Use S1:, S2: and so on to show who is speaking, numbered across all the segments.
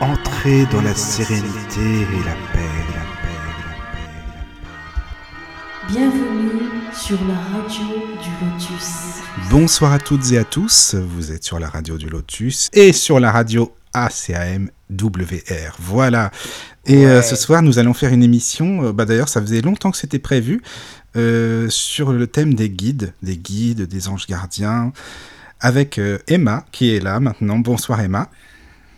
S1: Entrez dans la sérénité et la paix, la paix, la paix, la paix.
S2: Bienvenue sur la radio du Lotus.
S1: Bonsoir à toutes et à tous, vous êtes sur la radio du Lotus et sur la radio ACAM WR. Voilà. Et euh, ce soir, nous allons faire une émission, euh, bah, d'ailleurs ça faisait longtemps que c'était prévu, euh, sur le thème des guides, des guides, des anges gardiens, avec euh, Emma qui est là maintenant. Bonsoir Emma.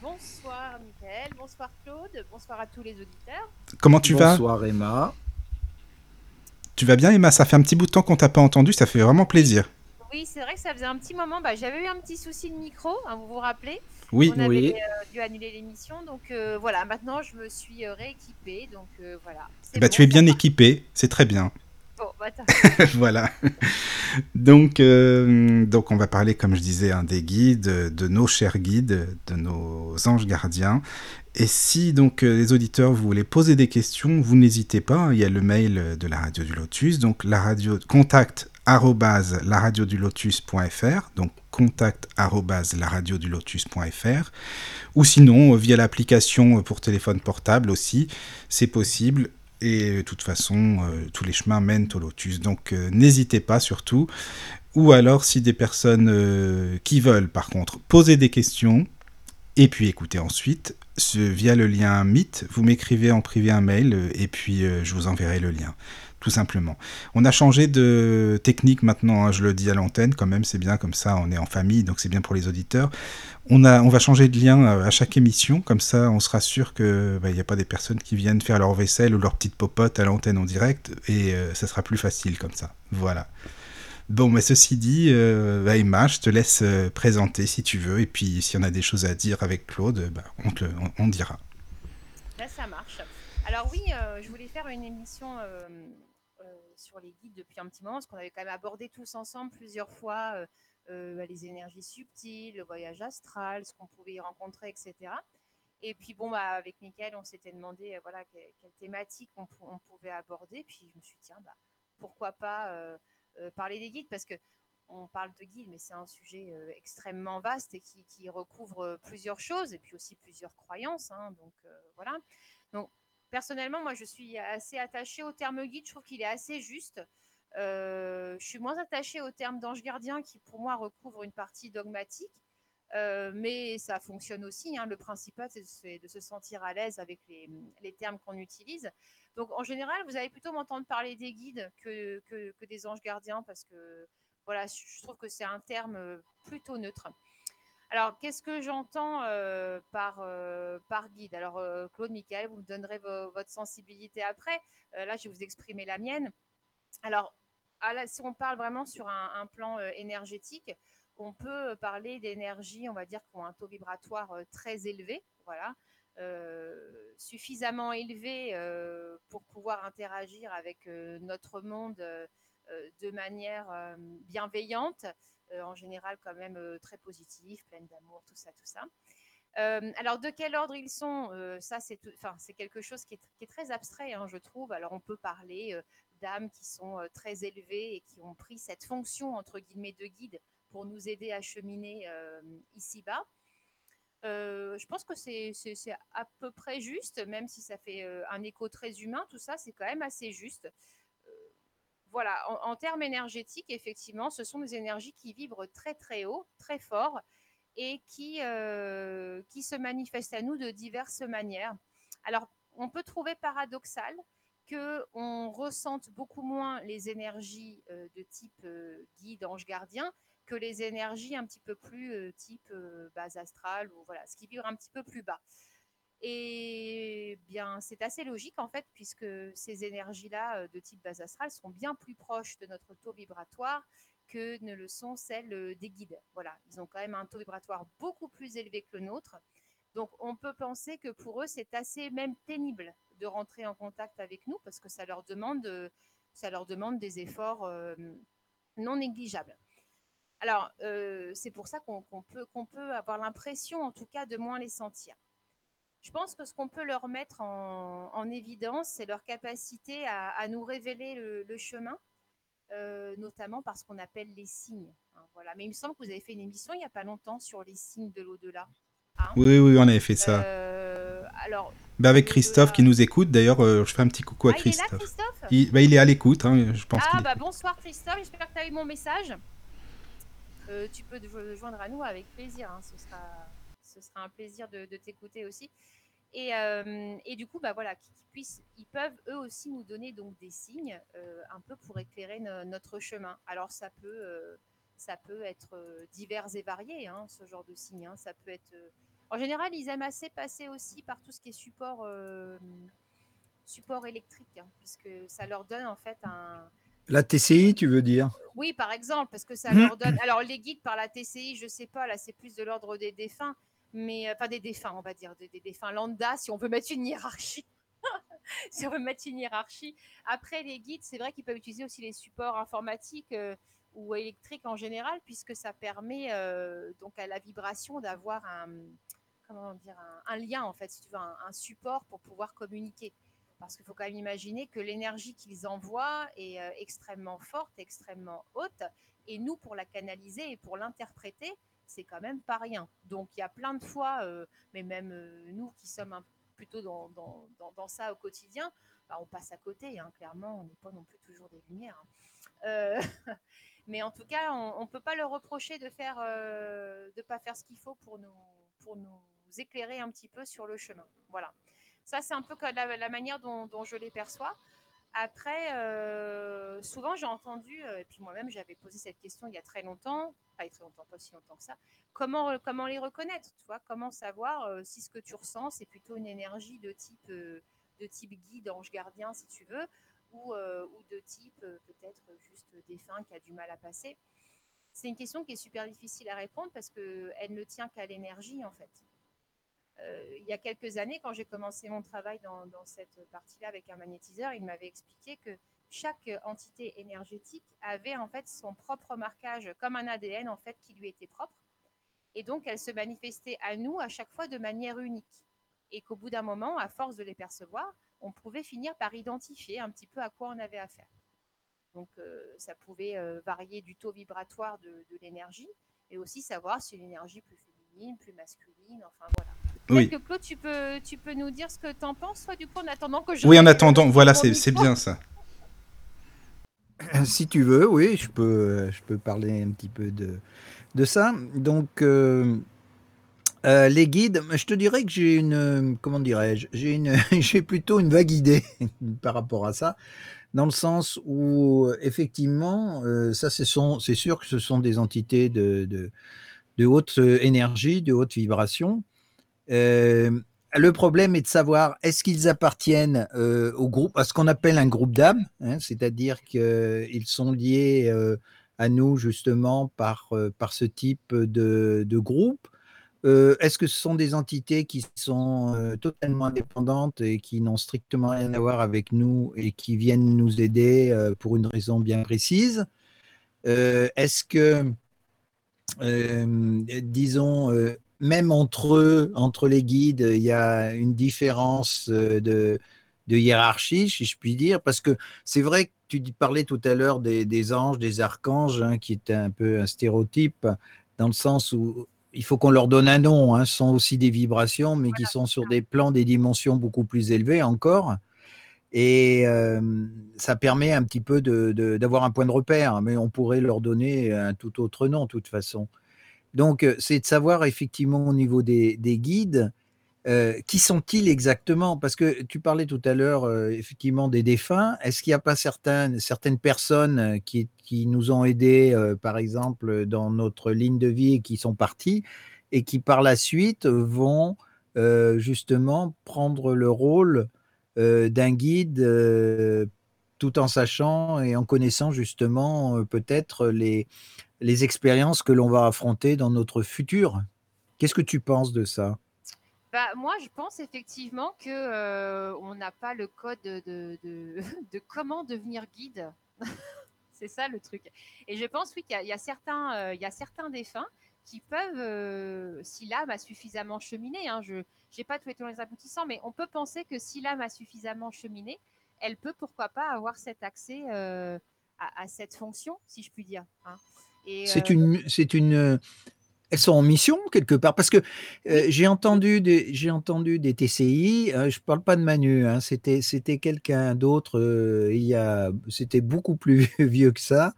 S3: Bonsoir Michael, bonsoir Claude, bonsoir à tous les auditeurs.
S1: Comment tu vas
S4: Bonsoir Emma.
S1: Tu vas bien Emma? Ça fait un petit bout de temps qu'on t'a pas entendu, ça fait vraiment plaisir.
S3: Oui, c'est vrai que ça faisait un petit moment, bah, j'avais eu un petit souci de micro, hein, vous vous rappelez?
S1: Oui,
S3: On avait
S4: Oui.
S3: euh, dû annuler l'émission, donc euh, voilà, maintenant je me suis euh, rééquipée, donc euh, voilà.
S1: Bah,
S3: bon,
S1: tu es bien
S3: va.
S1: équipé, c'est très bien.
S3: Bah,
S1: voilà. Donc, euh, donc, on va parler, comme je disais, hein, des guides, de nos chers guides, de nos anges gardiens. Et si donc euh, les auditeurs vous voulez poser des questions, vous n'hésitez pas. hein, Il y a le mail de la radio du Lotus, donc la radio contact arrobase laradiodulotus.fr, donc contact arrobase laradiodulotus.fr, ou sinon euh, via l'application pour téléphone portable aussi, c'est possible. Et euh, de toute façon, euh, tous les chemins mènent au lotus. Donc euh, n'hésitez pas surtout. Ou alors si des personnes qui veulent par contre poser des questions et puis écouter ensuite, via le lien Meet, vous m'écrivez en privé un mail et puis je vous enverrai le lien. Tout simplement. On a changé de technique maintenant, hein, je le dis à l'antenne quand même, c'est bien comme ça, on est en famille, donc c'est bien pour les auditeurs. On, on va changer de lien euh, à chaque émission, comme ça on sera sûr qu'il n'y a pas des personnes qui viennent faire leur vaisselle ou leur petite popote à l'antenne en direct, et euh, ça sera plus facile comme ça. Voilà. Bon, mais ceci dit, euh, bah, Emma, je te laisse présenter si tu veux, et puis s'il y en a des choses à dire avec Claude, bah, on, te on- on dira.
S3: Là, ça marche. Alors oui, je voulais faire une émission sur les guides depuis un petit moment, parce qu'on avait quand même abordé tous ensemble plusieurs fois euh, euh, bah, les énergies subtiles, le voyage astral, ce qu'on pouvait y rencontrer, etc. Et puis bon, bah, avec Mickaël, on s'était demandé euh, voilà, que- quelle, thématique on, pou- on pouvait aborder. Puis je me suis dit, tiens, bah, pourquoi pas parler des guides, parce que on parle de guides, mais c'est un sujet extrêmement vaste et qui, recouvre plusieurs choses, et puis aussi plusieurs croyances. hein. donc voilà. Donc personnellement, moi, je suis assez attachée au terme guide. Je trouve qu'il est assez juste. Euh, je suis moins attachée au terme d'ange gardien qui, pour moi, recouvre une partie dogmatique. Euh, mais ça fonctionne aussi. hein. Le principal, c'est de se- sentir à l'aise avec les, termes qu'on utilise. Donc, en général, vous allez plutôt m'entendre parler des guides que, que, des anges gardiens parce que voilà, je trouve que c'est un terme plutôt neutre. Alors, qu'est-ce que j'entends euh, par, euh, par guide? Alors, euh, Claude, Michael, vous me donnerez vo- votre sensibilité après. Là, je vais vous exprimer la mienne. Alors, si on parle vraiment sur un, plan énergétique, on peut parler d'énergie, on va dire, qui ont un taux vibratoire très élevé, voilà, suffisamment élevé pour pouvoir interagir avec notre monde de manière bienveillante, en général quand même euh, très positive, pleine d'amour, tout ça, tout ça. Euh, alors, de quel ordre ils sont Euh, Ça, c'est quelque chose qui est, très abstrait, hein, je trouve. Alors, on peut parler euh, d'âmes qui sont euh, très élevées et qui ont pris cette fonction, entre guillemets, de guide pour nous aider à cheminer euh, ici-bas. Euh, je pense que c'est à peu près juste, même si ça fait euh, un écho très humain, tout ça, c'est quand même assez juste. Voilà, en, termes énergétiques, effectivement, ce sont des énergies qui vibrent très très haut, très fort, et qui, euh, se manifestent à nous de diverses manières. Alors, on peut trouver paradoxal qu'on ressente beaucoup moins les énergies euh, de type euh, guide, ange gardien, que les énergies un petit peu plus type base astrale, ou voilà, ce qui vibre un petit peu plus bas. Et bien, c'est assez logique en fait, puisque ces énergies-là euh, de type base astrale sont bien plus proches de notre taux vibratoire que ne le sont celles euh, des guides. Voilà, ils ont quand même un taux vibratoire beaucoup plus élevé que le nôtre. Donc, on peut penser que pour eux, c'est assez même pénible de rentrer en contact avec nous parce que ça leur demande, euh, des efforts non négligeables. Alors, c'est pour ça qu'on peut avoir l'impression, en tout cas, de moins les sentir. Je pense que ce qu'on peut leur mettre en, en évidence, c'est leur capacité à, à nous révéler le, le chemin, euh, notamment par ce qu'on appelle les signes. hein, voilà. Mais il me semble que vous avez fait une émission il n'y a pas longtemps sur les signes de l'au-delà. hein.
S1: Oui, oui, on avait fait ça.
S3: Euh, alors.
S1: Bah avec Christophe qui nous écoute, d'ailleurs, je fais un petit coucou à
S3: ah,
S1: Christophe.
S3: Il est là, Christophe
S1: il, bah, il est à l'écoute, hein, je pense.
S3: Ah, bah bonsoir Christophe, j'espère que tu as eu mon message. tu peux te joindre à nous avec plaisir, ce, sera, ce sera un plaisir de, de t'écouter aussi. Et, euh, et, du coup, bah voilà, qu'ils puissent, ils peuvent eux aussi nous donner donc des signes euh, un peu pour éclairer notre chemin. Alors ça peut, euh, ça peut être divers et varié, hein, ce genre de signes. Hein. Ça peut être, en général, ils aiment assez passer aussi par tout ce qui est support, support électrique, hein, puisque ça leur donne en fait un
S4: la TCI, tu veux dire?
S3: Oui, par exemple, parce que ça leur donne. Alors, les guides par la TCI, je sais pas, là, c'est plus de l'ordre des défunts mais euh, pas des défunts, on va dire, des, défunts lambda, si on veut mettre une hiérarchie. si on veut mettre une hiérarchie. Après, les guides, c'est vrai qu'ils peuvent utiliser aussi les supports informatiques euh, ou électriques en général, puisque ça permet euh, donc à la vibration d'avoir un, comment dire, un, lien, en fait, un, support pour pouvoir communiquer. Parce qu'il faut quand même imaginer que l'énergie qu'ils envoient est extrêmement forte, extrêmement haute, et nous, pour la canaliser et pour l'interpréter, c'est quand même pas rien. Donc il y a plein de fois, euh, mais même euh, nous qui sommes plutôt dans, dans, ça au quotidien, bah, on passe à côté, hein, clairement, on n'est pas non plus toujours des lumières. Hein. Euh, mais en tout cas, on ne peut pas leur reprocher de faire, de pas faire ce qu'il faut pour nous, pour nous éclairer un petit peu sur le chemin. Voilà. Ça, c'est un peu la, manière dont, je les perçois. Après, euh, souvent j'ai entendu, euh, et puis moi-même j'avais posé cette question il y a très longtemps, pas très longtemps, pas si longtemps que ça, comment, euh, comment les reconnaître, tu vois, comment savoir si ce que tu ressens c'est plutôt une énergie de type, de type guide, ange gardien si tu veux, ou, ou de type peut-être juste défunt qui a du mal à passer? C'est une question qui est super difficile à répondre parce qu'elle ne tient qu'à l'énergie en fait. Euh, il y a quelques années, quand j'ai commencé mon travail dans, cette partie-là avec un magnétiseur, il m'avait expliqué que chaque entité énergétique avait en fait son propre marquage, comme un ADN en fait qui lui était propre. Et donc, elle se manifestait à nous à chaque fois de manière unique. Et qu'au bout d'un moment, à force de les percevoir, on pouvait finir par identifier un petit peu à quoi on avait affaire. Donc, euh, ça pouvait euh, varier du taux vibratoire de, de l'énergie et aussi savoir si une énergie plus féminine, plus masculine, enfin voilà. Oui. Que Claude, tu peux, tu peux nous dire ce que tu en penses, toi, du coup, en attendant que je.
S1: Oui, en attendant, voilà, c'est bien ça.
S4: Si tu veux, oui, je peux, je peux parler un petit peu de, de ça. Donc, euh, euh, les guides, je te dirais que j'ai une, comment dirais-je, j'ai une, j'ai plutôt une vague idée par rapport à ça, dans le sens où effectivement, euh, ça, c'est sûr que ce sont des entités de, de, de haute énergie, de haute vibration, euh, le problème est de savoir est-ce qu'ils appartiennent euh, au groupe, à ce qu'on appelle un groupe d'âmes, hein, c'est-à-dire qu'ils sont liés euh, à nous justement par, par ce type de, de groupe. est-ce que ce sont des entités qui sont totalement indépendantes et qui n'ont strictement rien à voir avec nous et qui viennent nous aider pour une raison bien précise? Est-ce que, disons, même entre eux, entre les guides, il y a une différence euh, de, hiérarchie, si je puis dire, parce que c'est vrai que tu parlais tout à l'heure des, anges, des archanges, hein, qui était un peu un stéréotype, dans le sens où il faut qu'on leur donne un nom, hein, ce sont aussi des vibrations, mais qui sont sur des plans, des dimensions beaucoup plus élevées encore. Et euh, ça permet un petit peu d'avoir un point de repère, mais on pourrait leur donner un tout autre nom, de toute façon. Donc, c'est de savoir effectivement au niveau des, guides, qui sont-ils exactement? Parce que tu parlais tout à l'heure effectivement des défunts. Est-ce qu'il n'y a pas certaines, certaines personnes qui, qui nous ont aidés, par exemple, dans notre ligne de vie et qui sont partis et qui par la suite vont justement prendre le rôle d'un guide tout en sachant et en connaissant justement peut-être les, les expériences que l'on va affronter dans notre futur. Qu'est-ce que tu penses de ça?
S3: Bah, moi, je pense effectivement que euh, on n'a pas le code de, comment devenir guide. c'est ça le truc. Et je pense oui qu'il y, a certains, euh, il y a certains défunts qui peuvent, euh, si l'âme a suffisamment cheminé, hein, je n'ai pas tous les les aboutissants, mais on peut penser que si l'âme a suffisamment cheminé, elle peut pourquoi pas avoir cet accès à, cette fonction, si je puis dire. Hein.
S4: C'est une, c'est une, elles sont en mission quelque part parce que euh, j'ai entendu des j'ai entendu des TCI. Je hein, je parle pas de Manu. Hein, c'était c'était quelqu'un d'autre. Euh, il y a c'était beaucoup plus vieux que ça.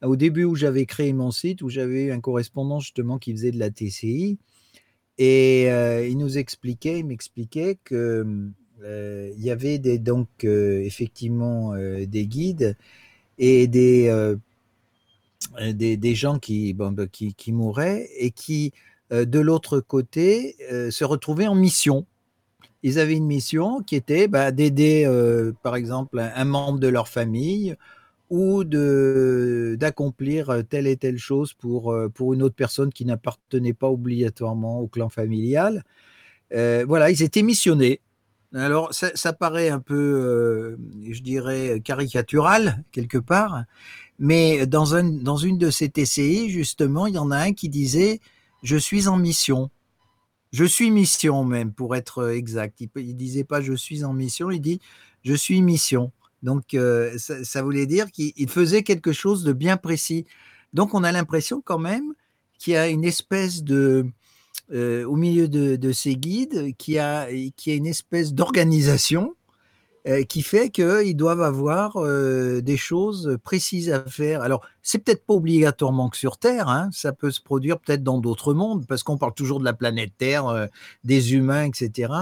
S4: Au début où j'avais créé mon site, où j'avais eu un correspondant justement qui faisait de la TCI, et euh, il nous expliquait, il m'expliquait que il y avait des donc effectivement des guides et des euh, des, gens qui, bah, qui, qui, mouraient et qui, euh, de l'autre côté, euh, se retrouvaient en mission. Ils avaient une mission qui était bah, d'aider, par exemple, un, membre de leur famille ou d'accomplir telle et telle chose pour, pour une autre personne qui n'appartenait pas obligatoirement au clan familial. voilà, ils étaient missionnés. Alors, ça, ça paraît un peu, je dirais, caricatural, quelque part, mais dans, un, dans une de ces TCI, justement, il y en a un qui disait Je suis en mission. Je suis mission, même, pour être exact. Il ne disait pas Je suis en mission, il dit Je suis mission. Donc, euh, ça, voulait dire qu'il faisait quelque chose de bien précis. Donc, on a l'impression quand même qu'il y a une espèce de. Euh, au milieu de, ces guides, qui a, qui a une espèce d'organisation euh, qui fait qu'ils doivent avoir euh, des choses précises à faire. Alors, c'est peut-être pas obligatoirement que sur Terre, hein, ça peut se produire peut-être dans d'autres mondes, parce qu'on parle toujours de la planète Terre, des humains, etc.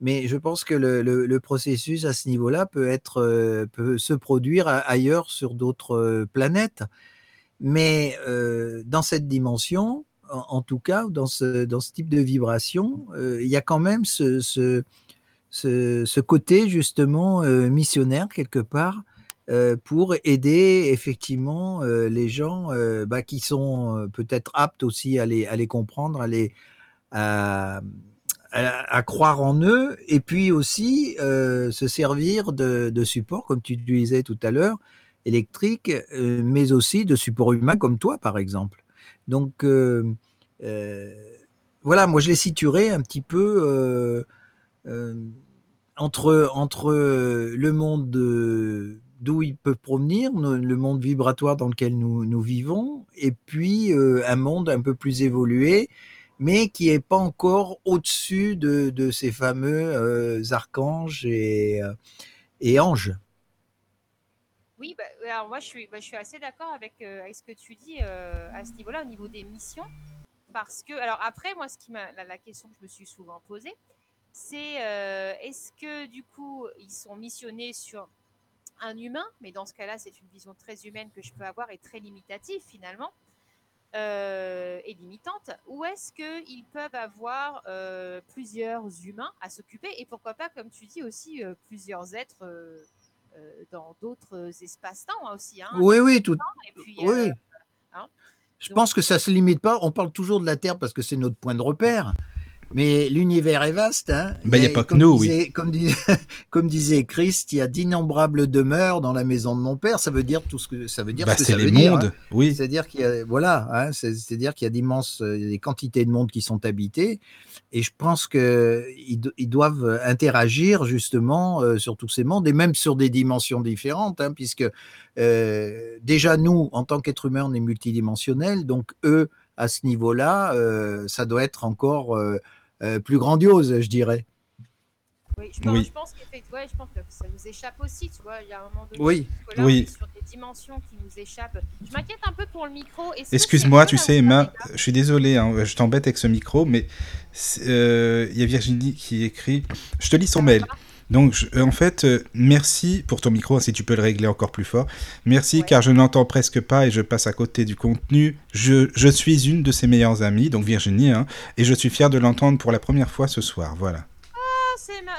S4: Mais je pense que le, processus à ce niveau-là peut être peut se produire ailleurs sur d'autres planètes. Mais dans cette dimension, en, tout cas, dans ce, dans ce type de vibration, il y a quand même ce, ce côté justement euh, missionnaire quelque part euh, pour aider effectivement euh, les gens bah, qui sont peut-être aptes aussi à les, à les comprendre, à, les, à, croire en eux, et puis aussi se servir de, de, support, comme tu disais tout à l'heure, électrique, mais aussi de support humain comme toi par exemple. Donc voilà, moi je les situerais un petit peu entre, entre le monde d'où ils peuvent provenir, le monde vibratoire dans lequel nous, vivons, et puis euh, un monde un peu plus évolué, mais qui n'est pas encore au-dessus de, de, ces fameux euh, archanges et, euh, et, anges.
S3: Oui, bah, alors moi je suis, bah, je suis assez d'accord avec, avec, ce que tu dis à ce niveau-là, au niveau des missions. Parce que, alors après, moi, ce qui la, question que je me suis souvent posée, c'est euh, est-ce que du coup ils sont missionnés sur un humain, mais dans ce cas-là c'est une vision très humaine que je peux avoir et très limitative finalement euh, et limitante, ou est-ce qu'ils peuvent avoir euh, plusieurs humains à s'occuper? Et pourquoi pas, comme tu dis aussi, plusieurs êtres dans d'autres espaces-temps hein, aussi. Hein,
S4: oui, oui, tout. oui. Hein. je pense que ça se limite pas. On parle toujours de la Terre parce que c'est notre point de repère. Mais l'univers est vaste. Hein.
S1: Ben, il n'y a, pas que nous, oui.
S4: Comme disait, comme disait Christ, il y a d'innombrables demeures dans la maison de mon père. Ça veut dire tout ce que ça veut dire.
S1: Bah,
S4: c'est
S1: les
S4: mondes,
S1: dire, hein. oui.
S4: C'est-à-dire qu'il y a, voilà, hein, c'est-à-dire qu'il y a d'immenses, euh, des quantités de mondes qui sont habités. Et je pense que ils, doivent interagir justement euh, sur tous ces mondes et même sur des dimensions différentes, hein, puisque euh, déjà nous, en tant qu'êtres humains, on est multidimensionnels. Donc eux, à ce niveau-là, euh, ça doit être encore euh, euh, plus grandiose, je dirais.
S3: Oui, je pense, je pense, ouais, je pense que ça nous échappe aussi, tu vois. Il y a un moment donné,
S4: oui.
S1: oui.
S3: sur des dimensions qui nous échappent. Je m'inquiète un peu pour le micro.
S1: Excuse-moi, tu sais, Emma, je suis désolé, hein, je t'embête avec ce micro, mais il y a Virginie qui écrit. Je te lis son mail. Donc, en fait, euh, merci pour ton micro, si tu peux le régler encore plus fort. Merci, car je n'entends presque pas et je passe à côté du contenu. Je, je suis une de ses meilleures amies, donc Virginie, hein, et je suis fier de l'entendre pour la première fois ce soir. Voilà.
S3: Ah, c'est ma...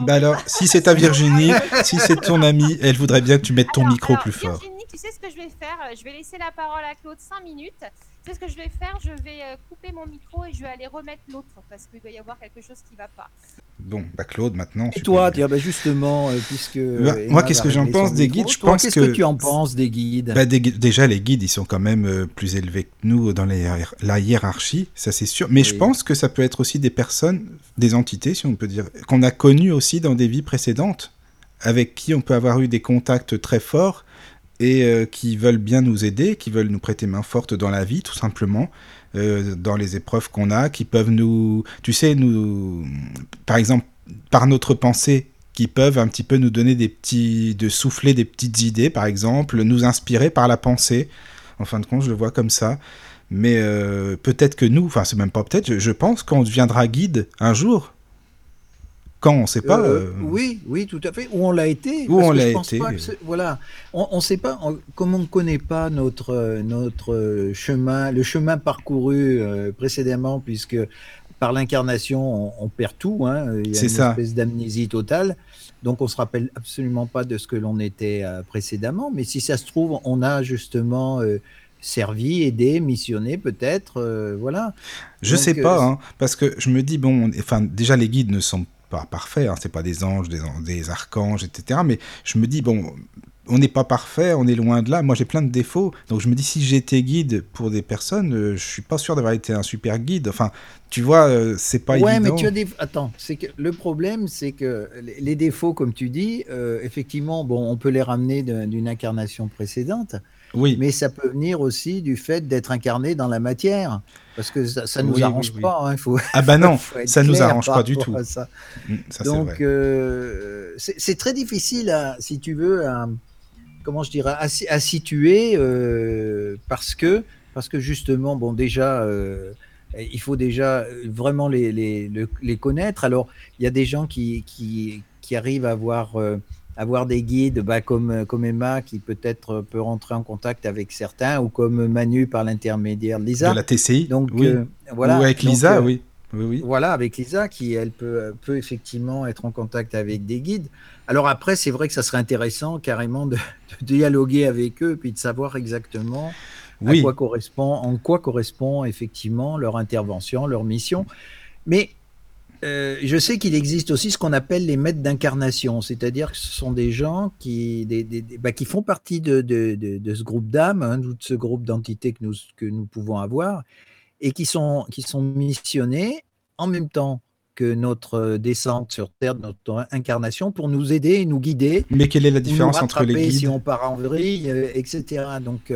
S3: Oh,
S1: bah alors, si c'est ta Virginie, si c'est ton amie, elle voudrait bien que tu mettes ton micro plus fort.
S3: Virginie, tu sais ce que je vais faire? Je vais laisser la parole à Claude 5 minutes. Tu sais ce que je vais faire? Je vais euh, couper mon micro et je vais aller remettre l'autre parce qu'il doit y avoir quelque chose qui ne va pas.
S1: Bon, bah Claude, maintenant.
S4: Et toi, tiens, bah justement, euh, puisque.
S1: Bah, moi, qu'est-ce que j'en pense des guides? Je pense
S4: qu'est-ce que... tu en penses des guides?
S1: Bah, Déjà, les guides, ils sont quand même euh, plus élevés que nous dans la, hiérarchie, ça c'est sûr. Mais je pense que ça peut être aussi des personnes, des entités, si on peut dire, qu'on a connues aussi dans des vies précédentes, avec qui on peut avoir eu des contacts très forts et euh, qui veulent bien nous aider, qui veulent nous prêter main forte dans la vie, tout simplement. euh, dans les épreuves qu'on a, qui peuvent nous, tu sais, nous, par exemple, par notre pensée, qui peuvent un petit peu nous donner des petits, de souffler des petites idées, par exemple, nous inspirer par la pensée. En fin de compte, je le vois comme ça. Mais euh, peut-être que nous, enfin c'est même pas peut-être, je, je pense qu'on deviendra guide un jour. Quand on ne sait pas.
S4: Euh,
S1: euh,
S4: Oui, oui, tout à fait. Où on l'a été.
S1: Où
S4: parce
S1: on l'a été.
S4: pas voilà, on ne sait pas. on- comme on ne connaît pas notre euh, notre chemin, le chemin parcouru euh, précédemment, puisque par l'incarnation, on, on perd tout. hein, il y a
S1: C'est
S4: une
S1: ça.
S4: espèce d'amnésie totale. Donc on se rappelle absolument pas de ce que l'on était euh, précédemment. Mais si ça se trouve, on a justement servi, aidé, missionné, peut-être. euh, voilà.
S1: Je
S4: Donc,
S1: sais
S4: euh,
S1: pas, hein, parce que je me dis, bon, on- enfin, déjà les guides ne sont pas parfaits, hein, c'est pas des anges, des, des archanges, etc. Mais je me dis, bon, on n'est pas parfait, on est loin de là. Moi, j'ai plein de défauts, donc je me dis, si j'étais guide pour des personnes, euh, je suis pas sûr d'avoir été un super guide. Enfin, tu vois, euh, c'est pas
S4: ouais,
S1: évident.
S4: mais tu as des. Attends, c'est que le problème, c'est que les- défauts, comme tu dis, euh, effectivement, bon, on peut les ramener d'un- d'une incarnation précédente,
S1: Oui,
S4: mais ça peut venir aussi du fait d'être incarné dans la matière, parce que ça, ça nous
S1: Oui,
S4: arrange
S1: oui.
S4: pas. hein, faut,
S1: ah bah non, ça nous
S4: clair
S1: arrange pas du tout.
S4: ça.
S1: Mm, ça
S4: Donc, euh, c'est très difficile, à, si tu veux, à, comment je dirais, à, si- à situer euh, parce que, parce que justement, bon, déjà, euh, il faut déjà vraiment les, les, le- les connaître. Alors, il y a des gens qui, qui, qui arrivent à avoir, avoir des guides, bah, comme, comme Emma, qui peut-être peut rentrer en contact avec certains, ou comme Manu par l'intermédiaire de Lisa.
S1: De la TCI,
S4: Donc,
S1: oui.
S4: euh, voilà.
S1: Ou avec
S4: Donc,
S1: Lisa,
S4: euh,
S1: oui. Oui, oui.
S4: voilà, avec Lisa, qui elle peut, peut effectivement être en contact avec des guides. Alors après, c'est vrai que ça serait intéressant carrément de, de dialoguer avec eux, puis de savoir exactement à quoi correspond, en quoi correspond effectivement leur intervention, leur mission. Mais euh, je sais qu'il existe aussi ce qu'on appelle les maîtres d'incarnation, c'est-à-dire que ce sont des gens qui, des, des- des- bah, qui font partie de, de- de- de ce groupe d'âmes, hein, ou de ce groupe d'entités que nous, que nous pouvons avoir, et qui sont, qui sont missionnés en même temps que notre descente sur Terre, notre incarnation, pour nous aider et nous guider,
S1: mais quelle est la différence entre les guides
S4: si on part en vrille, euh, etc. Donc,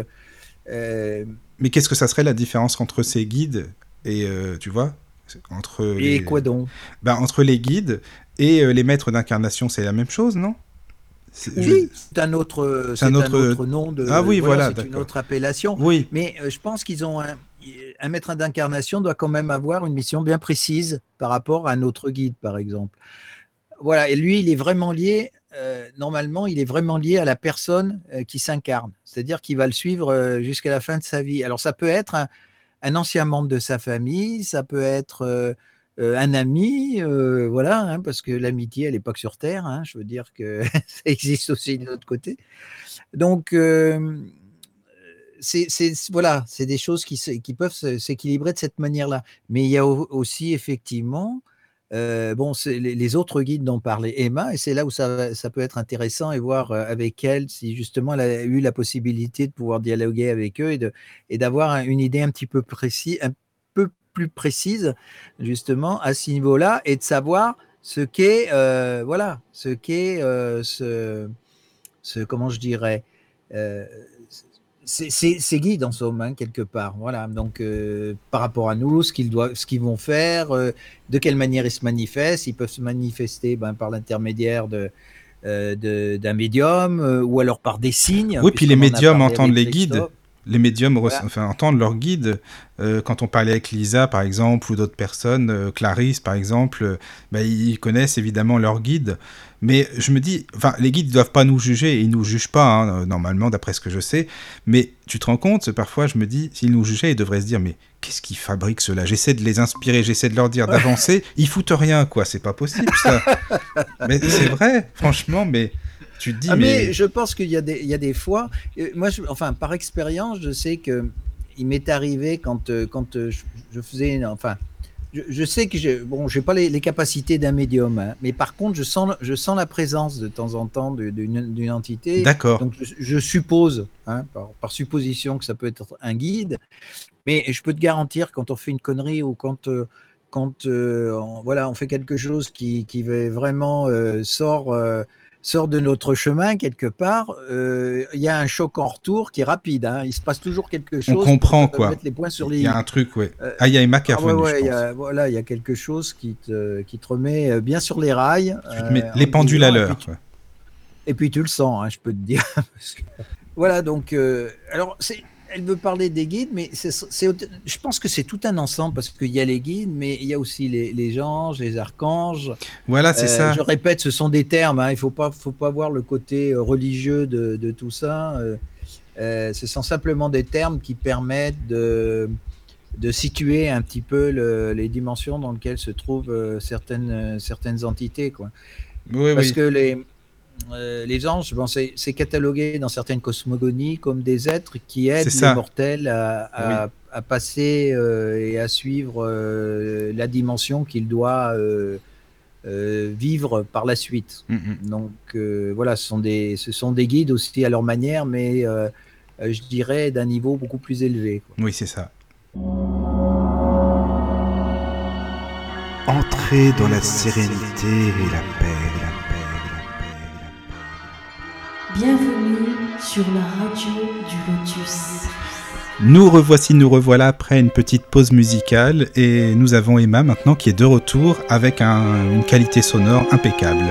S4: euh,
S1: Mais qu'est-ce que ça serait la différence entre ces guides et, tu vois, entre
S4: et
S1: les...
S4: quoi donc?
S1: Ben, entre les guides et euh, les maîtres d'incarnation, c'est la même chose, non? Je-
S4: Oui, c'est un autre,
S1: C'est un autre-
S4: nom de.
S1: Ah oui, voilà,
S4: c'est une autre appellation.
S1: Oui,
S4: Mais euh, je pense qu'ils ont un, un maître d'incarnation doit quand même avoir une mission bien précise par rapport à notre guide, par exemple. Voilà, et lui, il est vraiment lié. euh, normalement, il est vraiment lié à la personne euh, qui s'incarne, c'est-à-dire qu'il va le suivre jusqu'à la fin de sa vie. Alors, ça peut être un, un ancien membre de sa famille, ça peut être euh, euh, un ami, euh, voilà, hein, parce que l'amitié, elle n'est pas que sur Terre. hein, je veux dire que ça existe aussi de l'autre côté. Donc, c'est voilà, c'est des choses qui, qui peuvent s'équilibrer de cette manière-là. Mais il y a au- aussi effectivement, euh, bon, les, les autres guides dont parlait Emma, et c'est là où ça, peut être intéressant et voir euh, avec elle si justement elle a eu la possibilité de pouvoir dialoguer avec eux et d'avoir un- une idée un petit peu précis, un peu plus précise justement à ce niveau-là et de savoir ce qu'est euh, voilà, ce qu'est euh, ce comment je dirais. C'est guide en somme, hein, quelque part. Voilà. Donc, euh, par rapport à nous, ce qu'ils doivent, ce qu'ils vont faire, euh, de quelle manière ils se manifestent. Ils peuvent se manifester ben, par l'intermédiaire de euh, d'un médium ou alors par des signes.
S1: Oui, puis les médiums entendent les guides. Les médiums
S4: Voilà.
S1: re- enfin, entendent leur guide. Euh, quand on parlait avec Lisa, par exemple, ou d'autres personnes, Clarisse, par exemple, bah, ils connaissent évidemment leur guide. Mais je me dis, enfin, les guides ne doivent pas nous juger, ils nous jugent pas, hein, normalement, d'après ce que je sais. Mais tu te rends compte, parfois, je me dis, s'ils nous jugeaient, ils devraient se dire, mais qu'est-ce qu'ils fabriquent cela J'essaie de les inspirer, j'essaie de leur dire d'avancer, ils foutent rien, quoi. C'est pas possible, ça. mais c'est vrai, franchement, mais tu te dis,
S4: Ah, mais...
S1: mais...
S4: je pense qu'il y, a des- il y a des fois, euh, moi, je- enfin, par expérience, je sais que il m'est arrivé quand, euh, quand euh, je, je faisais, enfin, je, je sais que je, bon, j'ai pas les, les capacités d'un médium, hein, mais par contre, je sens, je sens la présence de temps en temps d'une entité.
S1: D'accord.
S4: Donc, je, je suppose, hein, par, par supposition, que ça peut être un guide, mais je peux te garantir quand on fait une connerie ou quand, euh, quand euh, on, voilà, on fait quelque chose qui, qui vraiment euh, sort, euh, sort de notre chemin quelque part, euh, il y a un choc en retour qui est rapide. hein. Il se passe toujours quelque chose.
S1: On comprend
S4: pour
S1: quoi.
S4: Mettre les points sur
S1: Il
S4: les
S1: y a un truc, ouais.
S4: Euh,
S1: Ah, il y a Emma qui
S4: Ah ouais,
S1: revenue,
S4: ouais,
S1: je
S4: il y
S1: pense.
S4: a, voilà, il y a quelque chose qui te, qui te remet euh, bien sur les rails.
S1: Tu te mets
S4: euh,
S1: les
S4: en
S1: pendules à
S4: et
S1: l'heure.
S4: Et puis tu le sens, hein, je peux te dire. Voilà, donc, alors, c'est- elle veut parler des guides, mais au- je pense que c'est tout un ensemble parce qu'il y a les guides, mais il y a aussi les, les anges, les archanges.
S1: Voilà, c'est
S4: Euh,
S1: ça.
S4: Je répète, ce sont des termes, hein, il ne faut pas, faut pas voir le côté euh, religieux de, de tout ça. euh, euh, ce sont simplement des termes qui permettent de, de situer un petit peu le- les dimensions dans lesquelles se trouvent certaines, certaines entités. Quoi.
S1: Oui,
S4: Parce
S1: oui.
S4: que les, euh, les anges, bon, c'est catalogué dans certaines cosmogonies comme des êtres qui aident les mortels à, à- à passer euh, et à suivre euh, la dimension qu'ils doivent euh, euh, vivre par la suite.
S1: Mm, mm.
S4: Donc euh, voilà, ce sont, des, ce sont des guides aussi à leur manière, mais je dirais d'un niveau beaucoup plus élevé. quoi.
S1: Oui, c'est ça.
S5: Entrez dans la sérénité et la paix, la
S2: Bienvenue sur la radio du Lotus.
S1: Nous revoici, nous revoilà après une petite pause musicale et nous avons Emma maintenant qui est de retour avec un- une qualité sonore impeccable.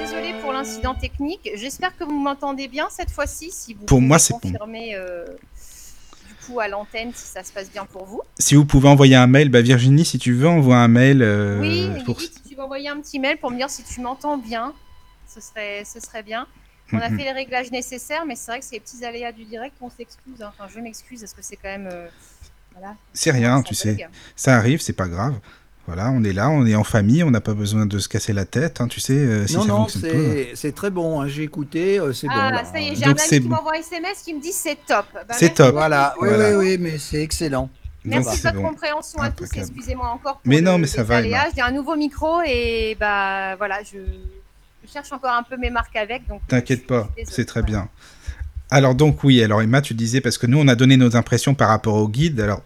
S3: Désolée pour l'incident technique. J'espère que vous m'entendez bien cette fois-ci. Si vous
S1: Pour moi,
S3: pouvez
S1: c'est bon.
S3: confirmer euh, du coup à l'antenne si ça se passe bien pour vous.
S1: Si vous pouvez envoyer un mail, bah Virginie, si tu veux, envoie un mail. euh,
S3: oui,
S1: pour...
S3: Si tu veux envoyer un petit mail pour me dire si tu m'entends bien, ce serait, ce serait bien. On a
S1: Mhm.
S3: fait les réglages nécessaires, mais c'est vrai que c'est les petits aléas du direct, on s'excuse. hein. Enfin, je m'excuse parce que c'est quand même. euh, voilà,
S1: C'est rien, tu sais. Ça arrive, c'est pas grave. Voilà, on est là, on est en famille, on n'a pas besoin de se casser la tête, hein, tu sais. euh, si
S4: non,
S1: ça
S4: non, c'est très bon. hein, J'ai écouté, euh, c'est bon.
S3: Ah, ça y est, j'ai un ami qui
S1: bon.
S3: m'envoie un SMS qui me dit c'est top. Bah,
S1: C'est top.
S4: Voilà, oui,
S1: Voilà.
S4: oui, oui, mais c'est excellent.
S1: Donc
S3: Merci de votre
S1: bon.
S3: compréhension à tous. Excusez-moi encore. Pour
S1: Mais
S3: le-
S1: non, mais ça
S3: les
S1: va.
S3: J'ai un nouveau micro et bah voilà, je cherche encore un peu mes marques avec. Donc
S1: T'inquiète pas, c'est très bien. Alors donc oui, alors Emma, tu disais, parce que nous on a donné nos impressions par rapport au guide, alors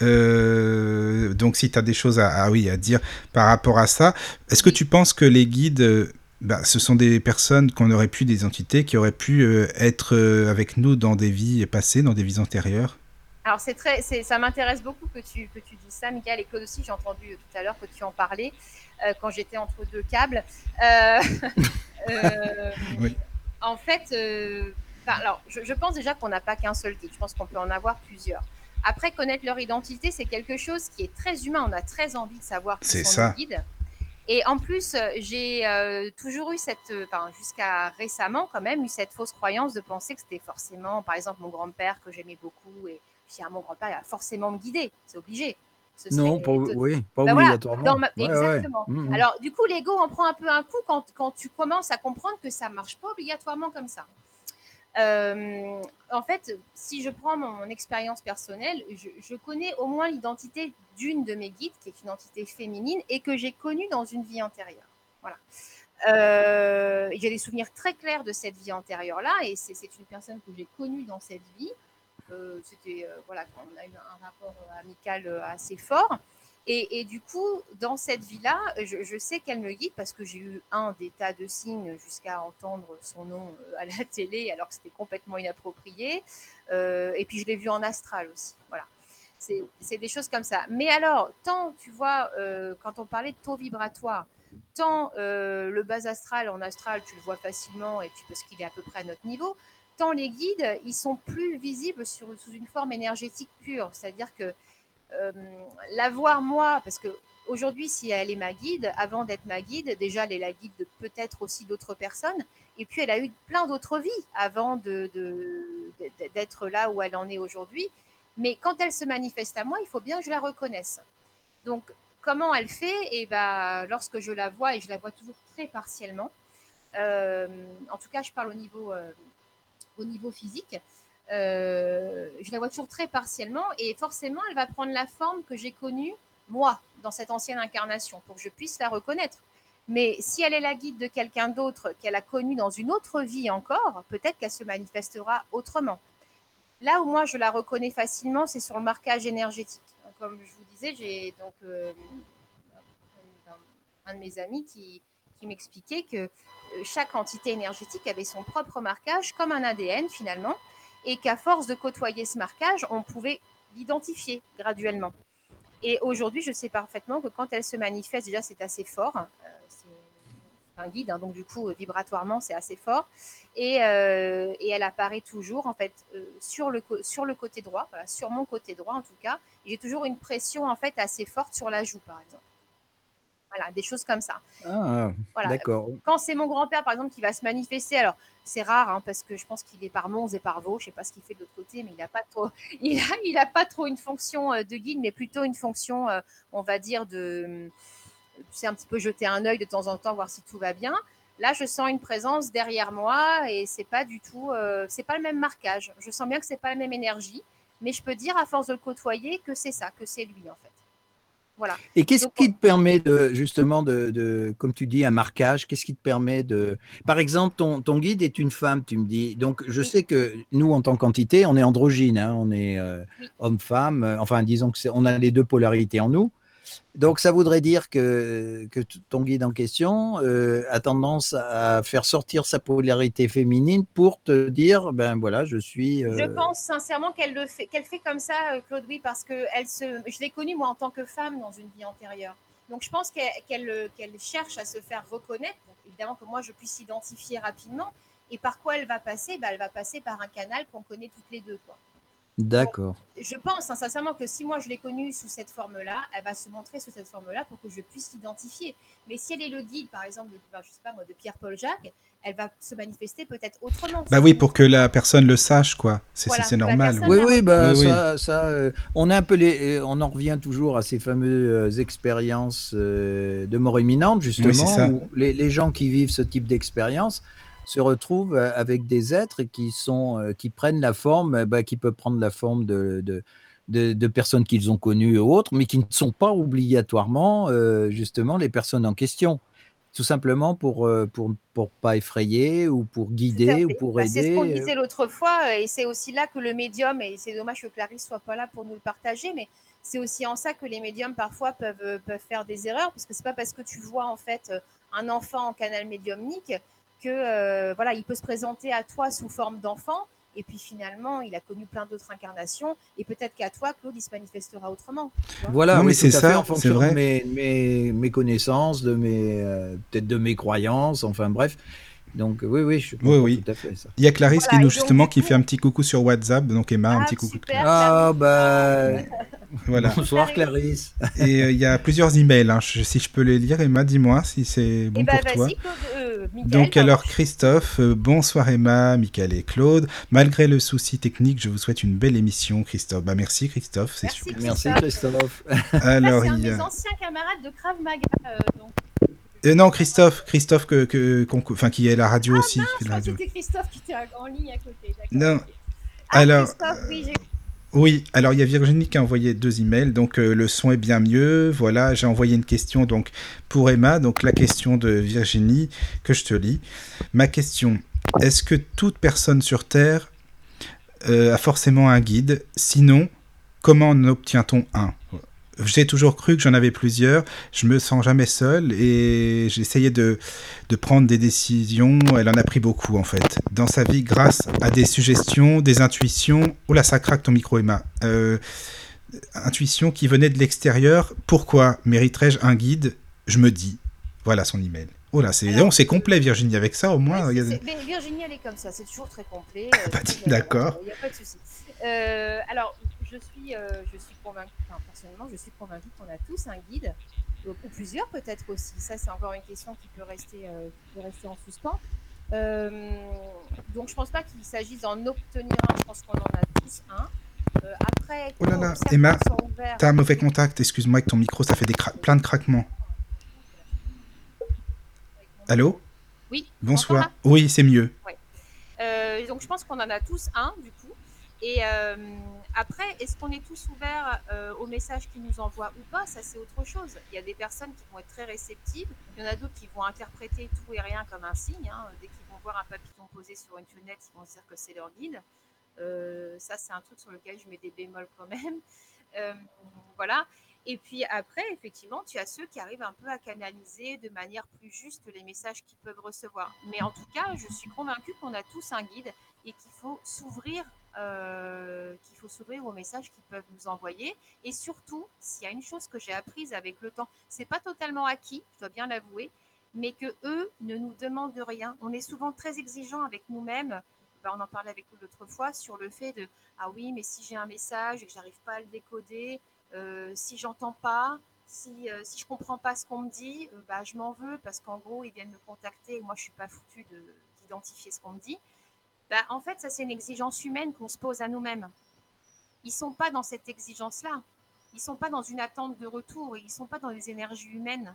S1: euh, donc si tu as des choses à, à- oui, à dire par rapport à ça, est-ce que tu penses que les guides, euh, bah, ce sont des personnes qu'on aurait pu, des entités qui auraient pu euh, être euh, avec nous dans des vies passées, dans des vies antérieures?
S3: Alors c'est très, ça m'intéresse beaucoup que tu que tu dises ça, Michael, et Claude aussi. J'ai entendu tout à l'heure que tu en parlais euh, quand j'étais entre deux câbles. Euh, euh,
S1: Oui.
S3: En fait, euh, alors je, je pense déjà qu'on n'a pas qu'un seul guide. Je pense qu'on peut en avoir plusieurs. Après, connaître leur identité, c'est quelque chose qui est très humain. On a très envie de savoir qui sont
S1: ça.
S3: nos guides. Et en plus, euh, j'ai euh, toujours eu cette, euh, enfin jusqu'à récemment quand même, eu cette fausse croyance de penser que c'était forcément, par exemple, mon grand-père que j'aimais beaucoup et puis ah, mon grand-père il va forcément me guider, c'est obligé. Ce
S4: Non, pas, oui, pas
S3: voilà,
S4: obligatoirement.
S3: dans ma-
S4: Ouais, ouais.
S3: Exactement.
S4: Mhm.
S3: Alors du coup, l'ego en prend un peu un coup quand, quand tu commences à comprendre que ça marche pas obligatoirement comme ça. Euh, en fait, si je prends mon expérience personnelle, je, je connais au moins l'identité d'une de mes guides, qui est une entité féminine, et que j'ai connue dans une vie antérieure. Voilà. Euh, j'ai des souvenirs très clairs de cette vie antérieure-là, et c'est une personne que j'ai connue dans cette vie. Euh, C'était euh, voilà, on a eu un rapport amical euh, assez fort. Et, du coup, dans cette vie-là, je, sais qu'elle me guide parce que j'ai eu un des tas de signes jusqu'à entendre son nom à la télé alors que c'était complètement inapproprié. Et puis je l'ai vu en astral aussi. Voilà. C'est des choses comme ça. Mais alors, tant, tu vois, quand on parlait de taux vibratoire, tant le bas astral en astral, tu le vois facilement et puis parce qu'il est à peu près à notre niveau, les guides, ils sont plus visibles sous une forme énergétique pure. C'est-à-dire que euh, la voir moi, parce que aujourd'hui, si elle est ma guide, avant d'être ma guide, déjà elle est la guide de peut-être aussi d'autres personnes, et puis elle a eu plein d'autres vies avant de, d'être là où elle en est aujourd'hui. Mais quand elle se manifeste à moi, il faut bien que je la reconnaisse. Donc, comment elle fait? Et ben, lorsque je la vois, et je la vois toujours très partiellement, euh, en tout cas, je parle au niveau, euh, au niveau physique, euh, je la vois toujours très partiellement et forcément, elle va prendre la forme que j'ai connue, moi, dans cette ancienne incarnation, pour que je puisse la reconnaître. Mais si elle est la guide de quelqu'un d'autre qu'elle a connu dans une autre vie encore, peut-être qu'elle se manifestera autrement. Là où moi je la reconnais facilement, c'est sur le marquage énergétique. Comme je vous disais, j'ai donc euh, un de mes amis qui, m'expliquait que chaque entité énergétique avait son propre marquage, comme un ADN finalement, et qu'à force de côtoyer ce marquage, on pouvait l'identifier graduellement. Et aujourd'hui, je sais parfaitement que quand elle se manifeste, déjà, c'est assez fort. Euh, c'est un guide, hein, donc du coup, euh, vibratoirement, c'est assez fort. Et, euh, elle apparaît toujours, en fait, euh, sur, le, sur le côté droit, sur mon côté droit en tout cas. J'ai toujours une pression, en fait, assez forte sur la joue, par exemple. Voilà, des choses comme ça.
S4: Ah, voilà. d'accord.
S3: Quand c'est mon grand-père, par exemple, qui va se manifester, alors c'est rare, hein, parce que je pense qu'il est par Mons et par Vaux, je ne sais pas ce qu'il fait de l'autre côté, mais il n'a pas, trop, il a, il a pas trop une fonction de guide, mais plutôt une fonction, on va dire, de sais, un petit peu jeter un œil de temps en temps, voir si tout va bien. Là, je sens une présence derrière moi et c'est pas du tout, euh, c'est pas le même marquage. Je sens bien que c'est pas la même énergie, mais je peux dire à force de le côtoyer que c'est ça, que c'est lui en fait. Voilà.
S4: Et qu'est-ce qui te permet de justement de, de, comme tu dis, un marquage Qu'est-ce qui te permet de, par exemple, ton, ton, guide est une femme, tu me dis. Donc, je sais que nous, en tant qu'entité, on est androgyne, hein, on est euh, homme-femme. Euh, enfin, disons que on a les deux polarités en nous. Donc, ça voudrait dire que, que ton guide en question euh, a tendance à faire sortir sa polarité féminine pour te dire, ben voilà, je suis.
S3: Euh... Je pense sincèrement qu'elle le fait, qu'elle fait comme ça, euh, Claude, oui, parce que elle se, je l'ai connue moi en tant que femme dans une vie antérieure. Donc, je pense qu'elle cherche à se faire reconnaître. Évidemment que moi, je puisse s'identifier rapidement. Et par quoi elle va passer? Ben, Elle va passer par un canal qu'on connaît toutes les deux.
S4: D'accord.
S3: Je pense hein, sincèrement que si moi je l'ai connue sous cette forme-là, elle va se montrer sous cette forme-là pour que je puisse l'identifier. Mais si elle est le guide, par exemple, de, je sais pas moi, de Pierre-Paul Jacques, elle va se manifester peut-être autrement.
S1: Bah oui, pour que la personne le sache, quoi. C'est voilà, normal.
S4: Oui, oui, bah, oui, ça, ça euh, on a un peu les, euh, on en revient toujours à ces fameuses expériences euh, de mort imminente, justement, où les, les, gens qui vivent ce type d'expérience se retrouvent euh, avec des êtres qui, sont, euh, qui prennent la forme, bah, qui peuvent prendre la forme de, de, de, de personnes qu'ils ont connues ou autres, mais qui ne sont pas obligatoirement euh, justement les personnes en question. Tout simplement pour pour, pour pas effrayer ou pour guider ou pour
S3: bah,
S4: aider.
S3: C'est ce qu'on disait l'autre fois, et c'est aussi là que le médium, et c'est dommage que Clarisse soit pas là pour nous le partager, mais c'est aussi en ça que les médiums parfois peuvent, peuvent faire des erreurs, parce que c'est pas parce que tu vois en fait un enfant en canal médiumnique que euh, voilà, il peut se présenter à toi sous forme d'enfant, et puis finalement, il a connu plein d'autres incarnations, et peut-être qu'à toi, Claude, il se manifestera autrement.
S4: Voilà, non, mais c'est ça, en fonction vrai. de mes, mes, mes, connaissances, de mes euh, peut-être de mes croyances, enfin bref. Donc oui, oui, je
S1: oui, oui. tout à fait ça. Il y a Clarisse voilà, qui nous justement qui fait un petit coucou sur WhatsApp, donc Emma, ah, un petit coucou.
S3: Super,
S4: ah bah voilà. Bonsoir Clarisse.
S1: Et euh, il y a plusieurs emails, hein. je, si je peux les lire, Emma, dis-moi si c'est bon
S3: eh
S1: pour
S3: bah,
S1: toi.
S3: Claude, euh,
S1: donc alors Christophe, euh, bonsoir Emma, Michael et Claude. Malgré le souci technique, je vous souhaite une belle émission, Christophe. Bah merci Christophe, c'est super.
S4: Merci Christophe.
S1: alors
S3: c'est un
S1: il y a...
S3: des anciens camarades de Krav Maga, euh, donc.
S1: Euh, non, Christophe, Christophe que, que, enfin, qui est à la radio
S3: ah,
S1: aussi.
S3: Non,
S1: qui la
S3: radio. Christophe qui était en ligne à côté.
S1: Non.
S3: Ah,
S1: alors.
S3: Oui,
S1: alors il y a Virginie qui a envoyé deux emails, donc euh, le son est bien mieux. Voilà, j'ai envoyé une question donc pour Emma, donc la question de Virginie que je te lis. Ma question est-ce que toute personne sur Terre euh, a forcément un guide? Sinon, comment en obtient-on un? J'ai toujours cru que j'en avais plusieurs. Je me sens jamais seul et j'essayais de, de prendre des décisions. Elle en a pris beaucoup en fait dans sa vie grâce à des suggestions, des intuitions. Oula, ça craque ton micro, Emma. Euh, intuitions qui venaient de l'extérieur. Pourquoi mériterais-je un guide? Je me dis. Voilà son email. Oh là, c'est
S3: Alors,
S1: c'est complet, Virginie, avec ça au moins.
S3: Ouais, mais Virginie, elle est comme ça, c'est toujours très complet.
S1: Ah, bah,
S3: euh,
S1: d'accord.
S3: Il n'y a pas de souci. Euh, alors, je suis, euh, je suis convaincue, enfin, personnellement, je suis convaincue qu'on a tous un guide, ou plusieurs peut-être aussi. Ça, c'est encore une question qui peut rester, euh, qui peut rester en suspens. Euh, donc, je pense pas qu'il s'agisse d'en obtenir un, je pense qu'on en a tous un. Après,
S1: Oh là là, Emma,
S3: ouverts-
S1: T'as un mauvais contact, excuse-moi, avec ton micro, ça fait des cra- plein de craquements. Allô?
S3: Oui,
S1: Bonsoir. Oui, c'est mieux.
S3: Donc je pense qu'on en a tous un du coup. Et euh, après, est-ce qu'on est tous ouverts euh, aux messages qu'ils nous envoient ou pas? Ça c'est autre chose. Il y a des personnes qui vont être très réceptives. Il y en a d'autres qui vont interpréter tout et rien comme un signe. hein. Dès qu'ils vont voir un papillon posé sur une fenêtre, ils vont se dire que c'est leur guide. Euh, ça c'est un truc sur lequel je mets des bémols quand même. Voilà. Et puis après, effectivement, tu as ceux qui arrivent un peu à canaliser de manière plus juste les messages qu'ils peuvent recevoir. Mais en tout cas, je suis convaincue qu'on a tous un guide et qu'il faut s'ouvrir, euh, qu'il faut s'ouvrir aux messages qu'ils peuvent nous envoyer. Et surtout, s'il y a une chose que j'ai apprise avec le temps, c'est pas totalement acquis, je dois bien l'avouer, mais que eux ne nous demandent rien. On est souvent très exigeants avec nous-mêmes. Ben, on en parlait avec vous l'autre fois sur le fait de ah oui, mais si j'ai un message et que j'arrive pas à le décoder, euh, si j'entends pas, si, euh, si je comprends pas ce qu'on me dit, bah, je m'en veux parce qu'en gros, ils viennent me contacter et moi, je suis pas foutu d'identifier ce qu'on me dit. Bah, en fait, ça, c'est une exigence humaine qu'on se pose à nous-mêmes. Ils sont pas dans cette exigence-là. Ils sont pas dans une attente de retour. Ils sont pas dans les énergies humaines.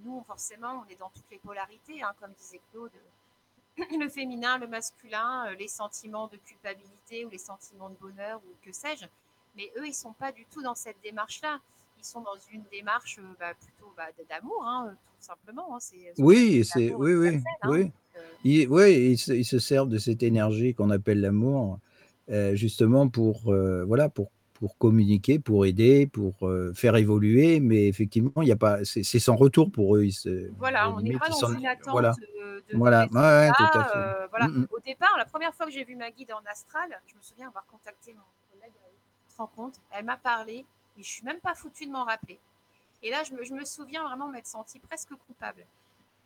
S3: Nous, forcément, on est dans toutes les polarités, hein, comme disait Claude. Le féminin, le masculin, les sentiments de culpabilité ou les sentiments de bonheur ou que sais-je. Mais eux, ils sont pas du tout dans cette démarche-là. Ils sont dans une démarche bah, plutôt bah, d'amour, hein, tout simplement. Hein.
S4: oui, c'est oui, oui, hein. oui. Euh, ils, oui, ils se, servent de cette énergie qu'on appelle l'amour, euh, justement pour euh, voilà pour pour communiquer, pour aider, pour faire évoluer, mais effectivement, il y a pas, c'est sans retour pour eux. Ils
S3: voilà, on n'est pas dans une attente
S4: voilà.
S3: de,
S4: voilà. Ouais, tout à fait.
S3: voilà. Mm, mm. Au départ, la première fois que j'ai vu ma guide en astral, je me souviens avoir contacté mon collègue rends compte Elle m'a parlé, et je suis même pas foutue de m'en rappeler. Et là, je me, je me souviens vraiment m'être sentie presque coupable.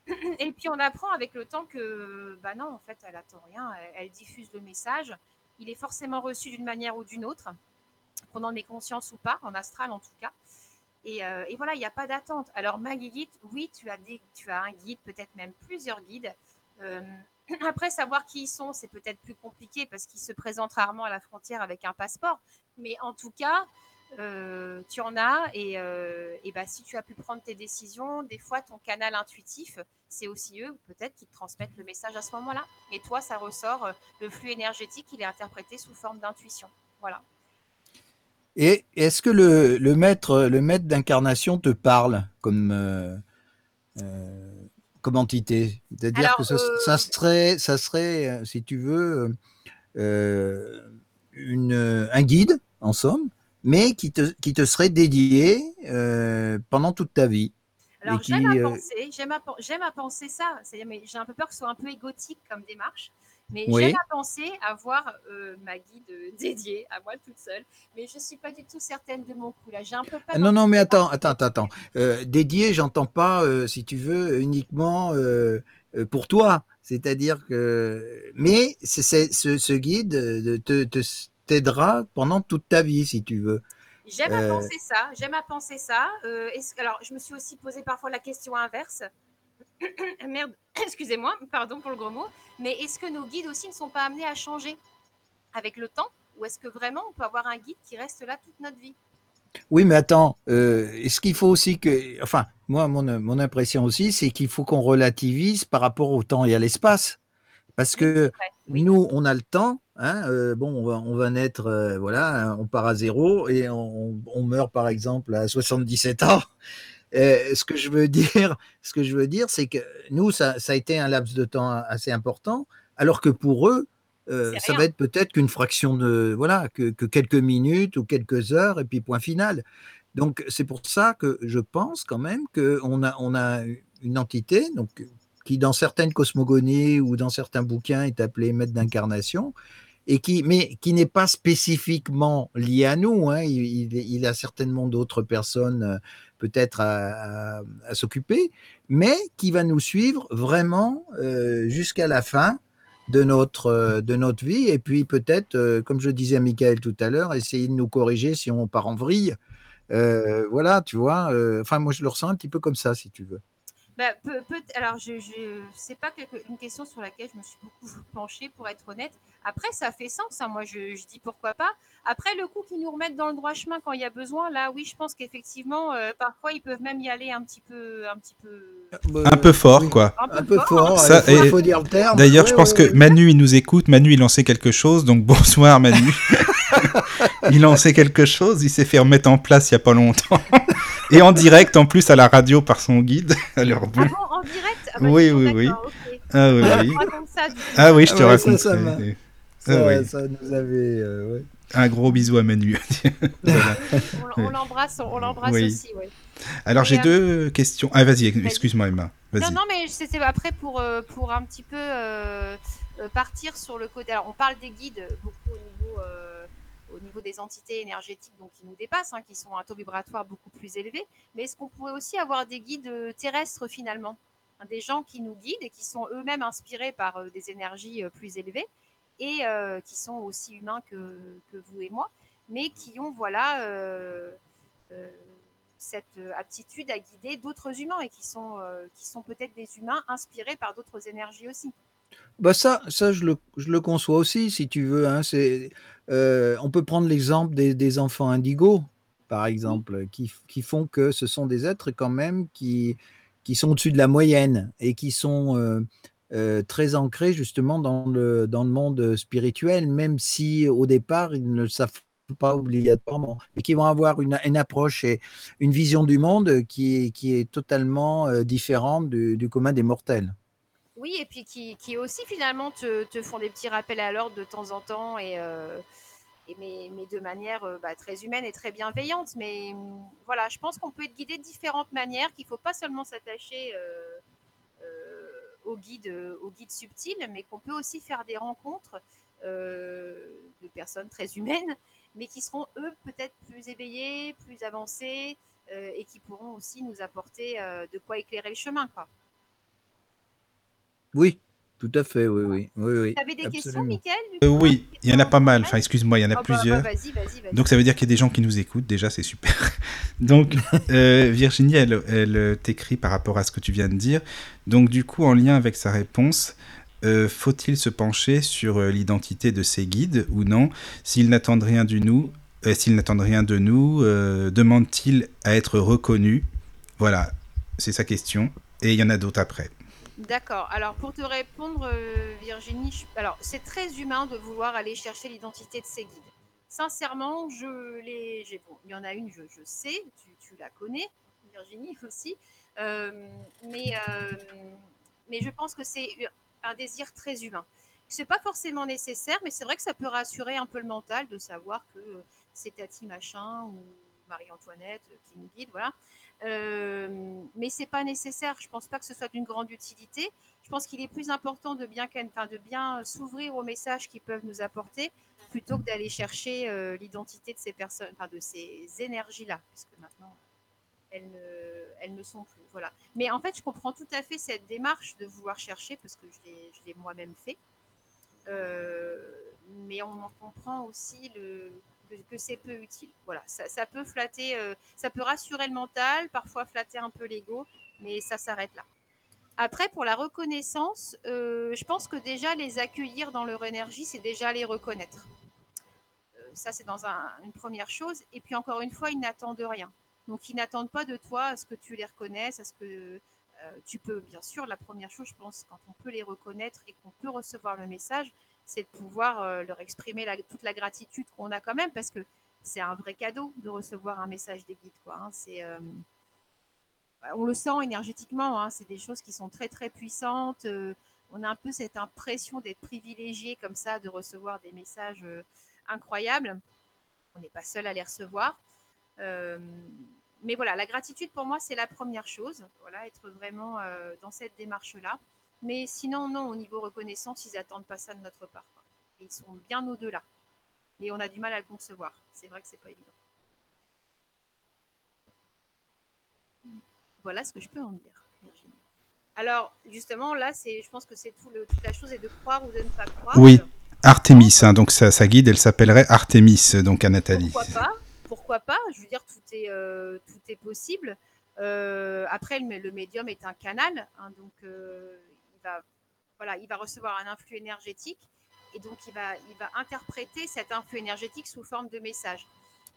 S3: Et puis on apprend avec le temps que, bah non, en fait, elle attend rien, elle, diffuse le message. Il est forcément reçu d'une manière ou d'une autre, qu'on en ait conscience ou pas, en astral en tout cas. Et, euh, et voilà, il n'y a pas d'attente. Alors, ma guide, oui, tu as, des, tu as un guide, peut-être même plusieurs guides. Euh, après, savoir qui ils sont, c'est peut-être plus compliqué parce qu'ils se présentent rarement à la frontière avec un passeport. Mais en tout cas, euh, tu en as et, euh, et bah, si tu as pu prendre tes décisions, des fois ton canal intuitif, c'est aussi eux peut-être qui te transmettent le message à ce moment-là. Et toi, ça ressort, euh, le flux énergétique, il est interprété sous forme d'intuition. Voilà.
S4: Et est-ce que le, le, maître, le maître d'incarnation te parle comme, comme entité? C'est-à-dire que ça, ça, serait, ça serait, si tu veux, une, un guide en somme, mais qui te, qui te serait dédié euh, pendant toute ta vie.
S3: Alors j'aime à, euh, penser, j'aime à, penser ça, j'ai un peu peur que ce soit un peu égotique comme démarche, mais j'aime à penser avoir euh, ma guide dédiée à moi toute seule, mais je ne suis pas du tout certaine de mon coup là. J'ai un peu
S4: pas. Non, non, mais attends, attends, attends, attends. dédié, j'entends pas, si tu veux, uniquement pour toi. C'est-à-dire que, mais c'est, ce, ce, guide te, te, t'aidera pendant toute ta vie, si tu veux.
S3: J'aime à euh, penser ça, j'aime à penser ça. Euh, alors, je me suis aussi posé parfois la question inverse. Merde, excusez-moi, pardon pour le gros mot. Mais est-ce que nos guides aussi ne sont pas amenés à changer avec le temps? Ou est-ce que vraiment on peut avoir un guide qui reste là toute notre vie?
S4: Oui, mais attends, euh, est-ce qu'il faut aussi que, enfin, moi, mon, mon impression aussi, c'est qu'il faut qu'on relativise par rapport au temps et à l'espace. Parce que nous, on a le temps, Hein, euh, bon, on va, on va naître, euh, voilà, on part à zéro et on, on, meurt par exemple à 77 ans. Euh, ce que je veux dire, ce que je veux dire, c'est que nous, ça, ça, a été un laps de temps assez important, alors que pour eux, ça va être peut-être qu'une fraction de, voilà, que, que, quelques minutes ou quelques heures et puis point final. Donc c'est pour ça que je pense quand même qu'on a, on a une entité, donc qui dans certaines cosmogonies ou dans certains bouquins est appelée maître d'incarnation, et qui, mais qui n'est pas spécifiquement lié à nous. Hein. Il, il, a certainement d'autres personnes euh, peut-être à, s'occuper, mais qui va nous suivre vraiment euh, jusqu'à la fin de notre, euh, de notre vie. Et puis peut-être, comme je disais à Michael tout à l'heure, essayer de nous corriger si on part en vrille. Voilà, tu vois. enfin, moi, je le ressens un petit peu comme ça, si tu veux.
S3: Bah, peut, peut, alors, je ne sais pas quelque, une question sur laquelle je me suis beaucoup penchée, pour être honnête. Après, ça fait sens. Hein. Moi, je, je, dis pourquoi pas. Après, le coup qu'ils nous remettent dans le droit chemin quand il y a besoin, là, oui, je pense qu'effectivement, euh, parfois, ils peuvent même y aller un petit peu, un petit peu,
S1: un peu fort, quoi.
S4: Un peu, fort. Ça, il faut, dire le terme.
S1: D'ailleurs, je pense que Manu, il nous écoute. Manu, il en sait quelque chose. Donc, bonsoir, Manu. il en sait quelque chose. Il s'est fait remettre en place il y a pas longtemps. Et en direct, en plus, à la radio par son guide. Alors,
S3: bon. Ah bon, en direct?
S1: Ah bah, Oui, oui, oui. Okay. Ah oui, oui. ah oui, je te ah ouais, raconte
S4: ça. Ça, ah, oui. ça nous avait. Euh, ouais.
S1: Un gros bisou à Manu. Voilà.
S3: On, on l'embrasse, on l'embrasse
S1: Oui.
S3: aussi. ouais.
S1: Alors, j'ai
S3: euh,
S1: deux questions. Ah, vas-y, excuse-moi, Emma.
S3: Non, non, mais c'était après pour, euh, pour un petit peu euh, euh, partir sur le côté. Alors, on parle des guides beaucoup au niveau, euh, au niveau des entités énergétiques donc, qui nous dépassent, hein, qui sont à un taux vibratoire beaucoup plus élevé. Mais est-ce qu'on pourrait aussi avoir des guides euh, terrestres finalement? Hein, Des gens qui nous guident et qui sont eux-mêmes inspirés par euh, des énergies euh, plus élevées et qui sont aussi humains que, que vous et moi, mais qui ont voilà cette aptitude à guider d'autres humains et qui sont, qui sont peut-être des humains inspirés par d'autres énergies aussi?
S4: Bah ça, ça je, le, je le conçois aussi, si tu veux. Hein, c'est, euh, on peut prendre l'exemple des, des enfants indigos, par exemple, qui, qui font que ce sont des êtres quand même qui, qui sont au-dessus de la moyenne et qui sont euh, euh, très ancrés justement dans le, dans le monde spirituel, même si au départ ils ne le savent pas obligatoirement, et qui vont avoir une, une approche et une vision du monde qui, est- qui est totalement différente du, du commun des mortels.
S3: Oui, et puis qui, aussi finalement te, font des petits rappels à l'ordre de temps en temps, et, euh, mais, de manière euh, bah, très humaine et très bienveillante. Mais hum, voilà, je pense qu'on peut être guidé de différentes manières, qu'il ne faut pas seulement s'attacher euh, au, guide, au guide subtil, mais qu'on peut aussi faire des rencontres de personnes très humaines, mais qui seront eux peut-être plus éveillés, plus avancés, et qui pourront aussi nous apporter de quoi éclairer le chemin.
S4: Oui, tout à fait, oui, oui, oui, oui.
S3: Tu avais des questions. Mickaël
S1: Euh, oui, il y en a pas mal. Enfin, excuse-moi, il y en a
S3: Ah bah, bah,
S1: plusieurs.
S3: vas-y, vas-y, vas-y.
S1: Donc ça veut dire qu'il y a des gens qui nous écoutent, déjà c'est super. Donc euh, Virginie, elle, elle euh, t'écrit par rapport à ce que tu viens de dire. Donc du coup, en lien avec sa réponse, euh, faut-il se pencher sur l'identité de ces guides ou non? S'ils n'attendent rien de nous, euh, s'ils n'attendent rien de nous, euh, demandent-ils à être reconnus? Voilà, c'est sa question. Et il y en a d'autres après.
S3: D'accord. Alors pour te répondre, euh, Virginie, alors c'est très humain de vouloir aller chercher l'identité de ces guides. Sincèrement, je les, bon, il y en a une, je, sais, tu, la connais, Virginie aussi, Euh, mais euh, mais je pense que c'est un désir très humain. C'est pas forcément nécessaire, mais c'est vrai que ça peut rassurer un peu le mental de savoir que c'est Tati machin ou Marie-Antoinette qui nous guide, voilà. Euh, mais c'est pas nécessaire. Je pense pas que ce soit d'une grande utilité. Je pense qu'il est plus important de bien, de bien s'ouvrir aux messages qu'ils peuvent nous apporter plutôt que d'aller chercher euh, l'identité de ces personnes, de ces énergies-là, puisque maintenant elles ne, elles ne sont plus. Voilà. Mais en fait, je comprends tout à fait cette démarche de vouloir chercher, parce que je l'ai, je l'ai moi-même fait. Euh, mais on en comprend aussi le, que, c'est peu utile. Voilà, ça, peut flatter, euh, ça peut rassurer le mental, parfois flatter un peu l'ego, mais ça s'arrête là. Après, pour la reconnaissance, euh, je pense que déjà les accueillir dans leur énergie, c'est déjà les reconnaître. Euh, ça, c'est dans un- une première chose. Et puis encore une fois, ils n'attendent rien. Donc, ils n'attendent pas de toi à ce que tu les reconnaisses, à ce que tu peux, bien sûr, la première chose, je pense, quand on peut les reconnaître et qu'on peut recevoir le message, c'est de pouvoir euh, leur exprimer toute la gratitude qu'on a quand même, parce que c'est un vrai cadeau de recevoir un message des guides. Hein. C'est, euh, on le sent énergétiquement, hein, c'est des choses qui sont très très puissantes. euh, on a un peu cette impression d'être privilégié comme ça, de recevoir des messages incroyables. On n'est pas seul à les recevoir. Mais voilà, la gratitude pour moi, c'est la première chose. Voilà, être vraiment dans cette démarche-là. Mais sinon, non, au niveau reconnaissance, ils n'attendent pas ça de notre part. Ils sont bien au-delà. Et on a du mal à le concevoir. C'est vrai que c'est pas évident. Voilà ce que je peux en dire. Virginie. Alors, justement, là, c'est, je pense que c'est tout toute la chose est de croire ou de ne pas croire.
S1: Oui. Artémis, hein, donc sa, sa guide, elle s'appellerait Artémis, donc à Nathalie.
S3: Pourquoi pas? Pourquoi pas? Je veux dire, tout est, euh, tout est possible. Euh, après, le, le médium est un canal, hein, donc euh, va, voilà, il va recevoir un influx énergétique et donc il va, il va interpréter cet influx énergétique sous forme de message.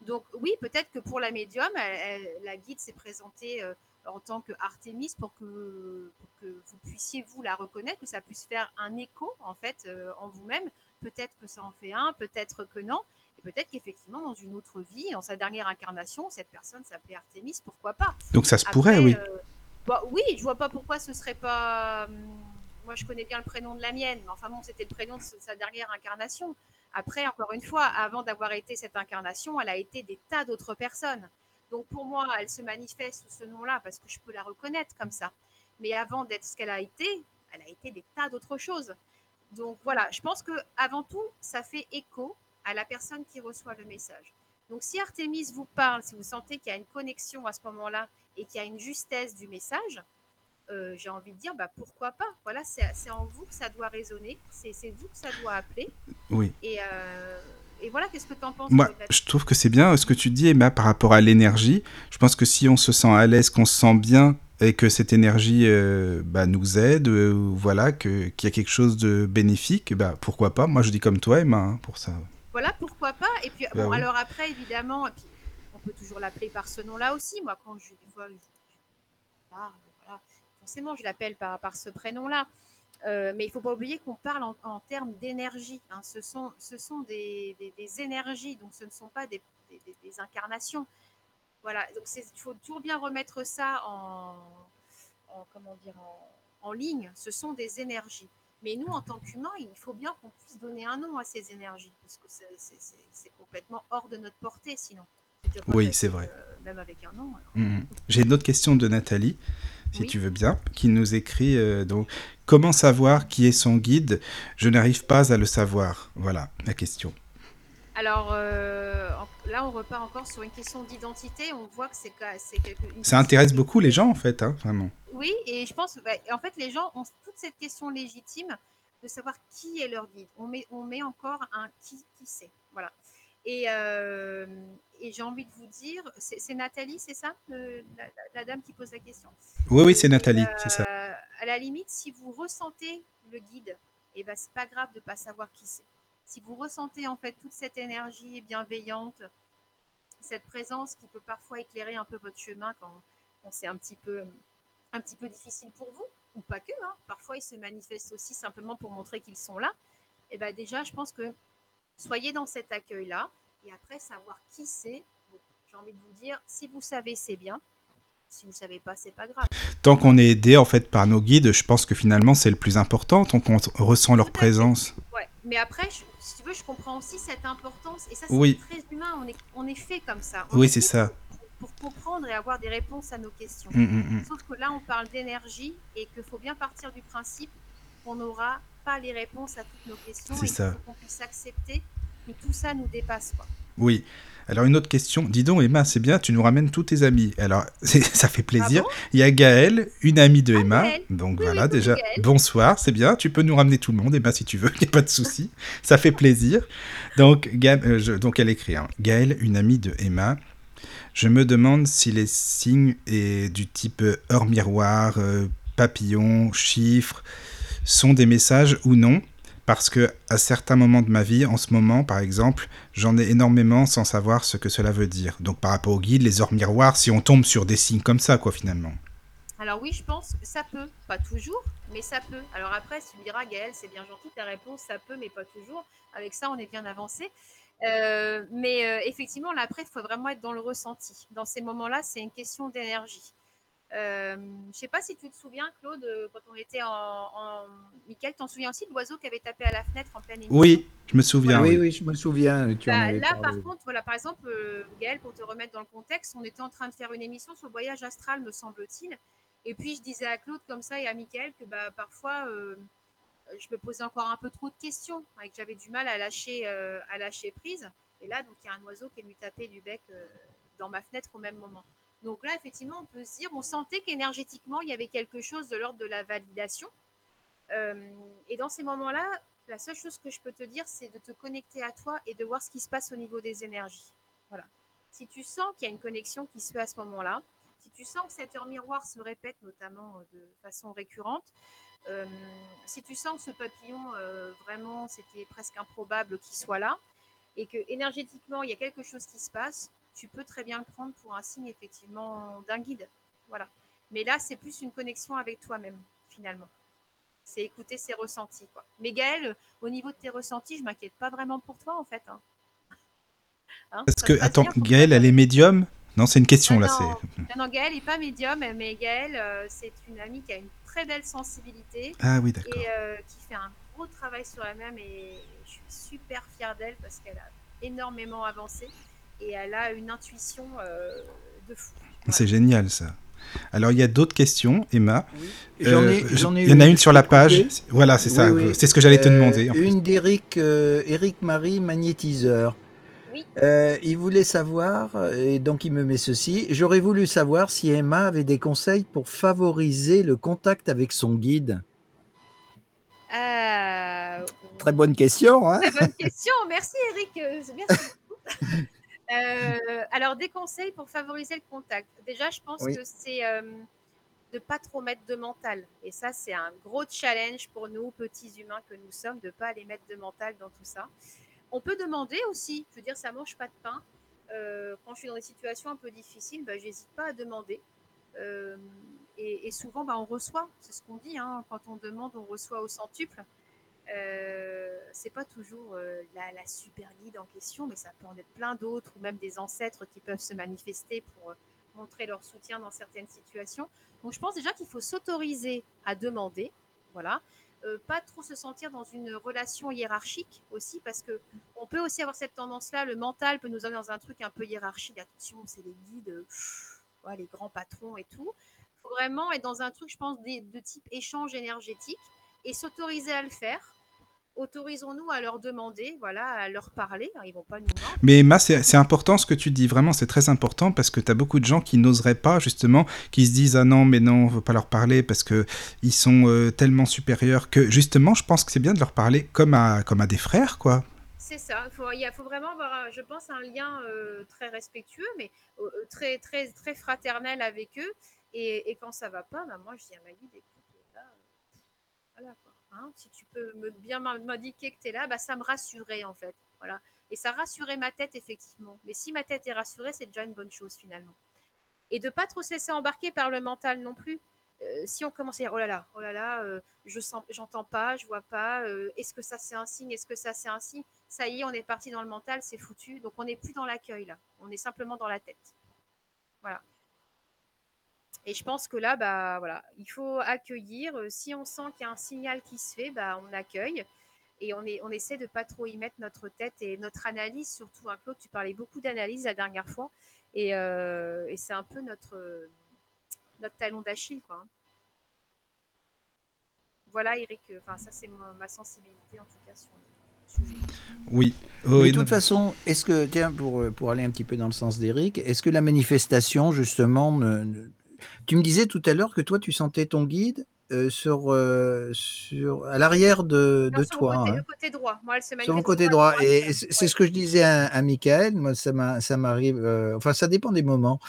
S3: Donc oui, peut-être que pour la médium, elle- elle- la guide s'est présentée euh, en tant que Artémis pour que, pour que vous puissiez vous la reconnaître, que ça puisse faire un écho en fait euh, en vous-même. Peut-être que ça en fait un, peut-être que non. Et peut-être qu'effectivement, dans une autre vie, dans sa dernière incarnation, cette personne s'appelait Artémis, pourquoi pas?
S1: Donc ça se
S3: Après,
S1: pourrait, oui.
S3: euh, bah, oui, je vois pas pourquoi ce serait pas. hum, Moi, je connais bien le prénom de la mienne, mais enfin bon, c'était le prénom de sa dernière incarnation. Après, encore une fois, avant d'avoir été cette incarnation, elle a été des tas d'autres personnes. Donc pour moi, elle se manifeste sous ce nom-là parce que je peux la reconnaître comme ça. Mais avant d'être ce qu'elle a été, elle a été des tas d'autres choses. Donc voilà, je pense que avant tout, ça fait écho à la personne qui reçoit le message. Donc si Artemis vous parle, si vous sentez qu'il y a une connexion à ce moment-là et qu'il y a une justesse du message, euh, j'ai envie de dire, bah, pourquoi pas Voilà, c'est en vous que ça doit résonner, c'est vous que ça doit appeler.
S1: Oui.
S3: Et, euh, et voilà, qu'est-ce que tu en penses
S1: Moi, je trouve que c'est bien ce que tu dis, Emma, par rapport à l'énergie. Je pense que si on se sent à l'aise, qu'on se sent bien et que cette énergie euh, bah, nous aide, voilà, qu'il y a quelque chose de bénéfique, bah, pourquoi pas Moi, je dis comme toi, Emma, hein, pour ça.
S3: Voilà, pourquoi pas Et puis,
S1: Bah
S3: bon,
S1: oui.
S3: alors après, évidemment, on peut toujours l'appeler par ce nom-là aussi. Moi, quand je, des fois, je- parle, forcément, je l'appelle par, par ce prénom-là. Euh, mais il ne faut pas oublier qu'on parle en, en termes d'énergie. hein. Ce sont, ce sont des, des- des énergies, donc ce ne sont pas des, incarnations. Voilà, donc il faut toujours bien remettre ça en, en- comment dire, en, en ligne. Ce sont des énergies. Mais nous, en tant qu'humains, il faut bien qu'on puisse donner un nom à ces énergies, parce que c'est- complètement hors de notre portée sinon.
S1: Oui, c'est vrai.
S3: euh, même avec un nom. alors.
S1: Mhm. J'ai une autre question de Nathalie, si
S3: Oui.
S1: tu veux bien, qui nous écrit euh, donc comment savoir qui est son guide? Je n'arrive pas à le savoir. Voilà la question.
S3: Alors euh, là, on repart encore sur une question d'identité. On voit que c'est une
S1: Ça intéresse beaucoup les gens en fait, hein, vraiment.
S3: Oui, et je pense, bah, en fait, les gens ont toute cette question légitime de savoir qui est leur guide. On met, on met encore un qui, qui c'est. Voilà. Et, euh, et j'ai envie de vous dire, c'est Nathalie, c'est ça, le- la, dame qui pose la question?
S1: Oui, oui, c'est Nathalie,
S3: euh,
S1: c'est ça.
S3: À la limite, si vous ressentez le guide, et ben c'est pas grave de pas savoir qui c'est. Si vous ressentez en fait toute cette énergie bienveillante, cette présence qui peut parfois éclairer un peu votre chemin quand, quand c'est un petit peu un petit peu difficile pour vous, ou pas que. hein. Parfois, ils se manifestent aussi simplement pour montrer qu'ils sont là. Et ben déjà, je pense que soyez dans cet accueil-là, et après savoir qui c'est. bon, J'ai envie de vous dire, si vous savez, c'est bien. Si vous savez pas, c'est pas grave.
S1: Tant qu'on est aidé en fait par nos guides, je pense que finalement c'est le plus important, tant qu'on ressent leur présence.
S3: Ouais, mais après, je- si tu veux, je comprends aussi cette importance. Et ça, c'est
S1: Oui.
S3: très humain. On est, on est fait comme ça. On
S1: Oui,
S3: est
S1: c'est ça.
S3: Pour, pour comprendre et avoir des réponses à nos questions.
S1: Mm, mm, mm.
S3: Sauf que là, on parle d'énergie et qu'il faut bien partir du principe qu'on n'aura pas les réponses à toutes nos questions
S1: C'est
S3: et
S1: ça.
S3: qu'on puisse accepter que tout ça nous dépasse. Quoi.
S1: Oui. Alors une autre question. Dis donc Emma, c'est bien, tu nous ramènes tous tes amis. Alors ça fait plaisir.
S3: Ah bon?
S1: Il y a Gaëlle, une amie de
S3: Ah,
S1: Emma.
S3: Gaëlle.
S1: Donc
S3: Oui,
S1: voilà,
S3: oui,
S1: déjà,
S3: Gaëlle.
S1: bonsoir, c'est bien. Tu peux nous ramener tout le monde, Emma, si tu veux, il n'y a pas de souci. ça fait plaisir. Donc, Ga- euh, je- donc elle écrit hein. Gaëlle, une amie de Emma. Je me demande si les signes est du type heure miroir, euh, papillon, chiffres sont des messages ou non. Parce que à certains moments de ma vie, en ce moment par exemple, j'en ai énormément sans savoir ce que cela veut dire. Donc par rapport au guide, les heures miroirs, si on tombe sur des signes comme ça, quoi, finalement.
S3: Alors oui, je pense que ça peut, pas toujours, mais ça peut. Alors après, tu me diras, Gaëlle, c'est bien gentil ta réponse, ça peut, mais pas toujours. Avec ça, on est bien avancé. Euh, mais euh, effectivement, là, après, il faut vraiment être dans le ressenti. Dans ces moments-là, c'est une question d'énergie. Euh, je sais pas si tu te souviens, Claude, euh, quand on était en... en... Michael, t'en souviens aussi de l'oiseau qui avait tapé à la fenêtre en pleine émission?
S1: Oui, je me souviens.
S4: oui,
S1: oui.
S4: oui, je me souviens. Tu
S3: Bah, là,
S4: parlé.
S3: par contre, voilà, par exemple, euh, Gaël, pour te remettre dans le contexte, on était en train de faire une émission sur le voyage astral, me semble-t-il. Et puis, je disais à Claude comme ça et à Mickaël que bah, parfois, euh, je me posais encore un peu trop de questions et que j'avais du mal à lâcher, euh, à lâcher prise. Et là, donc, il y a un oiseau qui est venu taper du bec euh, dans ma fenêtre au même moment. Donc là, effectivement, on peut se dire, on sentait qu'énergétiquement, il y avait quelque chose de l'ordre de la validation. Euh, et dans ces moments-là, la seule chose que je peux te dire, c'est de te connecter à toi et de voir ce qui se passe au niveau des énergies. Voilà. Si tu sens qu'il y a une connexion qui se fait à ce moment-là, si tu sens que cette heure miroir se répète notamment euh, de façon récurrente, euh, si tu sens que ce papillon, vraiment, c'était presque improbable qu'il soit là, et que énergétiquement, il y a quelque chose qui se passe, tu peux très bien le prendre pour un signe effectivement d'un guide. Voilà. Mais là, c'est plus une connexion avec toi-même, finalement. C'est écouter ses ressentis. Quoi. Mais Gaëlle, au niveau de tes ressentis, je m'inquiète pas vraiment pour toi, en fait. hein. Hein,
S1: Parce que, attends, Gaëlle, elle est médium? Non, c'est une question,
S3: Ah
S1: là.
S3: non.
S1: c'est...
S3: Non, non, Gaëlle n'est pas médium, mais Gaëlle, euh, c'est une amie qui a une très belle sensibilité
S1: Ah oui, d'accord.
S3: et euh, qui fait un gros travail sur elle-même et je suis super fière d'elle parce qu'elle a énormément avancé et elle a une intuition euh, de fou.
S1: C'est génial ça. Alors il y a d'autres questions, Emma?
S4: Oui. J'en ai,
S1: Euh,
S4: ai
S1: il y en a une sur la page. Voilà, c'est ça.
S4: Oui, oui.
S1: C'est ce que j'allais te
S4: Euh,
S1: demander.
S4: Une d'Éric euh, Éric Marie, magnétiseur.
S3: Oui.
S4: Euh, il voulait savoir, et donc il me met ceci, j'aurais voulu savoir si Emma avait des conseils pour favoriser le contact avec son guide.
S3: Euh,
S4: Très bonne question. Hein
S3: Très bonne question. Merci Eric. Merci beaucoup. Euh, alors, des conseils pour favoriser le contact. Déjà, je pense
S4: Oui.
S3: que c'est euh, de pas trop mettre de mental. Et ça, c'est un gros challenge pour nous, petits humains que nous sommes, de ne pas aller mettre de mental dans tout ça. On peut demander aussi, je veux dire, ça mange pas de pain. Euh, quand je suis dans des situations un peu difficiles, bah, j'hésite pas à demander. Et, et souvent, bah, on reçoit, c'est ce qu'on dit, hein, quand on demande, on reçoit au centuple. Euh, c'est pas toujours euh, la, la super guide en question, mais ça peut en être plein d'autres, ou même des ancêtres qui peuvent se manifester pour euh, montrer leur soutien dans certaines situations. Donc je pense déjà qu'il faut s'autoriser à demander, voilà. Pas trop se sentir dans une relation hiérarchique aussi, parce que on peut aussi avoir cette tendance-là, le mental peut nous amener dans un truc un peu hiérarchique. Attention, c'est les guides, les grands patrons et tout. Il faut vraiment être dans un truc, je pense, de type échange énergétique et s'autoriser à le faire. Autorisons-nous à leur demander, voilà, à leur parler. Ils vont pas nous mentir.
S1: Mais Emma, c'est important ce que tu dis, vraiment, c'est très important parce que tu as beaucoup de gens qui n'oseraient pas, justement, qui se disent Ah non, mais non, on ne veut pas leur parler parce qu'ils sont euh, tellement supérieurs que, justement, je pense que c'est bien de leur parler comme à, comme à des frères, quoi.
S3: C'est ça. Il faut, vraiment avoir, un- je pense, un lien euh, très respectueux, mais euh, euh, très, très, très fraternel avec eux. Et, et quand ça va pas, bah, moi, je dis à ma euh, voilà, quoi, hein, si tu peux me bien m'in- m'indiquer que tu es là, bah, ça me rassurait, en fait. Voilà. Et ça rassurait ma tête, effectivement. Mais si ma tête est rassurée, c'est déjà une bonne chose, finalement. Et de pas trop se laisser embarquer par le mental non plus. Euh, si on commence à dire, oh là là, oh là là, euh, je sens, j'entends pas, je vois pas, euh, est-ce que ça c'est un signe, est-ce que ça c'est un signe? Ça y est, on est parti dans le mental, c'est foutu. Donc on n'est plus dans l'accueil là, on est simplement dans la tête. Voilà. Et je pense que là, bah voilà, il faut accueillir. Euh, Si on sent qu'il y a un signal qui se fait, bah on accueille et on, est, on essaie de pas trop y mettre notre tête et notre analyse, surtout. Hein, Claude, tu parlais beaucoup d'analyse la dernière fois, et, euh, et c'est un peu notre notre talon d'Achille, quoi. hein. Voilà, Eric. euh, Enfin, ça c'est ma, ma sensibilité en tout cas sur le sujet.
S1: Oui.
S4: De
S1: non.
S4: toute façon, est-ce que, tiens, pour, pour aller un petit peu dans le sens d'Éric, est-ce que la manifestation, justement, ne- ne- tu me disais tout à l'heure que toi, tu sentais ton guide euh, sur, euh, sur, à l'arrière de,
S3: Non,
S4: de
S3: sur
S4: toi.
S3: le côté,
S4: hein.
S3: le côté droit. Moi, elle se
S4: Sur mon côté droit. Et c'est
S3: Ouais.
S4: ce que je disais à, à Michael. Moi, ça m'a- ça m'arrive. euh, enfin, ça dépend des moments.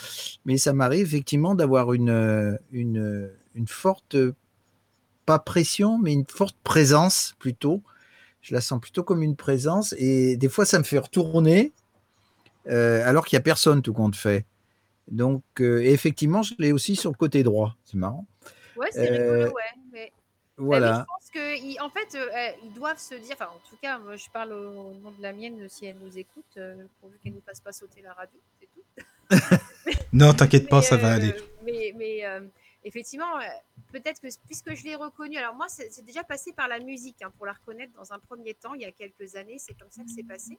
S4: Mais ça m'arrive effectivement d'avoir une, une, une forte, pas pression, mais une forte présence plutôt. Je la sens plutôt comme une présence. Et des fois, ça me fait retourner alors qu'il n'y a personne, tout compte fait. Donc, euh, et effectivement, je l'ai aussi sur le côté droit. C'est marrant.
S3: Ouais, c'est
S4: Euh,
S3: rigolo, ouais. Mais, mais je
S4: Voilà.
S3: pense qu'en en fait, euh, euh, ils doivent se dire, enfin, en tout cas, moi, je parle au, nom de la mienne, si elle nous écoute, euh, pourvu qu'elle ne nous fasse pas sauter la radio, c'est tout.
S1: Non, t'inquiète pas,
S3: Mais,
S1: ça va
S3: euh,
S1: aller.
S3: Mais, mais euh, effectivement, euh, peut-être que puisque je l'ai reconnue, alors moi, c'est c'est déjà passé par la musique, hein, pour la reconnaître dans un premier temps, il y a quelques années, c'est comme ça que c'est passé.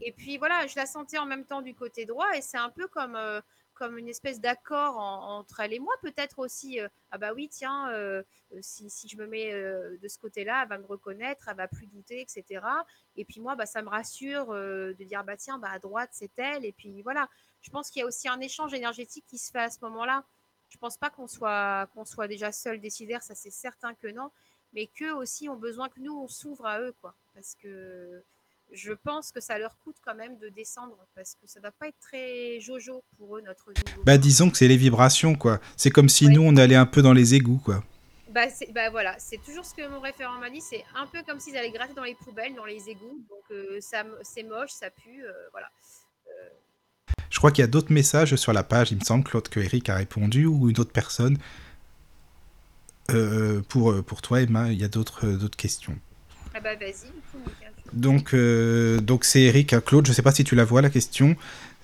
S3: Et puis voilà, je la sentais en même temps du côté droit, et c'est un peu comme, euh, comme une espèce d'accord en- entre elle et moi, peut-être aussi. euh, ah bah oui, tiens, euh, euh, si, si je me mets de ce côté-là, elle va me reconnaître, elle va plus douter, etc. Et puis moi, bah, ça me rassure de dire, bah tiens, bah, à droite, c'est elle. Et puis voilà, je pense qu'il y a aussi un échange énergétique qui se fait à ce moment-là. Je pense pas qu'on soit, qu'on soit déjà seul décidaire, ça c'est certain que non, mais qu'eux aussi ont besoin que nous, on s'ouvre à eux, quoi. Parce que je pense que ça leur coûte quand même de descendre, parce que ça va pas être très jojo pour eux, notre niveau.
S1: Bah, disons que c'est les vibrations, quoi. C'est comme si
S3: Ouais.
S1: nous, on allait un peu dans les égouts, quoi.
S3: Bah, c'est- bah voilà, c'est toujours ce que mon référent m'a dit, c'est un peu comme s'ils allaient gratter dans les poubelles, dans les égouts, donc euh, ça, c'est moche, ça pue, euh, voilà.
S1: Je crois qu'il y a d'autres messages sur la page, il me semble, Claude, que Eric a répondu, ou une autre personne. Euh, pour, euh, pour toi, Emma, il y a d'autres euh, d'autres questions.
S3: Ah bah vas-y,
S1: Donc, euh, donc c'est Eric à Claude, je sais pas si tu la vois, la question.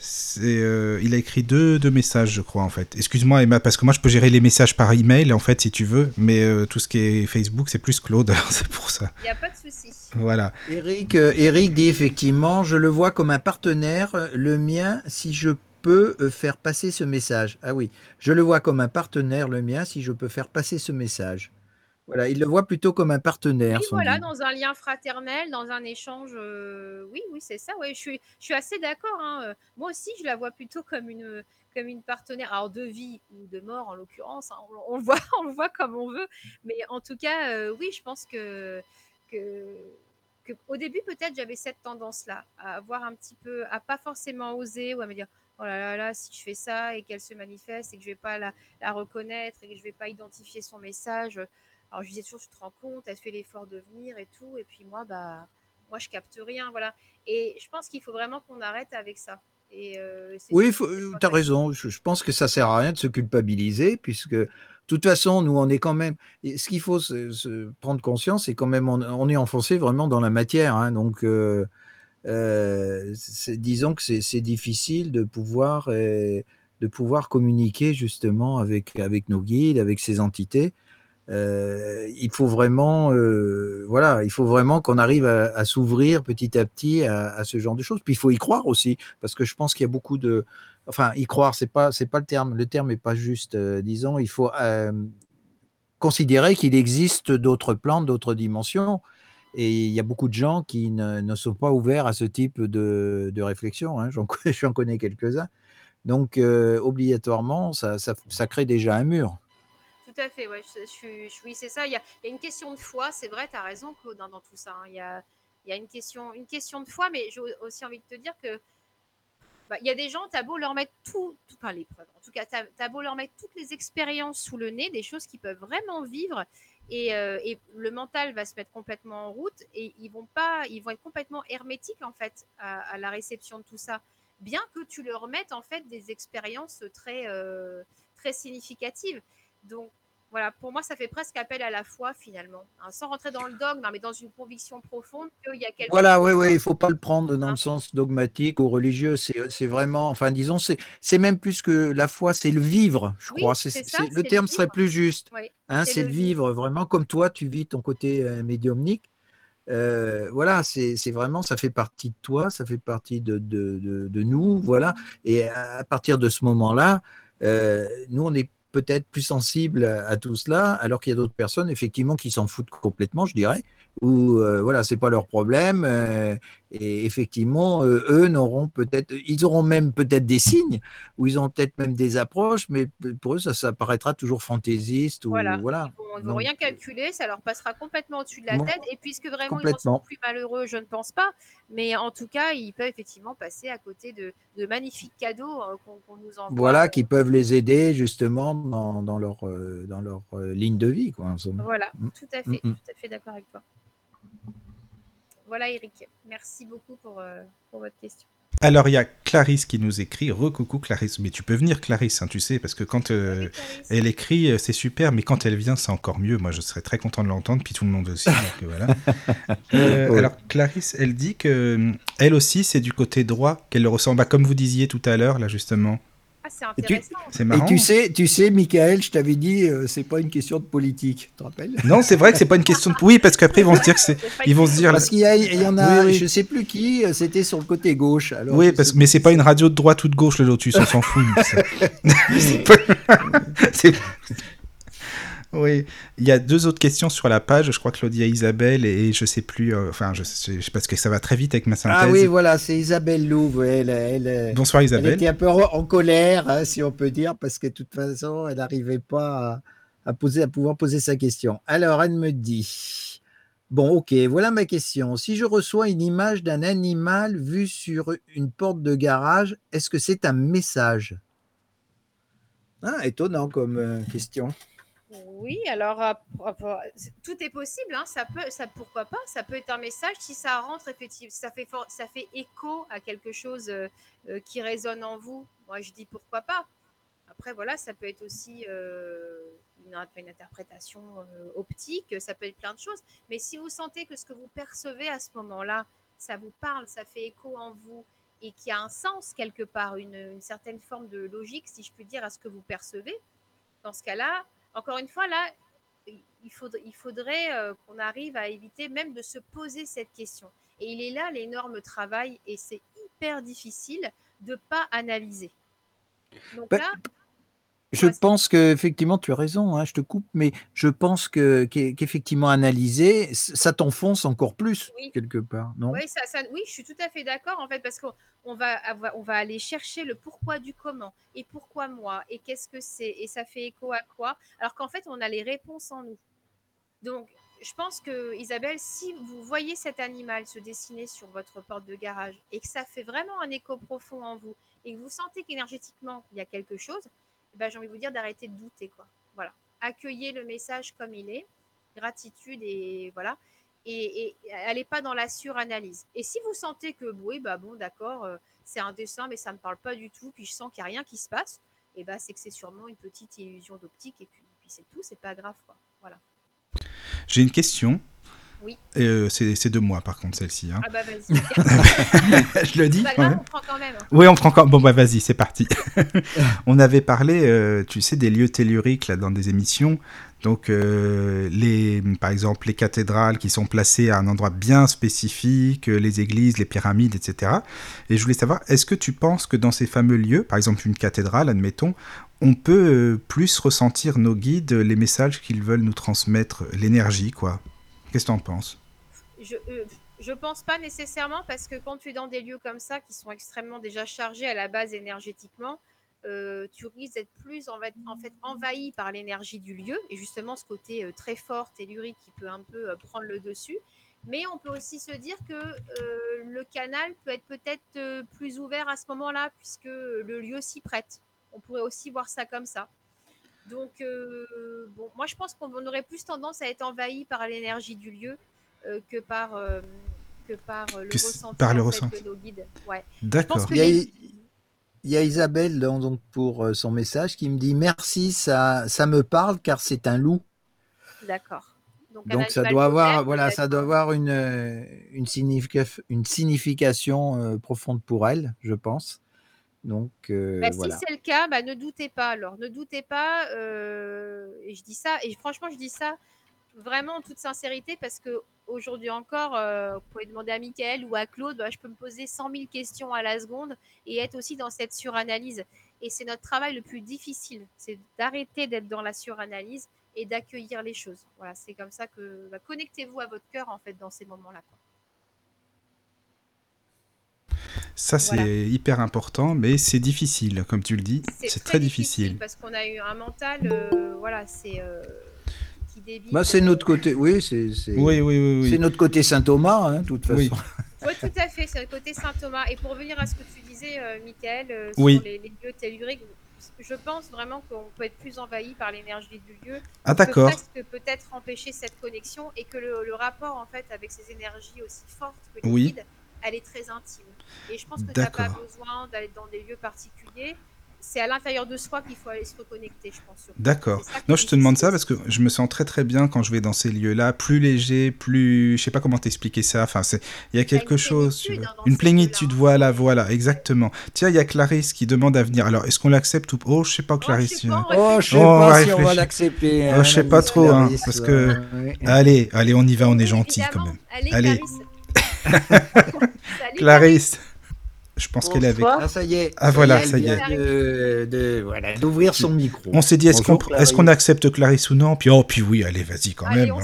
S1: C'est, euh, il a écrit deux, deux messages, je crois, en fait. Excuse-moi, Emma, parce que moi, je peux gérer les messages par email, en fait, si tu veux. Mais euh, tout ce qui est Facebook, c'est plus Claude, alors c'est pour ça.
S3: Il n'y a pas de souci.
S1: Voilà.
S4: Eric, euh, Eric dit effectivement, je le vois comme un partenaire, le mien, si je peux faire passer ce message. Ah oui, je le vois comme un partenaire, le mien, si je peux faire passer ce message. Voilà, il le voit plutôt comme un partenaire.
S3: Oui, voilà, dans un lien fraternel, dans un échange. euh, oui, oui, c'est ça. Ouais, je suis, je suis assez d'accord. hein. Euh, Moi aussi, je la vois plutôt comme une, comme une partenaire, alors de vie ou de mort en l'occurrence. hein. On, on le voit, on le voit comme on veut. Mais en tout cas, euh, oui, je pense que, que, que au début peut-être j'avais cette tendance-là à avoir un petit peu, à pas forcément oser ou à me dire. Oh là là là, si je fais ça et qu'elle se manifeste et que je vais pas la, la reconnaître et que je vais pas identifier son message, alors je disais toujours, tu te rends compte, elle fait l'effort de venir et tout. Et puis moi, bah, moi je capte rien, voilà. Et je pense qu'il faut vraiment qu'on arrête avec ça. Et euh,
S4: Oui,
S3: c'est
S4: euh, tu as raison. Je, je pense que ça sert à rien de se culpabiliser, puisque de toute façon, nous, on est quand même. et ce qu'il faut se, se prendre conscience, c'est quand même, on, on est enfoncé vraiment dans la matière. hein. donc, euh, euh, disons que c'est difficile de pouvoir, de pouvoir communiquer justement avec, avec nos guides, avec ces entités. Euh, il faut vraiment, euh, voilà, il faut vraiment qu'on arrive à, s'ouvrir petit à petit à, ce genre de choses. Puis il faut y croire aussi, parce que je pense qu'il y a beaucoup de, enfin, y croire, c'est pas, c'est pas le terme. Le terme est pas juste. euh, disons, il faut considérer qu'il existe d'autres plans, d'autres dimensions. Et il y a beaucoup de gens qui ne, sont pas ouverts à ce type de, réflexion. hein. J'en connais, quelques-uns. Donc, obligatoirement, ça crée déjà un mur.
S3: Tout à fait, ouais, je, je oui, c'est ça. Il y, a, une question de foi, c'est vrai, tu as raison, Claude, hein, dans tout ça. hein. Il y, a, une question, une question de foi, mais j'ai aussi envie de te dire que bah, il y a des gens, tu as beau leur mettre tout, tout enfin, les preuves, en tout cas, tu beau leur mettre toutes les expériences sous le nez, des choses qu'ils peuvent vraiment vivre, et, euh, et le mental va se mettre complètement en route, et ils vont, pas, ils vont être complètement hermétiques, en fait, à, à la réception de tout ça. Bien que tu leur mettes, en fait, des expériences très, euh, très significatives. Donc, voilà, pour moi, ça fait presque appel à la foi finalement, hein, sans rentrer dans le dogme, hein, mais dans une conviction profonde qu'il y a quelque
S4: Voilà,
S3: chose.
S4: oui, oui, il faut pas le prendre dans
S3: Hein.
S4: le sens dogmatique ou religieux. C'est c'est vraiment, enfin, disons, c'est même plus que la foi, c'est le vivre, je
S3: Oui,
S4: crois. C'est le
S3: le
S4: terme serait plus juste.
S3: Oui,
S4: Hein,
S3: c'est le
S4: le vivre vraiment comme toi, tu vis ton côté euh, médiumnique. Euh, voilà, c'est c'est vraiment, ça fait partie de toi, ça fait partie de, de, de, de nous, voilà. Et à, à partir de ce moment-là, euh, nous, on est peut-être plus sensibles à, à tout cela, alors qu'il y a d'autres personnes, effectivement, qui s'en foutent complètement, je dirais, ou euh, voilà, c'est pas leur problème. euh, et effectivement, euh, eux n'auront peut-être, ils auront même peut-être des signes, ou ils ont peut-être même des approches, mais pour eux, ça, ça paraîtra toujours fantaisiste, ou
S3: Voilà.
S4: voilà.
S3: Ils vont, ils vont
S4: Donc,
S3: rien calculer, ça leur passera complètement au-dessus de la
S4: Bon,
S3: tête. Et puisque vraiment ils sont plus malheureux, je ne pense pas. Mais en tout cas, ils peuvent effectivement passer à côté de, de magnifiques cadeaux euh, qu'on nous envoie.
S4: Voilà, qui peuvent les aider justement dans, dans leur, euh, dans leur euh, ligne de vie. Quoi, en.
S3: Voilà,
S4: Mm.
S3: tout à fait,
S4: Mm, mm.
S3: tout à fait d'accord avec toi. Voilà, Eric. Merci beaucoup pour, euh, pour votre question.
S1: Alors, il y a Clarisse qui nous écrit. Recoucou Clarisse. Mais tu peux venir, Clarisse, hein, tu sais, parce que quand euh, elle écrit, euh, c'est super, mais quand elle vient, c'est encore mieux. Moi, je serais très content de l'entendre, puis tout le monde aussi. donc, voilà. Euh,
S4: Ouais.
S1: Alors, Clarisse, elle dit que elle aussi, c'est du côté droit qu'elle le ressent. Bah, comme vous disiez tout à l'heure, là, justement.
S3: Ah, c'est
S4: Et tu-
S3: intéressant.
S1: C'est
S4: Et tu sais, tu sais, Michael, je t'avais dit, euh, c'est pas une question de politique, tu te rappelles?
S1: Non, c'est vrai que c'est pas une question de. Oui, parce qu'après, ils vont se dire que c'est. Ils vont se dire.
S4: Parce qu'il y, en a,
S1: Oui, oui.
S4: je sais plus qui, euh, c'était sur le côté gauche. Alors,
S1: Oui, parce mais c'est pas une radio de droite ou de gauche, le Lotus, on s'en fout. C'est pas- Oui, il y a deux autres questions sur la page. Je crois que Claudia Isabelle et je sais plus. euh, enfin, je sais, parce que ça va très vite avec ma synthèse.
S4: Ah oui, voilà, c'est Isabelle Louve. Elle, elle, elle,
S1: Bonsoir
S4: elle
S1: Isabelle.
S4: était un peu en colère, hein, si on peut dire, parce que de toute façon, elle n'arrivait pas à, à poser, à pouvoir poser sa question. Alors, elle me dit Bon, ok, voilà ma question. Si je reçois une image d'un animal vu sur une porte de garage, est-ce que c'est un message? Ah, étonnant comme euh, question.
S3: Oui, alors euh, euh, tout est possible, hein, ça peut, pourquoi pas, ça peut être un message si ça rentre effectivement, ça fait écho à quelque chose euh, qui résonne en vous. Moi, je dis pourquoi pas. Après, voilà, ça peut être aussi une, interprétation optique, ça peut être plein de choses. Mais si vous sentez que ce que vous percevez à ce moment-là, ça vous parle, ça fait écho en vous et qui a un sens quelque part, une, une certaine forme de logique, si je puis dire, à ce que vous percevez, dans ce cas-là, encore une fois, là, il faudrait, il faudrait euh, qu'on arrive à éviter même de se poser cette question. Et il est là l'énorme travail, et c'est hyper difficile de pas analyser. Donc
S4: Bah,
S3: là,
S4: Je
S3: Ouais,
S4: pense que effectivement tu as raison, hein, je te coupe, mais je pense que qu'e- qu'effectivement analyser, ça t'enfonce encore plus
S3: Oui.
S4: quelque part, non?
S3: Oui, ça, ça- oui, je suis tout à fait d'accord en fait parce qu'on on va, avoir- on va aller chercher le pourquoi du comment et pourquoi moi et qu'est-ce que c'est et ça fait écho à quoi alors qu'en fait on a les réponses en nous. Donc je pense que Isabelle, si vous voyez cet animal se dessiner sur votre porte de garage et que ça fait vraiment un écho profond en vous et que vous sentez qu'énergétiquement il y a quelque chose, ben, j'ai envie de vous dire d'arrêter de douter quoi. Voilà, accueillez le message comme il est, gratitude et voilà et, allez pas dans la suranalyse. Et si vous sentez que oui, bah bon, d'accord, euh, c'est un dessin, mais ça me parle pas du tout, puis je sens qu'il n'y a rien qui se passe, et bah c'est que c'est sûrement une petite illusion d'optique, et puis, puis c'est tout, c'est pas grave, quoi. Voilà.
S1: J'ai une question.
S3: Oui.
S1: Euh, c'est de moi, par contre, celle-ci. hein.
S3: Ah bah vas-y.
S1: Je le dis
S3: pas
S1: quand
S3: grave, on prend quand même.
S1: Oui, on prend encore. Bon, bah vas-y, c'est parti. on avait parlé, euh, tu sais, des lieux telluriques là, dans des émissions. Donc, euh, les, par exemple, les cathédrales qui sont placées à un endroit bien spécifique, les églises, les pyramides, etc. Et je voulais savoir, est-ce que tu penses que dans ces fameux lieux, par exemple une cathédrale, admettons, on peut plus ressentir nos guides, les messages qu'ils veulent nous transmettre, l'énergie, quoi? Qu'est-ce que tu en penses?
S3: Je, euh, je pense pas nécessairement parce que quand tu es dans des lieux comme ça qui sont extrêmement déjà chargés à la base énergétiquement, euh, tu risques d'être plus en fait, en fait envahi par l'énergie du lieu et justement ce côté euh, très fort tellurique qui peut un peu euh, prendre le dessus. Mais on peut aussi se dire que le canal peut être peut-être plus ouvert à ce moment-là puisque le lieu s'y prête. On pourrait aussi voir ça comme ça. Donc, euh, bon, moi je pense qu'on aurait plus tendance à être envahi par l'énergie du lieu euh, que par euh, que par le
S1: Que
S3: ressenti
S1: par le
S3: fait,
S1: ressenti.
S3: de nos guides. Ouais.
S1: D'accord.
S4: Il y a,
S3: les-
S4: il y a Isabelle dans- donc pour son message qui me dit merci, ça, ça me parle car c'est un loup.
S3: D'accord. Donc,
S4: ça doit avoir, voilà, ça doit avoir une, une, une signification euh, profonde pour elle, je pense. Donc euh,
S3: Bah,
S4: voilà.
S3: Si c'est le cas, bah, ne doutez pas. Alors, ne doutez pas. euh, et je dis ça, et franchement, je dis ça vraiment en toute sincérité parce que aujourd'hui encore, euh, vous pouvez demander à Mickaël ou à Claude, bah, je peux me poser 100 000 questions à la seconde et être aussi dans cette suranalyse. Et c'est notre travail le plus difficile, c'est d'arrêter d'être dans la suranalyse et d'accueillir les choses. Voilà, c'est comme ça que bah, connectez-vous à votre cœur en fait dans ces moments-là. quoi.
S1: Ça, c'est
S3: Voilà.
S1: hyper important, mais c'est difficile, comme tu le dis. C'est très difficile.
S3: parce qu'on a eu un mental, euh, voilà, c'est euh, qui débite.
S4: Bah, c'est notre côté, oui, c'est
S1: Oui, oui, oui.
S4: c'est
S1: oui.
S4: notre côté Saint Thomas, hein, de toute façon.
S1: Oui.
S3: Oui, tout à fait, c'est le côté Saint Thomas. Et pour revenir à ce que tu disais, euh, Michael, euh,
S1: Oui.
S3: sur les, les lieux telluriques, je pense vraiment qu'on peut être plus envahi par l'énergie du lieu.
S1: Ah, d'accord.
S3: presque peut-être empêcher cette connexion et que le, le rapport en fait avec ces énergies aussi fortes que les
S1: Oui.
S3: Elle est très intime. Et je pense que tu n'as pas besoin d'aller dans des lieux particuliers. C'est à l'intérieur de soi qu'il faut aller se reconnecter, je pense.
S1: D'accord. Non, je te demande ça parce que je me sens très très bien quand je vais dans ces lieux-là, plus léger, plus, je sais pas comment t'expliquer ça. Enfin, c'est, il y a
S3: T'as une
S1: quelque chose,
S3: plénitude, hein,
S1: une plénitude.
S3: hein.
S1: Voilà, voilà, exactement. Tiens, il y a Clarisse qui demande à venir. Alors, est-ce qu'on l'accepte ou Oh, je sais pas,
S3: Oh,
S1: Clarisse.
S4: Oh, je sais
S1: Oh,
S4: pas si on va l'accepter.
S1: Oh,
S4: hein,
S1: je sais
S4: la
S1: pas trop, hein, parce que-
S4: ouais.
S1: Allez, allez, on y va, on est gentil quand même.
S3: Allez,
S1: Allez.
S3: Clarisse. Salut,
S1: Clarisse. Je pense qu'elle est avec.
S6: Bonsoir.
S4: Ah, ça y est.
S1: Ah, voilà,
S4: elle
S1: ça y est.
S4: vient De, de- voilà, d'ouvrir son micro.
S1: On s'est dit, est-ce qu'on accepte Clarisse ou non? Puis, oh, puis oui, allez, vas-y quand
S3: Allez,
S1: même.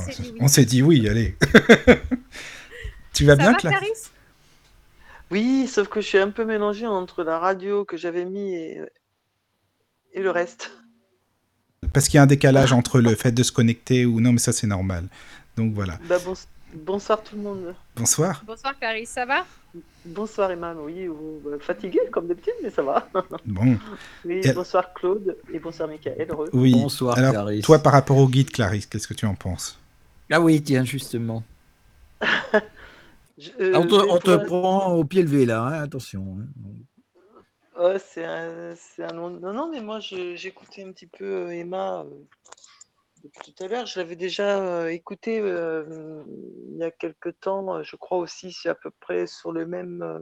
S3: on s'est dit oui.
S1: Dit oui, allez. tu vas
S3: Ça
S1: bien,
S3: va,
S1: Clarisse?
S3: Clarisse?
S6: Oui, sauf que je suis un peu mélangée entre la radio que j'avais mis et, et le reste.
S1: Parce qu'il y a un décalage entre le fait de se connecter ou non, mais ça c'est normal. Donc voilà.
S6: Bah, bonsoir tout le monde.
S1: Bonsoir.
S3: Bonsoir, Clarisse, ça va?
S6: Bonsoir Emma, oui, ou, fatigué comme d'habitude, mais ça va.
S1: Bon,
S6: Oui,
S1: Et-
S6: bonsoir Claude et bonsoir Michael. heureux.
S1: oui.
S4: Bonsoir,
S1: Alors,
S4: Clarisse.
S1: toi, par rapport au guide, Clarisse, qu'est-ce que tu en penses?
S4: Ah oui, tiens, justement.
S6: Je- euh,
S4: on te,
S6: je vais
S4: on te
S6: pouvoir-
S4: prend au pied levé, là, hein, attention. hein.
S6: Ouais, c'est un, Non, non, mais moi je- j'écoutais un petit peu euh, Emma euh, depuis tout à l'heure. Je l'avais déjà euh, écouté euh, il y a quelque temps, euh, je crois aussi, c'est à peu près sur le même, euh,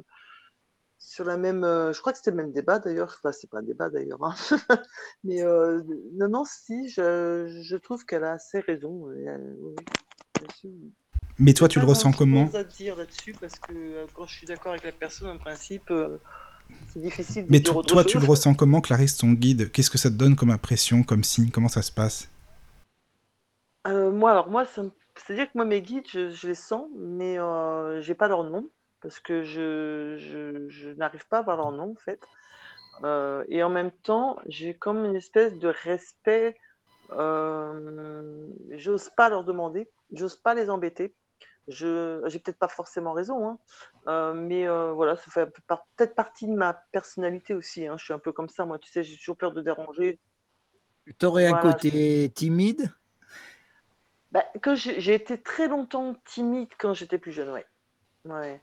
S6: sur la même. euh, je crois que c'était le même débat d'ailleurs. Enfin, c'est pas un débat d'ailleurs. hein. Mais non, non, si, je, je trouve qu'elle a assez raison.
S1: Mais toi, tu le ressens comment?
S6: à dire là-dessus parce que quand je suis d'accord avec la personne, en principe, c'est difficile de
S1: Mais
S6: dire
S1: toi, tu le ressens comment, Clarisse, ton guide? Qu'est-ce que ça te donne comme impression, comme signe? Comment ça se passe?
S6: Euh, moi, alors moi, ça me- c'est-à-dire que moi, mes guides, je, je les sens, mais euh, j'ai pas leur nom parce que je, je, je n'arrive pas à avoir leur nom en fait. Euh, et en même temps, j'ai comme une espèce de respect. Euh, j'ose pas leur demander, j'ose pas les embêter. Je, j'ai peut-être pas forcément raison, hein, euh, mais euh, voilà, ça fait un peu par- peut-être partie de ma personnalité aussi. hein. Je suis un peu comme ça, moi, tu sais, j'ai toujours peur de déranger.
S4: Tu aurais un
S6: Voilà,
S4: côté timide?
S6: Bah, j'ai été très longtemps timide quand j'étais plus jeune, ouais. Ouais.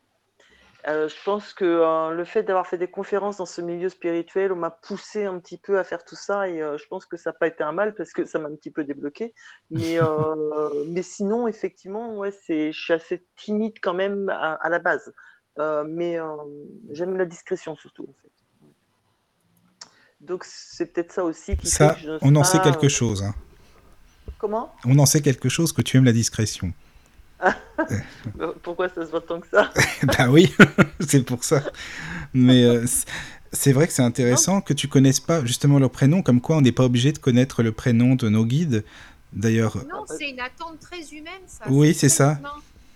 S6: Euh, je pense que euh, le fait d'avoir fait des conférences dans ce milieu spirituel, on m'a poussé un petit peu à faire tout ça et euh, je pense que ça n'a pas été un mal parce que ça m'a un petit peu débloqué. Mais, mais sinon, effectivement, ouais, je suis assez timide quand même à, à la base. Mais j'aime la discrétion surtout, en fait. Donc c'est peut-être ça aussi qui
S1: Ça,
S6: fait que je
S1: on en sait quelque chose. hein.
S6: Comment?
S1: On en sait quelque chose que tu aimes la discrétion.
S6: Pourquoi ça se voit tant que ça?
S1: bah oui, c'est pour ça. Mais euh, c'est vrai que c'est intéressant que tu connaisses pas justement leur prénom, comme quoi on n'est pas obligé de connaître le prénom de nos guides. D'ailleurs,
S3: Non, c'est une attente très humaine, ça.
S1: Oui, c'est ça.
S3: humain.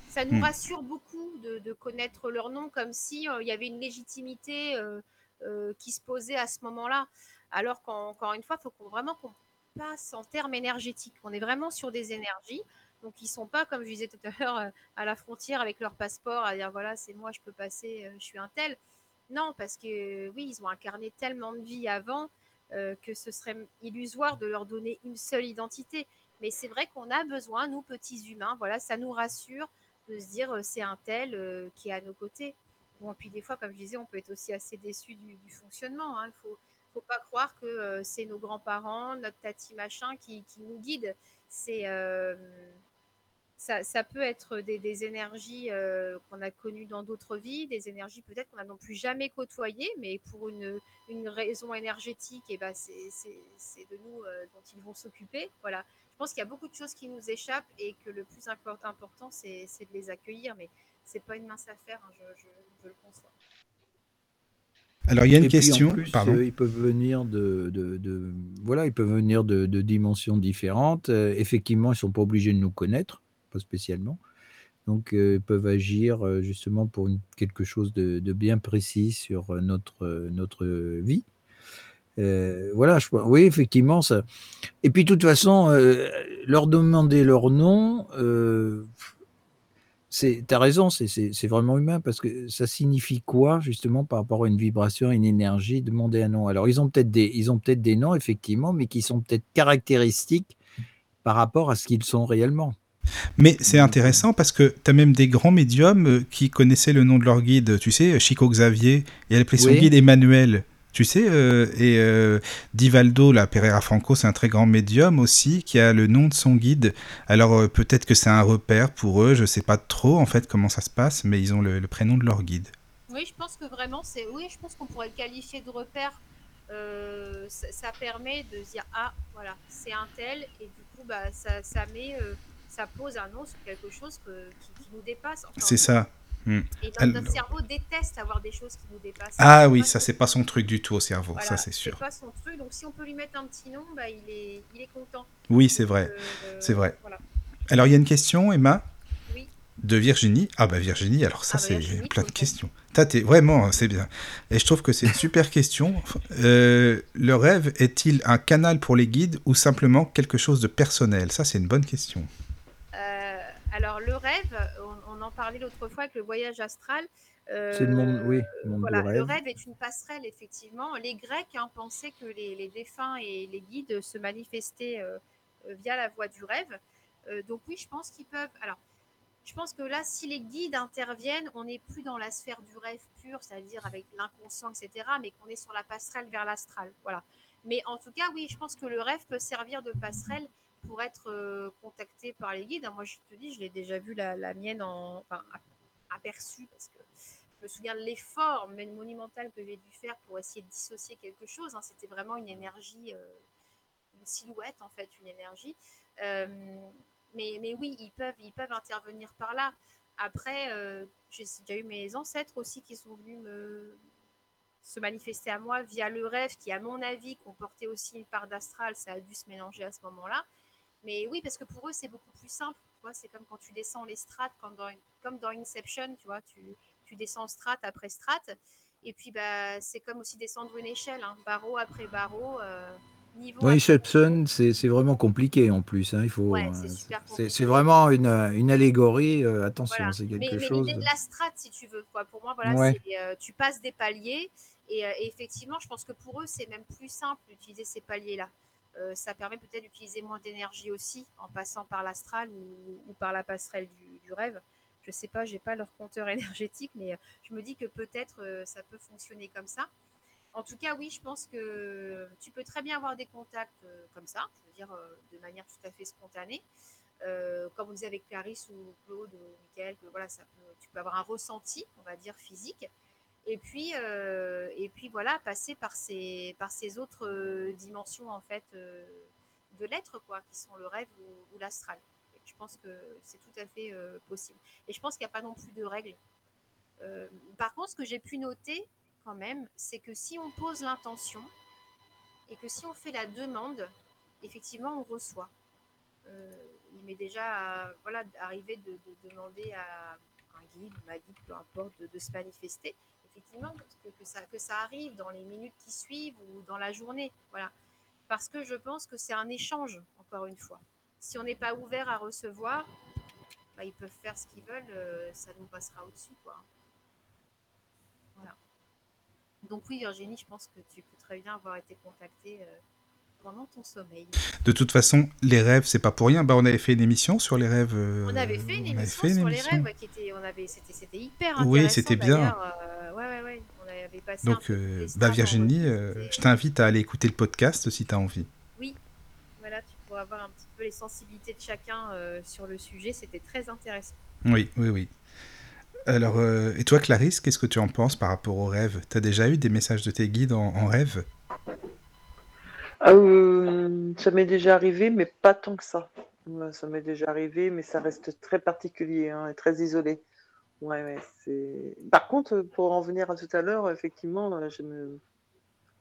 S3: Ça nous
S1: Hmm.
S3: rassure beaucoup de, de connaître leur nom, comme si euh, il y avait une légitimité euh, euh, qui se posait à ce moment-là. Alors qu'encore une fois, il faut qu'on, vraiment qu'on passe en termes énergétiques. On est vraiment sur des énergies. Donc, ils sont pas, comme je disais tout à l'heure, euh, à la frontière avec leur passeport à dire voilà, c'est moi, je peux passer, euh, je suis un tel. Non, parce que oui, ils ont incarné tellement de vie avant euh, que ce serait illusoire de leur donner une seule identité. Mais c'est vrai qu'on a besoin, nous petits humains, voilà, ça nous rassure de se dire c'est un tel qui est à nos côtés. Bon, et puis des fois, comme je disais, on peut être aussi assez déçu du, fonctionnement. Il ne faut, faut pas croire que euh, c'est nos grands-parents, notre tati machin qui, qui nous guide. C'est euh, ça, peut être des, énergies euh, qu'on a connues dans d'autres vies, des énergies peut-être qu'on n'a non plus jamais côtoyées, mais pour une, raison énergétique, et ben c'est de nous dont ils vont s'occuper. Voilà. Je pense qu'il y a beaucoup de choses qui nous échappent et que le plus import- important, c'est de les accueillir, mais c'est pas une mince affaire, hein, je- je le conçois.
S1: Alors il y a une
S4: Et puis, en
S1: question.
S4: plus,
S1: Pardon.
S4: euh, ils peuvent venir de, de- de- voilà, ils peuvent venir de, de dimensions différentes. Euh, effectivement, ils sont pas obligés de nous connaître, pas spécialement. Donc, euh, ils peuvent agir justement pour une- quelque chose de, bien précis sur notre, notre vie. Voilà, je, oui, effectivement, ça. Et puis, de toute façon, leur demander leur nom, t'as raison, c'est, vraiment humain parce que ça signifie quoi, justement, par rapport à une vibration, une énergie, demander un nom? Alors, ils ont peut-être des, ils ont peut-être des noms, effectivement, mais qui sont peut-être caractéristiques par rapport à ce qu'ils sont réellement.
S1: Mais c'est intéressant parce que tu as même des grands médiums euh, qui connaissaient le nom de leur guide. Tu sais, Chico Xavier, et elle appelait son
S4: Oui.
S1: guide Emmanuel. Tu sais, euh, et euh, Divaldo, la Pereira Franco, c'est un très grand médium aussi qui a le nom de son guide. Alors euh, peut-être que c'est un repère pour eux, je sais pas trop en fait comment ça se passe, mais ils ont le, le prénom de leur guide.
S3: Oui, je pense que vraiment, c'est. Oui, je pense qu'on pourrait le qualifier de repère. Ça, ça permet de se dire ah voilà c'est un tel et du coup bah ça, ça met ça pose un nom sur quelque chose que- qui, qui nous dépasse. Enfin,
S1: C'est ça. Hmm.
S3: Et notre, notre cerveau déteste avoir des choses qui nous dépassent.
S1: Ah
S3: C'est
S1: oui, ça c'est pas son truc du tout au cerveau,
S3: voilà,
S1: ça c'est sûr.
S3: pas son truc, donc si on peut lui mettre un petit nom, bah, il, est, il est content.
S1: Oui, c'est vrai.
S3: euh,
S1: c'est vrai.
S3: voilà.
S1: Alors il y a une question, Emma?
S3: Oui.
S1: De Virginie? Ah bah Virginie, alors ça
S3: Ah bah,
S1: c'est plein de questions. T'es- vraiment, c'est bien. Et je trouve que c'est une super question. Euh, le rêve est-il un canal pour les guides ou simplement quelque chose de personnel? Ça c'est une bonne question.
S3: Alors le rêve, on, on en parlait l'autre fois avec le voyage astral. Euh,
S4: C'est le monde, oui, le monde
S3: Voilà,
S4: du
S3: le
S4: rêve.
S3: est une passerelle, effectivement. Les Grecs hein, pensaient que les, les défunts et les guides se manifestaient euh, via la voie du rêve. Euh, donc oui, je pense qu'ils peuvent. Alors, je pense que là, si les guides interviennent, on n'est plus dans la sphère du rêve pur, c'est-à-dire avec l'inconscient, etc., mais qu'on est sur la passerelle vers l'astral. Voilà. Mais en tout cas, oui, je pense que le rêve peut servir de passerelle pour être euh, contacté par les guides. Moi, je te dis, je l'ai déjà vu la, la mienne en, enfin, aperçue parce que je me souviens de l'effort monumental que j'ai dû faire pour essayer de dissocier quelque chose. hein. C'était vraiment une énergie, euh, une silhouette en fait, une énergie. Euh, mais, mais oui, ils peuvent, ils peuvent intervenir par là. Après, euh, j'ai déjà eu mes ancêtres aussi qui sont venus me, se manifester à moi via le rêve qui, à mon avis, comportait aussi une part d'astral. Ça a dû se mélanger à ce moment-là. Mais oui, parce que pour eux, c'est beaucoup plus simple. C'est comme quand tu descends les strates, comme dans, comme dans Inception, tu vois, tu, tu descends strate après strate. Et puis, bah, c'est comme aussi descendre une échelle, hein, barreau après barreau, euh, niveau
S4: Dans Inception, c'est vraiment compliqué en plus. hein, Il faut,
S3: Ouais,
S4: euh,
S3: c'est
S4: vraiment une, une allégorie. euh,
S3: Voilà.
S4: attention, c'est
S3: Mais,
S4: quelque
S3: mais
S4: chose.
S3: l'idée
S4: de-
S3: la strate, si tu veux, quoi. Pour moi, voilà,
S4: Ouais.
S3: c'est euh, tu passes des paliers et, euh, et effectivement, je pense que pour eux, c'est même plus simple d'utiliser ces paliers-là. Euh, ça permet peut-être d'utiliser moins d'énergie aussi en passant par l'astral ou, par la passerelle du, rêve. Je sais pas, j'ai pas leur compteur énergétique, mais euh, je me dis que peut-être euh, ça peut fonctionner comme ça. En tout cas, oui, je pense que tu peux très bien avoir des contacts comme ça, je dire de manière tout à fait spontanée. Comme on disait avec Clarisse ou Claude ou Michael, que voilà, tu peux avoir un ressenti, on va dire physique, et puis, euh, et puis voilà, passer par ces, par ces autres euh, dimensions en fait euh, de l'être, quoi, qui sont le rêve ou, l'astral. Je pense que c'est tout à fait possible. Et je pense qu'il n'y a pas non plus de règles. Par contre, ce que j'ai pu noter quand même, c'est que si on pose l'intention et que si on fait la demande, effectivement, on reçoit. Il m'est déjà voilà, arrivé de, de demander à un guide, ma guide, peu importe, de se manifester. Effectivement, que, que ça, que ça arrive dans les minutes qui suivent ou dans la journée. Voilà. Parce que je pense que c'est un échange, encore une fois. Si on n'est pas ouvert à recevoir, bah, ils peuvent faire ce qu'ils veulent, euh, ça nous passera au-dessus. Quoi. Voilà. Donc oui, Virginie, je pense que tu peux très bien avoir été contactée euh, pendant ton sommeil.
S1: De toute façon, les rêves, c'est pas pour rien. Bah, on avait fait une émission sur les rêves. euh,
S3: On avait fait une émission
S1: fait une
S3: sur
S1: émission.
S3: les rêves ouais, qui était, on avait, c'était, c'était hyper
S1: Oui,
S3: intéressant.
S1: c'était bien.
S3: euh, ouais, ouais, ouais. On avait passé un
S1: Donc, euh, bah, Virginie, euh,
S3: c'était-
S1: je t'invite à aller écouter le podcast si tu as envie.
S3: Oui, voilà, tu pourras voir un petit peu les sensibilités de chacun euh, sur le sujet. C'était très intéressant.
S1: Oui, oui, oui. Alors, euh, et toi, Clarisse, qu'est-ce que tu en penses par rapport aux rêves? T'as déjà eu des messages de tes guides en, en rêve?
S6: Ah, euh, ça m'est déjà arrivé, mais pas tant que ça. Ça m'est déjà arrivé, mais ça reste très particulier hein, et très isolé. Ouais, c'est... Par contre, pour en venir à tout à l'heure, effectivement, euh,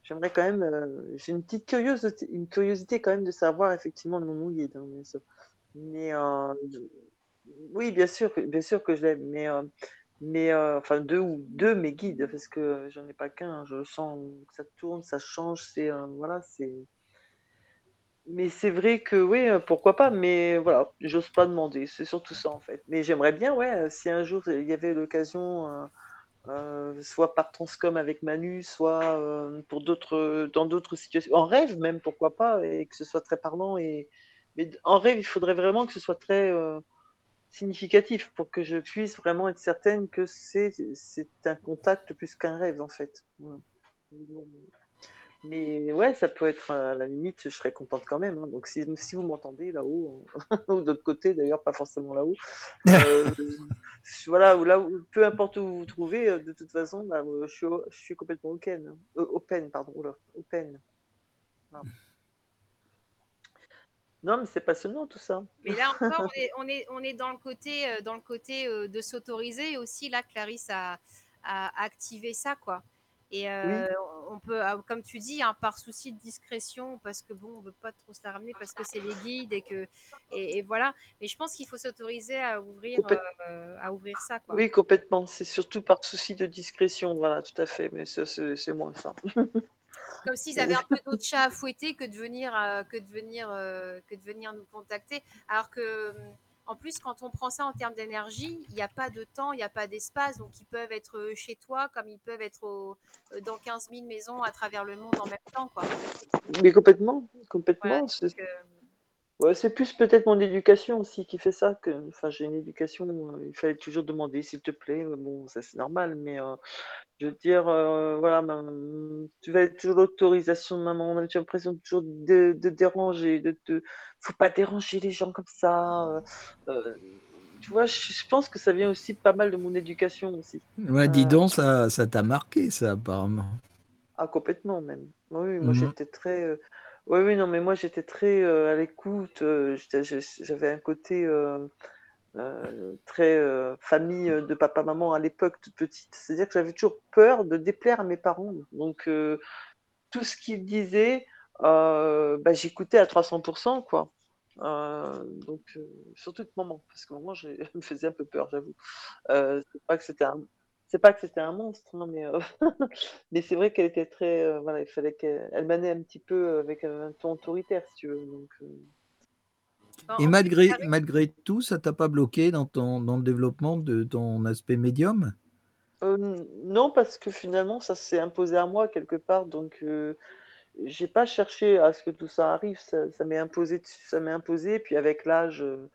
S6: j'aimerais quand même. euh, J'ai une petite curiosité, une curiosité quand même de savoir effectivement le moment où. Mais euh, oui, bien sûr, que- bien sûr que je l'aime, mais, euh, mais euh, enfin deux ou deux mes guides, parce que j'en ai pas qu'un. Je sens que ça tourne, ça change, c'est euh, voilà, c'est. Mais c'est vrai que oui, euh, pourquoi pas, mais voilà, j'ose pas demander, c'est surtout ça en fait. Mais j'aimerais bien, ouais, euh, si un jour il y avait l'occasion, euh, soit par Transcom avec Manu, soit pour d'autres, dans d'autres situations, en rêve même, pourquoi pas, et que ce soit très parlant. Et... Mais en rêve, il faudrait vraiment que ce soit très significatif pour que je puisse vraiment être certaine que c'est, un contact plus qu'un rêve en fait. Mais ouais, ça peut être à la limite, je serais contente quand même. hein. Donc si, si vous m'entendez là-haut, ou de l'autre côté d'ailleurs, pas forcément là-haut, euh, voilà, ou là, où- peu importe où vous vous trouvez, euh, de toute façon, bah, euh, je, suis, je suis complètement open. hein. Euh, open, pardon, oula, open. Non, mais c'est passionnant tout ça.
S3: Mais là encore, on est, on est, on est dans le côté, euh, dans le côté euh, de s'autoriser. Et aussi, là, Clarisse a, a activé ça, quoi. Et euh, on peut, ah, comme tu dis, hein, par souci de discrétion, parce que bon, on veut pas trop se la ramener, parce que c'est les guides et que, et, et voilà. Mais je pense qu'il faut s'autoriser à ouvrir, euh, à ouvrir ça, quoi.
S6: Oui, complètement. C'est surtout par souci de discrétion, voilà, tout à fait. Mais c'est moins ça.
S3: Comme s'ils avaient un peu d'autres chats à fouetter que de venir, euh, que de venir, que de venir nous contacter. Alors que, hum, en plus, quand on prend ça en termes d'énergie, il n'y a pas de temps, il n'y a pas d'espace. Donc, ils peuvent être euh, chez toi comme ils peuvent être au- euh, dans 15 000 maisons à travers le monde en même temps. Quoi.
S6: Mais complètement, complètement.
S3: Voilà,
S6: c'est-
S3: donc, euh,
S6: Ouais, c'est plus peut-être mon éducation aussi qui fait ça que, enfin, j'ai une éducation, euh, il fallait toujours demander s'il te plaît, bon, ça c'est normal, mais euh, je veux dire, euh, voilà, maman, tu vas être toujours l'autorisation de maman, on a j'ai l'impression de toujours de, de déranger, de te, faut pas déranger les gens comme ça, tu vois, je, je pense que ça vient aussi pas mal de mon éducation aussi.
S4: Ouais, dis donc, ça, ça t'a marqué, ça, apparemment.
S6: ah, complètement même. Oui, oui, moi
S4: Mhm.
S6: j'étais très. Oui, oui, non, mais moi j'étais très euh, à l'écoute. euh, J'avais un côté euh, très famille de papa-maman à l'époque, toute petite. C'est-à-dire que j'avais toujours peur de déplaire à mes parents. Donc, tout ce qu'ils disaient, bah, j'écoutais à 300%, quoi. Donc, surtout de maman, parce que maman, je- elle me faisait un peu peur, j'avoue. C'est pas que c'était un, c'est pas que c'était un monstre, non, mais, euh, mais c'est vrai qu'elle était très, euh, voilà, il fallait qu'elle, elle manait un petit peu avec un ton autoritaire, si tu veux. Donc, euh,
S3: En-
S4: Et
S3: en
S4: malgré, malgré tout, ça t'a pas bloqué dans, ton, dans le développement de ton aspect médium?
S6: Euh, non, parce que finalement, ça s'est imposé à moi quelque part, donc euh, j'ai pas cherché à ce que tout ça arrive, ça, ça m'est imposé, ça m'est imposé, puis avec l'âge. euh,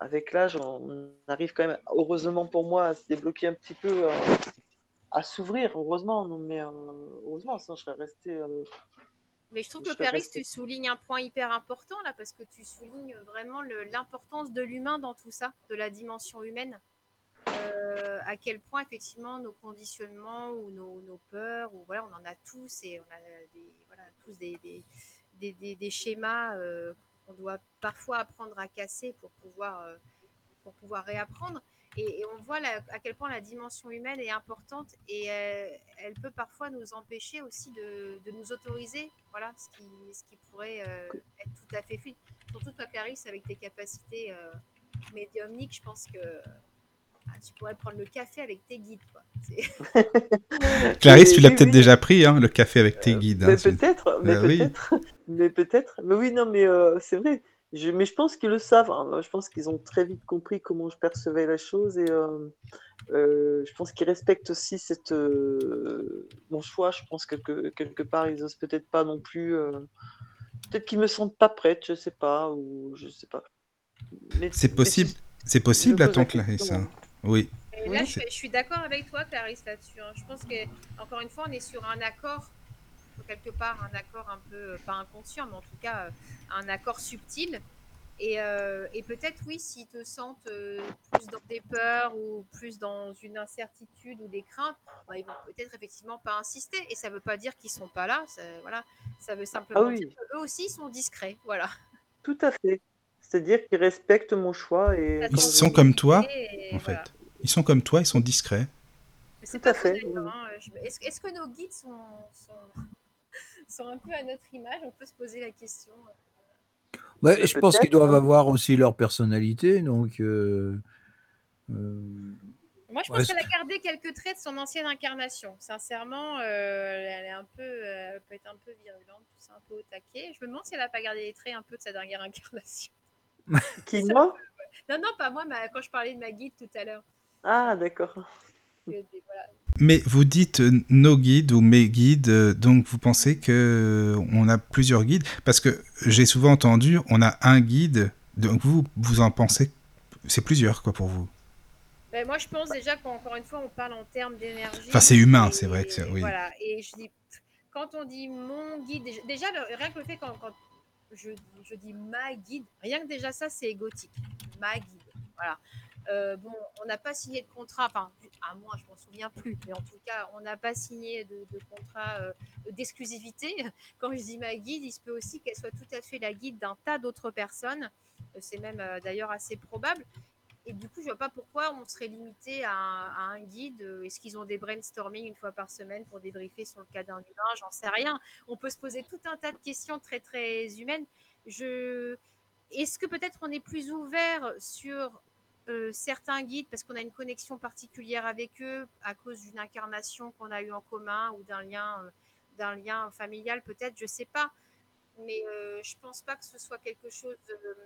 S6: avec l'âge, on arrive quand même, heureusement pour moi, à se débloquer un petit peu, euh, à s'ouvrir, heureusement. Mais euh, heureusement, sinon je serais resté. euh,
S3: Mais je trouve
S6: Je
S3: que
S6: restée.
S3: tu soulignes un point hyper important là, parce que tu soulignes vraiment l'importance de l'humain dans tout ça, de la dimension humaine. À quel point effectivement nos conditionnements ou nos, nos peurs, ou voilà, on en a tous et on a des, voilà, tous des, des, des, des- des schémas qu'on doit parfois apprendre à casser pour pouvoir, euh, pour pouvoir réapprendre. Et, et on voit la- à quel point la dimension humaine est importante et euh, elle peut parfois nous empêcher aussi de, de nous autoriser, voilà, ce qui, ce qui pourrait euh, être tout à fait fluide. Surtout toi, Clarisse, avec tes capacités euh, médiumniques, je pense que ah, tu pourrais prendre le café avec tes guides. Quoi.
S1: Clarisse, tu l'as peut-être déjà pris, hein, le café avec tes guides. hein,
S6: peut-être, mais
S1: Bah oui.
S6: Mais peut-être. Mais oui, non, mais euh, c'est vrai. Je, mais je pense qu'ils le savent. hein. Je pense qu'ils ont très vite compris comment je percevais la chose et euh, euh, je pense qu'ils respectent aussi cette euh, mon choix. Je pense que quelque, quelque part ils osent peut-être pas non plus. euh, peut-être qu'ils me sentent pas prête, je sais pas ou je sais pas. Mais-
S1: C'est possible, c'est possible,
S6: la question,
S1: Clarisse.
S6: hein.
S1: hein. Oui.
S3: Et
S6: Oui,
S3: là, je, suis d'accord avec toi, Clarisse, là-dessus. hein. Je pense que, encore une fois, on est sur un accord, quelque part, un accord un peu, euh, pas inconscient, mais en tout cas, euh, un accord subtil. Et, euh, et peut-être, oui, s'ils te sentent euh, plus dans des peurs ou plus dans une incertitude ou des craintes, bah, ils vont peut-être effectivement pas insister. Et ça ne veut pas dire qu'ils sont pas là. Ça, voilà. ça veut simplement
S6: Ah oui.
S3: dire qu'eux aussi ils sont discrets. Voilà.
S6: Tout à fait. C'est-à-dire qu'ils respectent mon choix et
S1: Ils sont comme toi,
S3: Et
S1: en
S3: voilà.
S1: fait. Ils sont comme toi, ils sont discrets.
S6: Tout à fait,
S3: hein. Est-ce que nos guides sont, sont, sont un peu à notre image On peut se poser la question.
S4: Ouais,
S6: Mais
S4: je pense qu'ils doivent
S6: hein.
S4: avoir aussi leur personnalité, donc. euh, euh,
S3: Moi, je pense qu'elle a gardé quelques traits de son ancienne incarnation. Sincèrement, euh, elle est un peu, euh, elle peut être un peu virulente, tout ça, un peu au taquet. Je me demande si elle n'a pas gardé les traits un peu de sa dernière incarnation.
S6: Qui, moi?
S3: Non, non, pas moi, mais quand je parlais de ma guide tout à l'heure.
S6: Ah, d'accord.
S3: Voilà.
S1: Mais vous dites euh, nos guides ou mes guides, euh, donc vous pensez que euh, on a plusieurs guides? Parce que j'ai souvent entendu, on a un guide, donc vous, vous en pensez, c'est plusieurs quoi pour vous
S3: Ben, moi, je pense déjà qu'encore une fois, on parle en termes d'énergie.
S1: Enfin, c'est humain, c'est vrai que c'est- oui.
S3: Voilà. Et je dis, quand on dit mon guide, déjà, rien que le fait quand, quand je, je dis ma guide, rien que déjà ça, c'est égotique. Ma guide. Voilà. Euh, bon, on n'a pas signé de contrat, enfin, à moi, je m'en souviens plus, mais en tout cas, on n'a pas signé de, contrat euh, d'exclusivité. Quand je dis ma guide, il se peut aussi qu'elle soit tout à fait la guide d'un tas d'autres personnes. Euh, C'est même d'ailleurs assez probable. Et du coup, je vois pas pourquoi on serait limité à un, guide. Est-ce qu'ils ont des brainstorming une fois par semaine pour débriefer sur le cas d'un humain? J'en sais rien. On peut se poser tout un tas de questions très très humaines. Est-ce que peut-être on est plus ouvert sur euh, certains guides parce qu'on a une connexion particulière avec eux à cause d'une incarnation qu'on a eue en commun ou d'un lien, euh, lien familial peut-être, je sais pas. Mais euh, je pense pas que ce soit quelque chose de-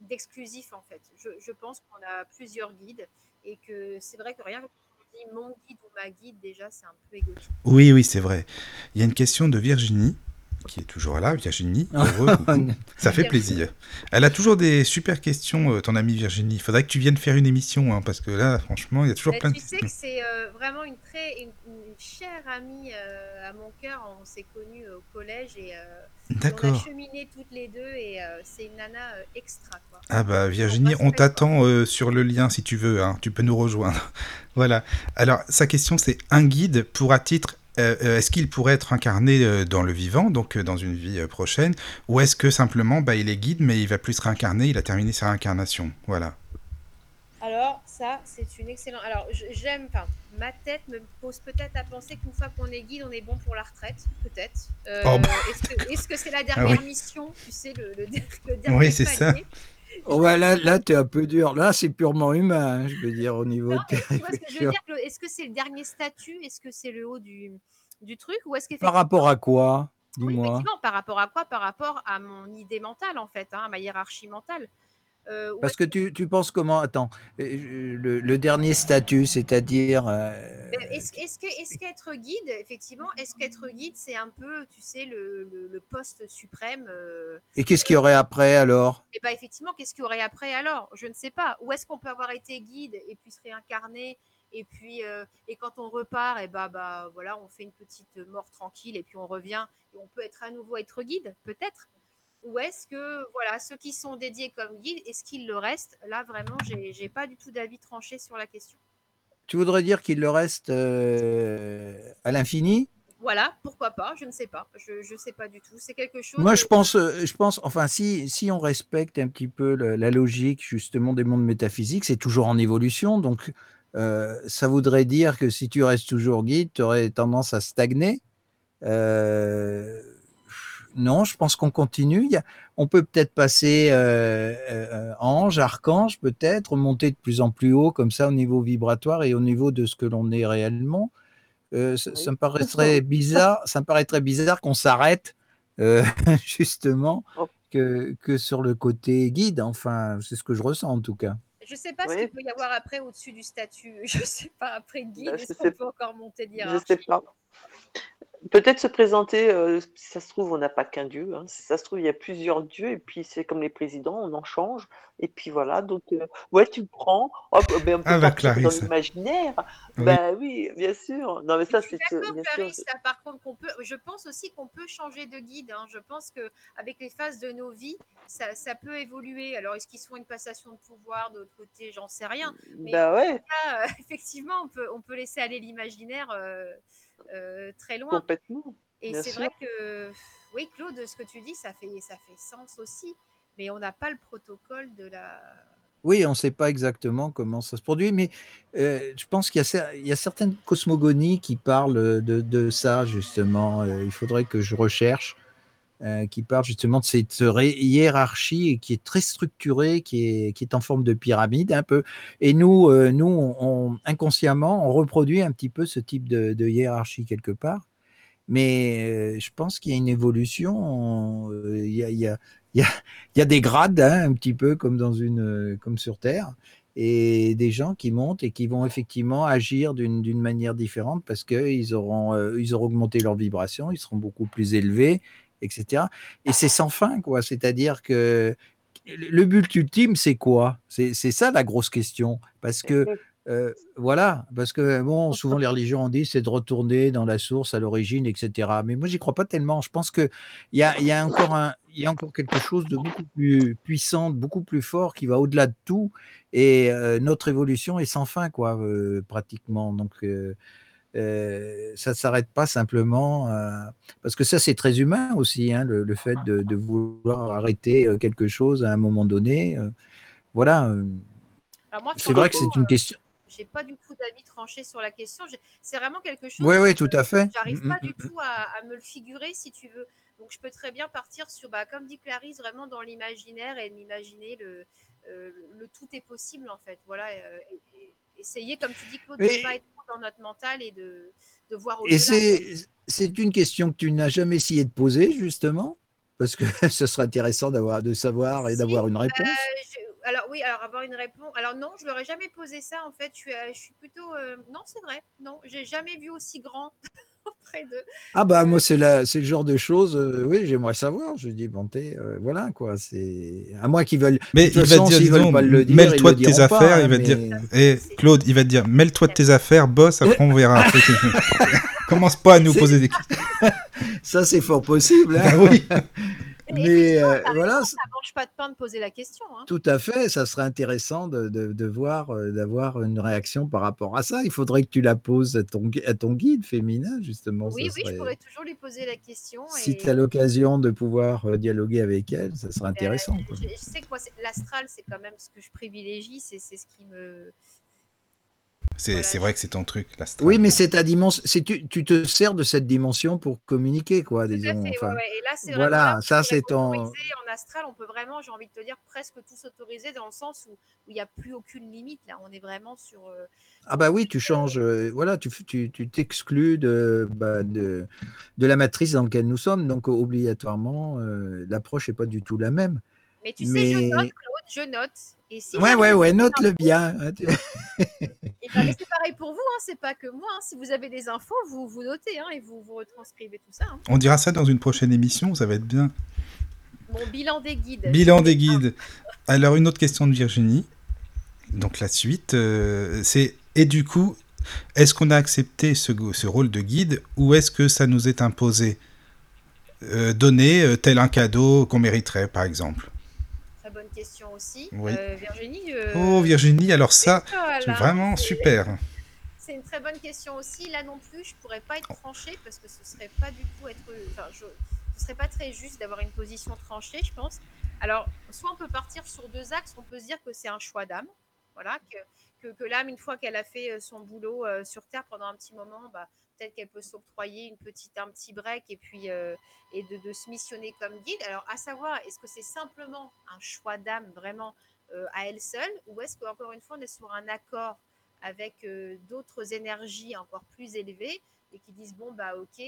S3: d'exclusif en fait. Je, pense qu'on a plusieurs guides et que c'est vrai que rien que dit mon guide ou ma guide déjà c'est un peu égotique.
S1: Oui, oui, c'est vrai. Il y a une question de Virginie qui est toujours là, Virginie. Heureux. Ça fait plaisir. Elle a toujours des super questions, euh, ton amie Virginie. Il faudrait que tu viennes faire une émission, hein, parce que là, franchement, il y a toujours
S3: Mais
S1: plein de
S3: tu sais que c'est euh, vraiment une très une, une chère amie euh, à mon cœur. On s'est connus au collège et euh, on a cheminé toutes les deux et euh, c'est une nana euh, extra quoi.
S1: Ah bah Virginie, on t'attend euh, sur le lien si tu veux, hein, tu peux nous rejoindre. Voilà. Alors sa question c'est un guide pourra titre euh, euh, est-ce qu'il pourrait être incarné euh, dans le vivant, donc dans une vie prochaine, ou est-ce que simplement bah, il est guide mais il va plus se réincarner, il a terminé sa réincarnation? Voilà.
S3: Alors ça c'est une excellente. Alors j'aime. Enfin ma tête me pose peut-être à penser qu'une fois qu'on est guide on est bon pour la retraite peut-être. Euh,
S1: Oh, bah,
S3: Est-ce que c'est la
S1: Ah
S3: dernière
S1: oui.
S3: mission Tu sais le, le, le dernier
S1: Oui, c'est ça.
S4: Oh, ouais, là, là tu es un peu dur. Là, c'est purement humain, hein, je veux dire, au niveau
S3: Non,
S4: de tes
S3: Est-ce que c'est le dernier statut? Est-ce que c'est le haut du, du truc? Ou est-ce
S4: Par rapport à quoi? Dis-moi.
S3: par rapport à quoi? Par rapport à mon idée mentale, en fait, hein, à ma hiérarchie mentale. Euh, ou
S4: Parce que tu, tu penses comment Attends, euh, le, le dernier statut, c'est-à-dire. euh,
S3: Ben, Est-ce est-ce qu'être guide, effectivement, est-ce qu'être guide, c'est un peu, tu sais, le, le- le poste suprême euh,
S4: Et qu'est-ce qu'il y aurait après alors?
S3: Et bien, effectivement, qu'est-ce qu'il y aurait après alors? Je ne sais pas. Où est-ce qu'on peut avoir été guide et puis se réincarner? Et puis euh, et quand on repart, et bah, bah voilà, on fait une petite mort tranquille et puis on revient et on peut être à nouveau être guide, peut-être? Ou est-ce que voilà, ceux qui sont dédiés comme guides, est-ce qu'ils le restent Là, vraiment, j'ai j'ai pas du tout d'avis tranché sur la question.
S4: Tu voudrais dire qu'il le reste euh, à l'infini?
S3: Voilà, pourquoi pas Je ne sais pas. Je je sais pas du tout. C'est quelque chose.
S4: Moi, je pense, euh, je pense, enfin, si, si on respecte un petit peu la logique justement des mondes métaphysiques, c'est toujours en évolution. Donc, euh, ça voudrait dire que si tu restes toujours guide, tu aurais tendance à stagner. Euh, non, je pense qu'on continue. On peut peut-être passer euh, euh, ange, archange, peut-être, monter de plus en plus haut, comme ça, au niveau vibratoire et au niveau de ce que l'on est réellement. Euh, ça,
S6: Oui.
S4: ça me paraîtrait bizarre, ça me paraîtrait bizarre qu'on s'arrête euh, justement
S6: Oh.
S4: que, que sur le côté guide. Enfin, c'est ce que je ressens en tout cas.
S3: Je sais pas ce qu'il peut y avoir après au-dessus du statut. Je sais pas après guide.
S6: Bah, je
S3: Est-ce qu'on peut encore monter
S6: Je sais pas. Peut-être se présenter, euh, si ça se trouve, on n'a pas qu'un dieu. hein. Si ça se trouve, il y a plusieurs dieux, et puis c'est comme les présidents, on en change. Et puis voilà, donc, euh, ouais, tu prends. Hop, ben, on peut
S1: Ah, bah,
S6: dans
S1: Clarisse.
S6: l'imaginaire.
S1: Oui.
S6: Bah oui, bien sûr. Non, mais ça, c'est.
S3: par contre, qu'on peut. Je pense aussi qu'on peut changer de guide. hein. Je pense que avec les phases de nos vies, ça, ça peut évoluer. Alors, est-ce qu'ils sont une passation de pouvoir de l'autre côté? J'en sais rien. Mais
S6: Bah ouais,
S3: là, euh, effectivement, on peut, on peut laisser aller l'imaginaire euh, très loin.
S6: complètement.
S3: Et c'est vrai que, oui, Claude, ce que tu dis, ça fait, ça fait sens aussi. Mais on n'a pas le protocole de la.
S4: Oui, on ne sait pas exactement comment ça se produit, mais euh, je pense qu'il y, a cer- il y a certaines cosmogonies qui parlent de, de ça, justement. Euh, il faudrait que je recherche, euh, qui parlent justement de cette hiérarchie qui est très structurée, qui est, en forme de pyramide un peu. Et nous, euh, nous on, on- inconsciemment, on reproduit un petit peu ce type de, hiérarchie quelque part. Mais euh, je pense qu'il y a une évolution. Il y a, des grades, hein, un petit peu comme, dans une, comme sur Terre, et des gens qui montent et qui vont effectivement agir d'une manière différente parce qu'ils auront, ils auront augmenté leur vibration, ils seront beaucoup plus élevés, etc. Et c'est sans fin, quoi. C'est-à-dire que le but ultime, c'est quoi? C'est ça la grosse question. Parce que euh, voilà, parce que bon, souvent les religions ont dit c'est de retourner dans la source, à l'origine, etc. Mais moi, j'y crois pas tellement. Je pense que il y a, y a encore un, y a encore quelque chose de beaucoup plus puissant, beaucoup plus fort qui va au-delà de tout. Et euh, notre évolution est sans fin, quoi, euh, pratiquement. Donc euh, ça ne s'arrête pas simplement euh, parce que ça c'est très humain aussi, hein, le, le fait de, de vouloir arrêter euh, quelque chose à un moment donné. euh, voilà. c'est vrai que c'est une
S3: euh,
S4: question.
S3: j'ai pas du tout d'avis tranché sur la question. C'est vraiment quelque chose.
S4: Oui, oui,
S3: que
S4: tout à fait.
S3: J'arrive
S4: Mm,
S3: pas
S4: mm,
S3: du tout à, à me le figurer, si tu veux. Donc, je peux très bien partir sur, bah, comme dit Clarisse, vraiment dans l'imaginaire et m'imaginer le, le tout est possible, en fait. Voilà. et- et essayer, comme tu dis, Claude, de ne pas être dans notre mental et de, de voir
S4: Et
S3: au-delà.
S4: c'est c'est une question que tu n'as jamais essayé de poser, justement, parce que ce serait intéressant d'avoir de savoir et
S3: Si,
S4: d'avoir une
S3: euh,
S4: réponse.
S3: je- alors oui, alors avoir une réponse. Alors non, je leur ai jamais posé ça en fait. Je suis, euh, je suis plutôt. euh, Non, c'est vrai. Non, j'ai jamais vu aussi grand auprès d'eux.
S4: Ah bah moi c'est la, c'est le genre de choses. euh, oui, j'aimerais savoir. Je dis bon, t'es, euh, voilà quoi. C'est à moi qu'ils veulent.
S1: Mais il va dire,
S4: veulent pas le dire,
S1: mêle-toi de tes
S4: pas,
S1: affaires, il va te dire, et Claude, il va te dire, mêle-toi de tes affaires, boss, après on verra. Commence pas à nous poser des questions.
S4: Ça c'est fort possible. hein.
S1: Ah oui.
S4: Mais euh, voilà,
S3: ça mange pas de pain de poser la question. hein.
S4: Tout à fait, ça serait intéressant de, de- de voir, euh, d'avoir une réaction par rapport à ça. Il faudrait que tu la poses à ton, à ton guide féminin, justement.
S3: Oui, oui, je pourrais toujours lui poser la question.
S4: Si
S3: et-
S4: tu as l'occasion de pouvoir euh, dialoguer avec elle, ça serait
S3: Euh,
S4: intéressant.
S3: je, je sais que moi, c'est- l'astral, c'est quand même ce que je privilégie, c'est c'est ce qui me.
S1: C'est vrai que c'est ton truc, l'astral.
S4: Oui, mais c'est ta dimension. Tu, tu te sers de cette dimension pour communiquer, quoi, disons.
S3: fait, ouais,
S4: enfin.
S3: ouais. Et là, c'est
S4: voilà,
S3: là
S4: ça,
S3: c'est
S4: ton-
S3: En astral, on peut vraiment, j'ai envie de te dire, presque tout s'autoriser dans le sens où il n'y a plus aucune limite. Là, on est vraiment sur. euh,
S4: Ah bah oui, tu changes, euh, voilà, tu f- tu tu t'exclus de, bah, de, de la matrice dans laquelle nous sommes, donc obligatoirement, euh, l'approche n'est pas du tout la même.
S3: Mais tu sais, je note, je note. Et si
S4: Ouais, ouais, ouais, note-le bien.
S3: Et ben, c'est pareil pour vous, hein, c'est pas que moi. hein. Si vous avez des infos, vous vous notez hein, et vous vous retranscrivez tout ça. hein.
S1: On dira ça dans une prochaine émission, ça va être bien.
S3: Mon bilan des guides.
S1: Bilan des guides. Alors, une autre question de Virginie. Donc, la suite, euh, c'est et du coup, est-ce qu'on a accepté ce, rôle de guide ou est-ce que ça nous est imposé? Euh, Donner euh, tel un cadeau qu'on mériterait, par exemple
S3: question aussi.
S1: Oui.
S3: Euh, Virginie. euh,
S1: Oh, Virginie, alors ça,
S3: voilà.
S1: c'est vraiment super.
S3: C'est une très bonne question aussi. Là non plus, je pourrais pas être tranchée parce que ce serait pas du tout être. Enfin, je... ce serait pas très juste d'avoir une position tranchée, je pense. Alors, soit on peut partir sur deux axes. On peut se dire que c'est un choix d'âme. Voilà, que, que, que l'âme, une fois qu'elle a fait euh, son boulot euh, sur Terre pendant un petit moment, bah, peut-être qu'elle peut s'octroyer une petite, un petit break et puis euh, et de, se missionner comme guide. Alors, à savoir, est-ce que c'est simplement un choix d'âme vraiment euh, à elle seule ou est-ce qu'encore une fois, on est sur un accord avec euh, d'autres énergies encore plus élevées et qui disent bon bah ok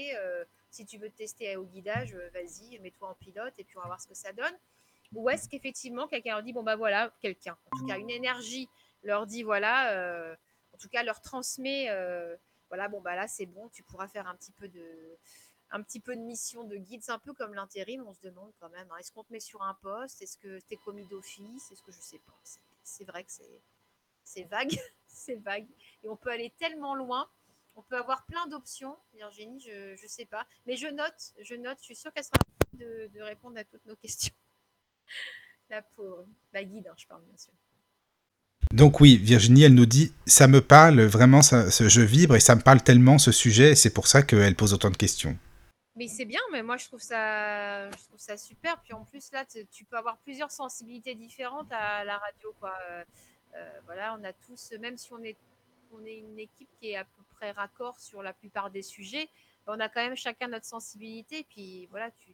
S3: si tu veux te tester au guidage vas-y mets-toi en pilote et puis on va voir ce que ça donne ou est-ce qu'effectivement quelqu'un leur dit bon bah voilà quelqu'un en tout cas une énergie leur dit voilà en tout cas leur transmet voilà bon bah là c'est bon tu pourras faire un petit peu de mission de guide c'est un peu comme l'intérim on se demande quand même hein, est-ce qu'on te met sur un poste? Est-ce que t'es commis d'office? Est-ce que je sais pas c'est, vrai que c'est vague c'est vague. Et on peut aller tellement loin. On peut avoir plein d'options. Virginie, je ne sais pas. Mais je note, je note. Je suis sûre qu'elle sera de, de répondre à toutes nos questions. La pauvre. La guide, hein, je parle bien sûr.
S1: Donc oui, Virginie, elle nous dit, ça me parle, vraiment, ce- je vibre et ça me parle tellement ce sujet, et c'est pour ça qu'elle pose autant de questions.
S3: Mais c'est bien, mais moi je trouve ça, je trouve ça super. Puis en plus là, tu peux avoir plusieurs sensibilités différentes à la radio, quoi. Euh, euh, voilà, on a tous, même si on est, on est une équipe qui est à peu près raccord sur la plupart des sujets, on a quand même chacun notre sensibilité. Puis voilà, tu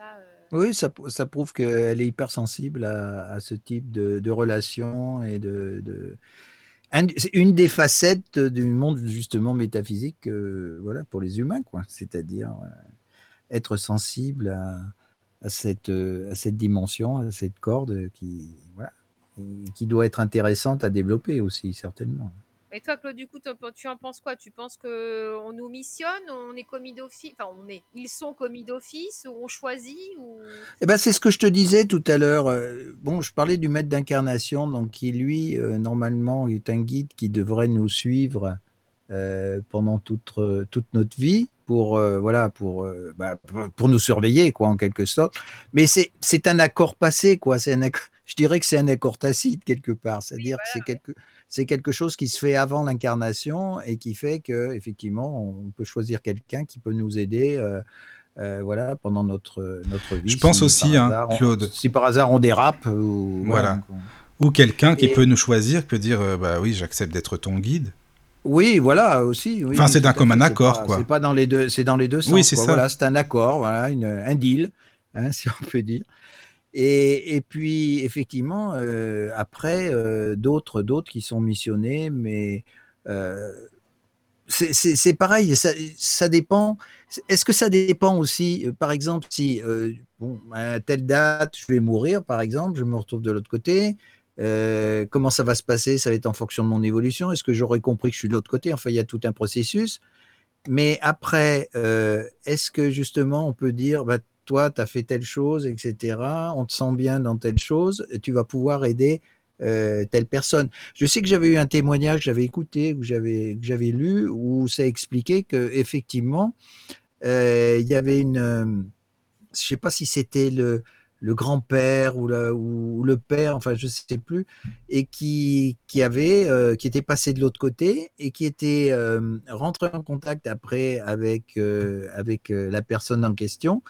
S3: euh,
S4: Oui, ça, ça prouve qu'elle est hypersensible à, à ce type de, de relations et de. C'est une des facettes du monde justement métaphysique, euh, voilà, pour les humains, quoi. C'est-à-dire euh, être sensible à, cette, à cette dimension, à cette corde qui, voilà, qui doit être intéressante à développer aussi, certainement.
S3: Et toi, Claude, du coup, tu en penses quoi? Tu penses qu'on nous missionne On est commis d'office Enfin, on est. Ils sont commis d'office Ou on choisit ou...
S4: Eh ben, c'est ce que je te disais tout à l'heure. Euh, Bon, je parlais du maître d'incarnation, donc qui lui, euh, normalement, est un guide qui devrait nous suivre euh, pendant toute, toute notre vie pour, euh, voilà, pour, euh, bah, pour- pour nous surveiller, quoi, en quelque sorte. Mais c'est un accord passé, quoi. C'est je dirais que c'est un accord tacite quelque part. C'est-à-dire que c'est quelque, c'est quelque chose qui se fait avant l'incarnation et qui fait que effectivement, on peut choisir quelqu'un qui peut nous aider. euh, euh, voilà, pendant notre, notre vie.
S1: Je pense
S4: si
S1: aussi, hein,
S4: hasard, on-
S1: Claude.
S4: si par hasard on dérape. Ou,
S1: Voilà. Ou quelqu'un qui
S4: Et-
S1: peut nous choisir, peut dire, euh, bah oui, j'accepte d'être ton guide.
S4: Oui, voilà aussi. oui,
S1: Enfin, c'est d'un commun accord,
S4: pas-
S1: quoi.
S4: C'est pas dans les deux, c'est dans les deux sens.
S1: Oui, c'est ça.
S4: Voilà, c'est un accord, voilà, une- un deal, hein, si on peut dire. Et, puis effectivement, euh, après euh, d'autres, qui sont missionnés, mais euh, c'est- pareil. Ça, ça dépend. Est-ce que ça dépend aussi, euh, par exemple, si bon, à telle date je vais mourir, par exemple, je me retrouve de l'autre côté. Comment ça va se passer? Ça va être en fonction de mon évolution. Est-ce que j'aurais compris que je suis de l'autre côté? Enfin, il y a tout un processus. mais après, est-ce que justement on peut dire, bah, toi, tu as fait telle chose, etc., on te sent bien dans telle chose, tu vas pouvoir aider euh, telle personne. Je sais que j'avais eu un témoignage, j'avais écouté, que j'avais lu, où ça expliquait que effectivement, euh, il y avait une, euh, je sais pas si c'était le, le grand-père ou, ou, le père, enfin je sais plus, et qui, qui avait, qui était passé de l'autre côté et qui était rentré en contact après avec, avec la personne en question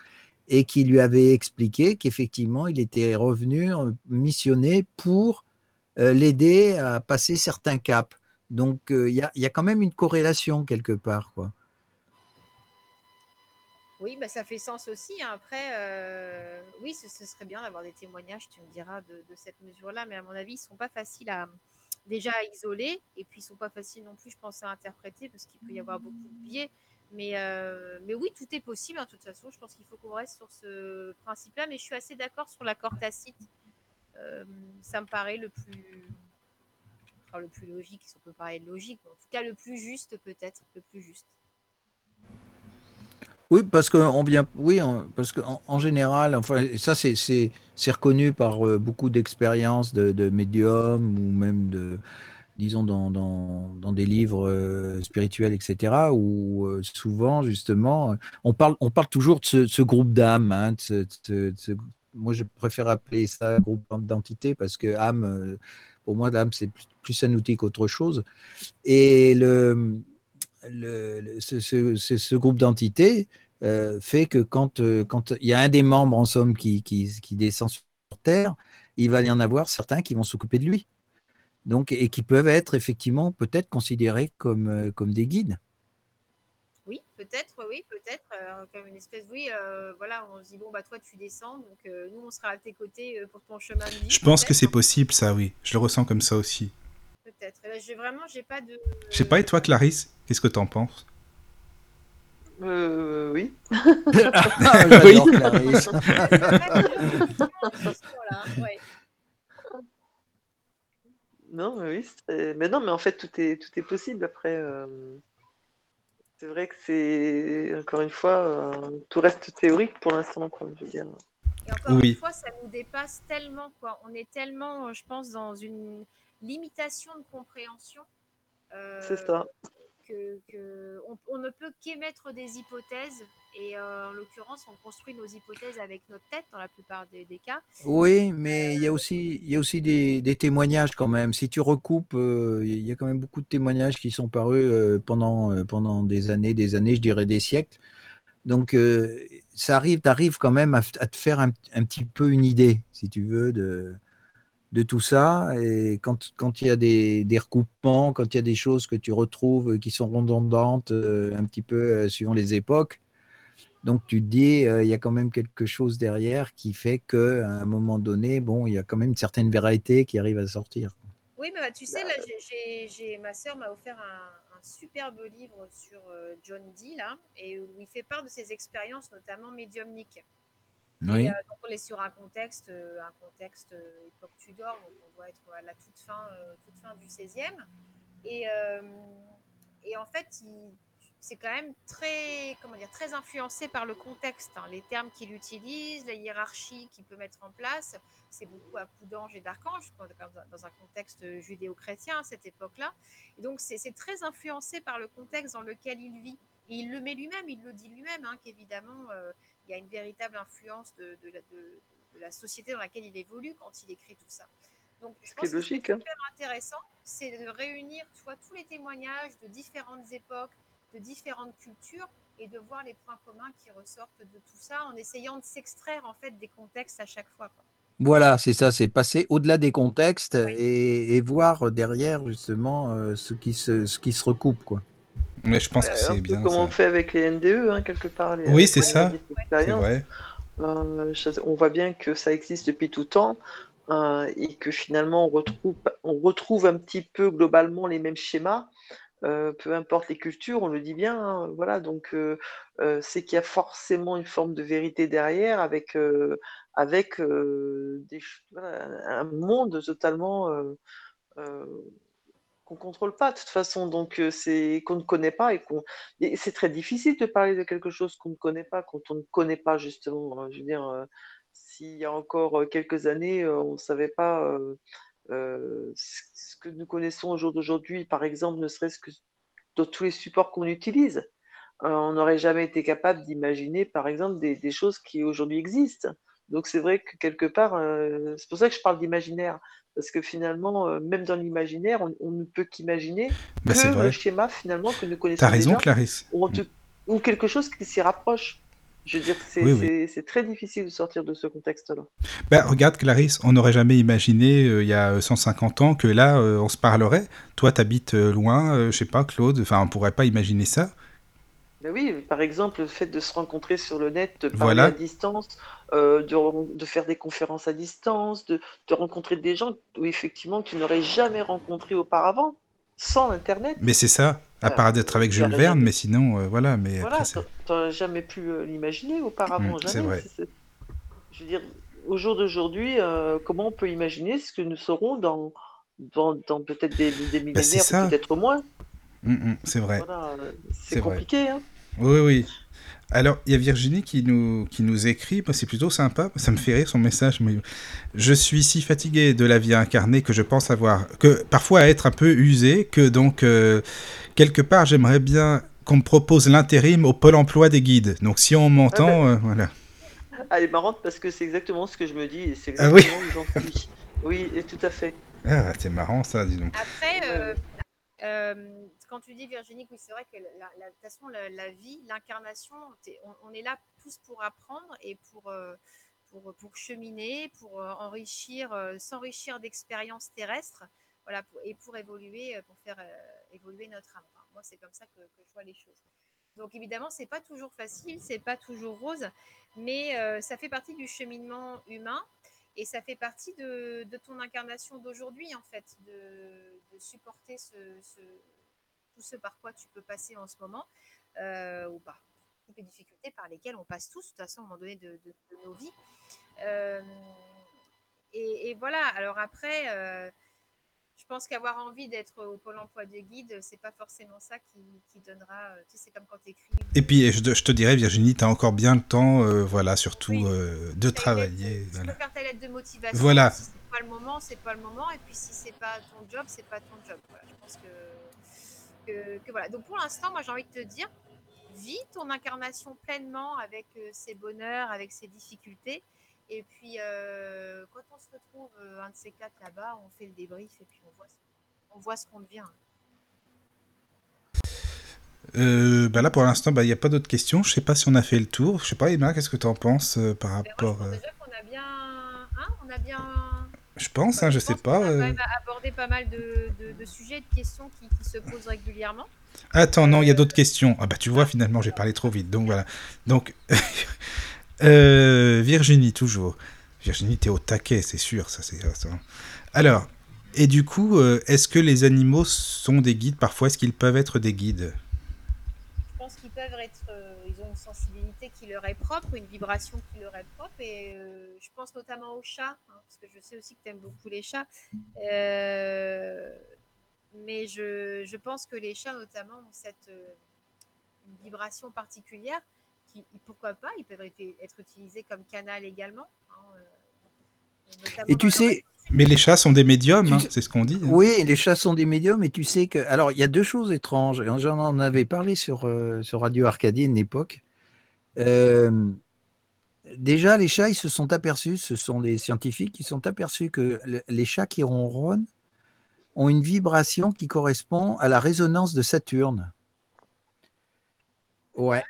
S4: et qui lui avait expliqué qu'effectivement il était revenu missionné pour euh, l'aider à passer certains caps. Donc, euh, il y, a, quand même une corrélation quelque part. Quoi.
S3: Oui, bah, ça fait sens aussi. Hein. Après, euh, oui, ce, serait bien d'avoir des témoignages, tu me diras, de, cette mesure-là, mais à mon avis, ils ne sont pas faciles à déjà à isoler, et puis ils ne sont pas faciles non plus, je pense, à interpréter, parce qu'il peut y avoir beaucoup de biais. Mais, mais oui, tout est possible, hein, de toute façon. Je pense qu'il faut qu'on reste sur ce principe-là, mais je suis assez d'accord sur l'accord tacite euh, ça me paraît le plus, le plus logique, si on peut parler de logique, en tout cas le plus juste peut-être, le plus juste.
S4: Oui, parce qu'on vient, oui, parce qu'en en, général, enfin, ça c'est c'est reconnu par euh, beaucoup d'expériences de, de médiums ou même de, disons dans, dans, des livres euh, spirituels, etc. Où souvent justement, on parle on parle toujours de ce, groupe d'âmes, hein, moi, je préfère appeler ça groupe d'identité parce que âme, euh, pour moi, l'âme, c'est plus, un outil qu'autre chose. Et le, le, ce, ce, groupe d'entités euh, fait que quand, euh, quand il y a un des membres, en somme, qui, qui, descend sur Terre, il va y en avoir certains qui vont s'occuper de lui. Donc, et qui peuvent être effectivement peut-être considérés comme, comme des guides.
S3: Oui, peut-être, oui, peut-être. Euh, comme une espèce, oui, euh, voilà, on se dit, bon, bah toi, tu descends, donc euh, nous, on sera à tes côtés pour ton chemin de vie.
S1: Je pense que c'est possible, ça, oui. Je le ressens comme ça aussi.
S3: Peut-être. J'ai vraiment, j'ai pas de.
S1: Je sais pas, et toi, Clarisse, qu'est-ce que t'en penses?
S6: Euh, oui.
S4: ah, oui. Clarisse.
S6: non, mais oui, mais non, mais en fait, tout est, tout est possible après. C'est vrai que c'est, encore une fois, euh, tout reste théorique pour l'instant, comme je veux dire.
S3: Et encore une fois, ça nous dépasse tellement, quoi. On est tellement, euh, je pense, dans une limitation de compréhension.
S6: Euh, c'est ça
S3: que, on, ne peut qu'émettre des hypothèses et euh, en l'occurrence on construit nos hypothèses avec notre tête dans la plupart des, cas.
S4: Oui, mais il y a aussi, il y a aussi des, témoignages quand même. Si tu recoupes, euh, il y a quand même beaucoup de témoignages qui sont parus euh, pendant, pendant des années, des années, je dirais des siècles. Donc ça arrive, tu arrives quand même à, te faire un, un, petit peu une idée, si tu veux, de, de tout ça. Et quand, quand il y a des, des, recoupements, quand il y a des choses que tu retrouves qui sont redondantes euh, un petit peu euh, suivant les époques, donc tu te dis, euh, il y a quand même quelque chose derrière qui fait qu'à un moment donné, bon, il y a quand même une certaine vérité qui arrive à sortir.
S3: Oui, mais bah, tu sais, ma sœur m'a offert un, un, superbe livre sur John Dee, là, et où il fait part de ses expériences, notamment médiumniques.
S4: Oui.
S3: Euh, donc on est sur un contexte, euh, un contexte euh, époque Tudor, donc on doit être à la toute fin, toute fin du 16e. Et, et en fait, c'est quand même très, comment dire, très influencé par le contexte. Hein. Les termes qu'il utilise, la hiérarchie qu'il peut mettre en place, c'est beaucoup à coup d'ange et d'archange, dans un contexte judéo-chrétien à cette époque-là. Et donc c'est très influencé par le contexte dans lequel il vit. Et il le met lui-même, il le dit lui-même, hein, qu'évidemment, il y a une véritable influence de, la société dans laquelle il évolue quand il écrit tout ça. Donc, je pense que ce qui est hein. super intéressant, c'est de réunir tous les témoignages de différentes époques, de différentes cultures, et de voir les points communs qui ressortent de tout ça, en essayant de s'extraire en fait des contextes à chaque fois.
S4: Voilà, c'est ça, c'est passer au-delà des contextes et, voir derrière justement euh, ce, qui se, ce qui se recoupe. Quoi.
S1: Mais je pense que c'est bien.
S6: Comme on fait avec les NDE, hein, quelque part.
S1: oui, c'est ça. Vrai.
S6: Euh, on voit bien que ça existe depuis tout temps euh, et que finalement on retrouve, on retrouve un petit peu globalement les mêmes schémas. Euh, peu importe les cultures, on le dit bien, hein, voilà. Donc, c'est qu'il y a forcément une forme de vérité derrière, avec avec des, un monde totalement qu'on contrôle pas de toute façon, donc c'est qu'on ne connaît pas et qu'on c'est très difficile de parler de quelque chose qu'on ne connaît pas quand on ne connaît pas justement. hein. Je veux dire, s'il y a encore quelques années, on ne savait pas ce que nous connaissons au jour d'aujourd'hui, par exemple, ne serait-ce que dans tous les supports qu'on utilise. On n'aurait jamais été capable d'imaginer, par exemple, des, choses qui aujourd'hui existent. Donc c'est vrai que quelque part, c'est pour ça que je parle d'imaginaire, parce que finalement, euh, même dans l'imaginaire, on, on ne peut qu'imaginer
S1: Bah,
S6: que le schéma finalement que nous connaissons
S1: T'as raison,
S6: déjà,
S1: Clarisse.
S6: ou, tout- ou quelque chose qui s'y rapproche. Je veux dire, c'est
S1: Oui, oui.
S6: très difficile de sortir de ce contexte-là.
S1: Bah, regarde, Clarisse, on n'aurait jamais imaginé, euh, il y a euh, 150 ans, que là, euh, on se parlerait. Toi, t'habites euh, loin, euh, je sais pas, Claude, enfin, on pourrait pas imaginer ça.
S6: Ben oui, par exemple, le fait de se rencontrer sur le net, de parler
S1: Voilà.
S6: à distance, euh, de, ren- de faire des conférences à distance, de, de rencontrer des gens où effectivement tu n'aurais jamais rencontré auparavant, sans Internet.
S1: Mais c'est ça, à
S6: Euh,
S1: part d'être avec
S6: tu
S1: Jules Verne,
S6: jamais-
S1: mais sinon, euh, voilà, mais
S6: Voilà,
S1: c'est...
S6: t'a- t'aurais jamais pu euh, l'imaginer auparavant,
S1: Mm, c'est
S6: jamais.
S1: vrai.
S6: C'est- c'est- Je veux dire, au jour d'aujourd'hui, euh, comment on peut imaginer ce que nous serons dans, dans, dans peut-être des, des
S1: Bah, c'est
S6: millénaires
S1: ça.
S6: peut-être moins.
S1: Mm, mm, c'est vrai.
S6: Voilà, euh,
S1: C'est
S6: c'est
S1: vrai.
S6: compliqué, hein.
S1: Oui, oui. Alors, il y a Virginie qui nous, qui nous écrit, Moi, c'est plutôt sympa, ça me fait rire son message, mais je suis si fatigué de la vie incarnée que je pense avoir, que parfois être un peu usé, que donc, euh, quelque part, j'aimerais bien qu'on me propose l'intérim au pôle emploi des guides. Donc, si on m'entend, euh, voilà.
S6: Elle est marrante parce que c'est exactement ce que je me dis et c'est
S1: Ah oui.
S6: exactement où j'en suis. Oui, et tout à fait.
S1: Ah, c'est marrant ça, dis donc.
S3: Après, euh, euh, quand tu dis Virginie, oui, c'est vrai que la, façon, la, vie, l'incarnation, on, est là tous pour apprendre et pour, euh, pour, pour cheminer, pour euh, enrichir, euh, s'enrichir d'expériences terrestres, voilà, pour- et pour évoluer, pour faire évoluer notre âme. Moi, c'est comme ça que, je vois les choses. Donc évidemment, c'est pas toujours facile, c'est pas toujours rose, mais ça fait partie du cheminement humain. Et ça fait partie de, de ton incarnation d'aujourd'hui, en fait, de, supporter ce- tout ce par quoi tu peux passer en ce moment, euh, ou par toutes les difficultés par lesquelles on passe tous, de toute façon, à un moment donné de, de- de nos vies. Euh, et, et voilà, alors après, euh, je pense qu'avoir envie d'être au pôle emploi de guide, c'est pas forcément ça qui, qui donnera. Tu sais, c'est comme quand tu écris.
S1: Et puis, je te, je te dirais, Virginie, tu as encore bien le temps, euh, voilà, surtout
S3: Oui.
S1: euh, de travailler.
S3: Tu
S1: Voilà.
S3: peux faire ta lettre de motivation.
S1: Voilà.
S3: Si c'est pas le moment, c'est pas le moment. Et puis si c'est pas ton job, c'est pas ton job. Voilà, je pense que, que, que voilà. Donc pour l'instant, moi j'ai envie de te dire, vis ton incarnation pleinement avec euh, ses bonheurs, avec ses difficultés. Et puis euh, quand on se retrouve euh, un de ces quatre là-bas, on fait le débrief et puis on voit, on voit ce qu'on devient.
S1: Euh, bah là, pour l'instant, bah, il n'y a pas d'autres questions. Je sais pas si on a fait le tour. Je sais pas, Emma, qu'est-ce que tu en penses euh, par
S3: moi, je
S1: rapport...
S3: pense déjà qu'on a bien, hein, on a bien.
S1: Je pense, hein, je sais
S3: pense
S1: pas.
S3: qu'on a quand
S1: euh.
S3: même abordé pas mal de, de- de sujets, de questions qui, qui se posent régulièrement.
S1: Attends, non, il y a d'autres questions. Ah bah tu vois, finalement, j'ai parlé trop vite. Donc voilà. Donc, euh, Virginie, toujours. Virginie, t'es au taquet, c'est sûr. Ça, c'est ça. Alors, et du coup, euh, est-ce que les animaux sont des guides? Parfois, est-ce qu'ils peuvent être des guides?
S3: Peuvent être, euh, ils ont une sensibilité qui leur est propre, une vibration qui leur est propre, et euh, je pense notamment aux chats, hein, parce que je sais aussi que tu aimes beaucoup les chats. Euh, mais je, je pense que les chats, notamment, ont cette une vibration particulière qui, pourquoi pas, ils peuvent être, être utilisés comme canal également. hein,
S4: Et tu sais,
S1: Mais les chats sont des médiums,
S4: Tu
S1: hein, c'est ce qu'on dit. hein.
S4: Oui, les chats sont des médiums, et tu sais que. Alors, il y a deux choses étranges. J'en en avais parlé sur, euh, sur Radio Arcadie une époque. Euh, déjà, les chats, ils se sont aperçus, ce sont des scientifiques qui sont aperçus que le- les chats qui ronronnent ont une vibration qui correspond à la résonance de Saturne. Ouais,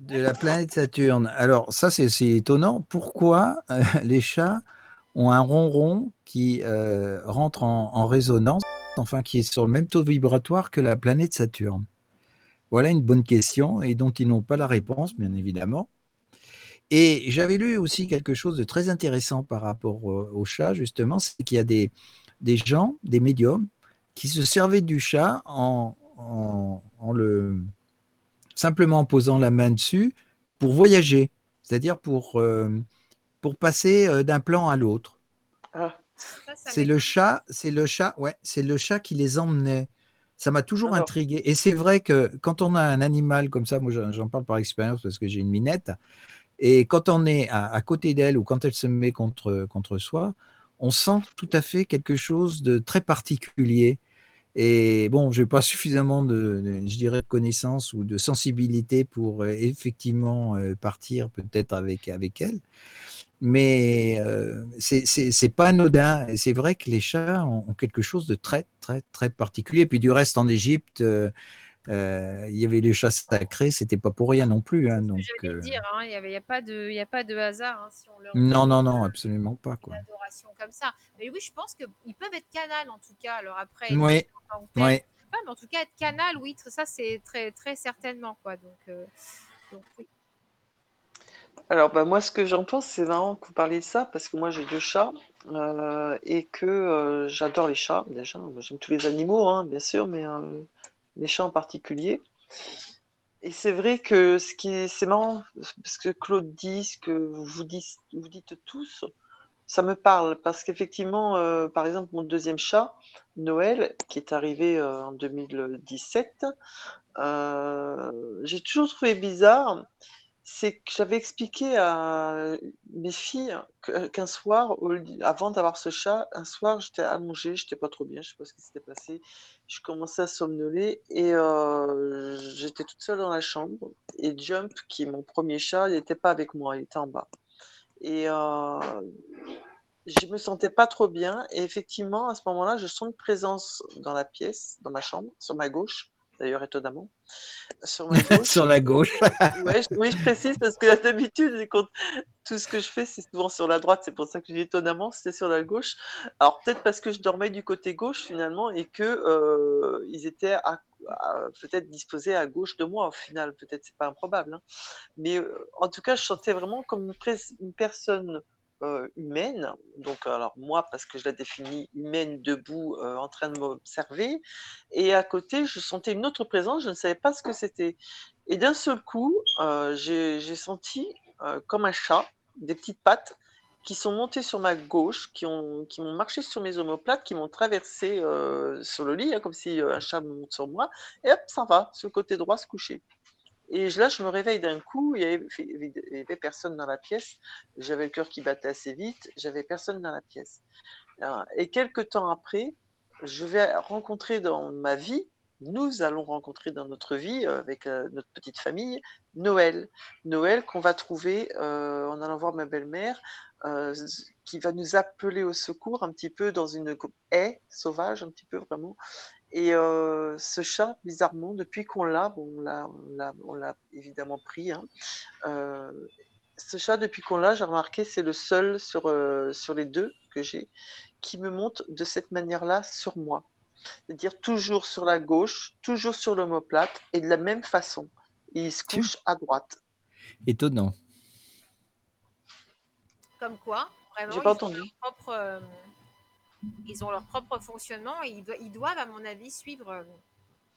S4: de la planète Saturne. Alors, ça, c'est c'est étonnant. Pourquoi euh, les chats ont un ronron qui euh, rentre en, résonance, enfin qui est sur le même taux vibratoire que la planète Saturne Voilà une bonne question et dont ils n'ont pas la réponse, bien évidemment. Et j'avais lu aussi quelque chose de très intéressant par rapport au, chat, justement, c'est qu'il y a des, des gens, des médiums, qui se servaient du chat en, en, en le simplement en posant la main dessus pour voyager, c'est-à-dire pour, euh, pour passer euh, d'un plan à l'autre.
S6: Ah,
S4: C'est le chat, c'est le chat, ouais, c'est le chat qui les emmenait. Ça m'a toujours
S6: Alors-
S4: intrigué. Et c'est vrai que quand on a un animal comme ça, moi j'en parle par expérience parce que j'ai une minette, et quand on est à, à côté d'elle ou quand elle se met contre, contre soi, on sent tout à fait quelque chose de très particulier. Et bon, je n'ai pas suffisamment de, de- je dirais, de connaissances ou de sensibilité pour euh, effectivement euh, partir peut-être avec, avec elle. Mais euh, c'est pas anodin. Et c'est vrai que les chats ont, ont quelque chose de très, très, très particulier. Puis du reste, en Égypte, euh, euh, il y avait les chats sacrés, c'était pas pour rien non plus. hein, donc, euh,
S3: dire, hein, il n'y a, pas de- il y a pas de hasard hein, si on leur
S4: non, non, non, absolument pas.
S3: une
S4: Quoi.
S3: adoration comme ça. Mais oui, je pense qu'ils peuvent être canal en tout cas. Alors après,
S4: Oui, oui.
S3: pas, mais en tout cas, être canal, oui, ça c'est très, très certainement. Quoi. Donc, donc oui.
S6: Alors, bah, moi, ce que j'en pense, c'est marrant que vous parliez de ça, parce que moi, j'ai deux chats, euh, et que euh, j'adore les chats, déjà. J'aime tous les animaux, hein, bien sûr, mais euh, les chats en particulier. Et c'est vrai que ce qui est, c'est marrant, parce que Claude dit, ce que vous dites, tous, ça me parle, parce qu'effectivement, par exemple, mon deuxième chat, Noël, qui est arrivé en 2017, euh, j'ai toujours trouvé bizarre c'est que j'avais expliqué à mes filles qu'un soir, avant d'avoir ce chat, un soir, j'étais allongée, j'étais pas trop bien, je sais pas ce qui s'était passé. Je commençais à somnoler et euh, j'étais toute seule dans la chambre. Et Jump, qui est mon premier chat, il n'était pas avec moi, il était en bas. Et euh, je me sentais pas trop bien. Et effectivement, à ce moment-là, je sens une présence dans la pièce, dans ma chambre, sur ma gauche, d'ailleurs étonnamment, sur ma gauche.
S4: Sur la gauche.
S6: Ouais, je- oui, je précise parce que d'habitude, tout ce que je fais, c'est souvent sur la droite. C'est pour ça que je dis étonnamment, c'était sur la gauche. Alors peut-être parce que je dormais du côté gauche finalement et que euh, ils étaient peut-être disposés à gauche de moi au final. Peut-être c'est pas improbable. hein. Mais euh, en tout cas, je sentais vraiment comme une personne euh, humaine. Donc alors moi, parce que je la définis humaine debout, euh, en train de m'observer. Et à côté, je sentais une autre présence. Je ne savais pas ce que c'était. Et d'un seul coup, euh, j'ai senti comme un chat, des petites pattes qui sont montées sur ma gauche, qui ont qui m'ont marché sur mes omoplates, qui m'ont traversé sur le lit, hein, comme si un chat me monte sur moi, et hop, ça va, sur le côté droit, se coucher. Et là, je me réveille d'un coup, il y avait, personne dans la pièce, j'avais le cœur qui battait assez vite, j'avais personne dans la pièce. Et quelques temps après, je vais rencontrer dans ma vie, nous allons rencontrer dans notre vie, euh, avec euh, notre petite famille, Noël. Noël qu'on va trouver euh, en allant voir ma belle-mère, qui va nous appeler au secours un petit peu dans une haie sauvage, un petit peu vraiment. Et euh, ce chat, bizarrement, depuis qu'on l'a, bon, on l'a, évidemment pris, hein, euh, ce chat, depuis qu'on l'a, j'ai remarqué, c'est le seul sur, euh, sur les deux que j'ai qui me monte de cette manière-là sur moi. C'est-à-dire toujours sur la gauche, toujours sur l'omoplate et de la même façon. Et il se couche à droite.
S4: Étonnant.
S3: Comme quoi, vraiment, ils
S6: pas
S3: ont
S6: entendu.
S3: leur propre, euh, ils ont leur propre fonctionnement et ils, do- ils doivent, à mon avis, suivre euh,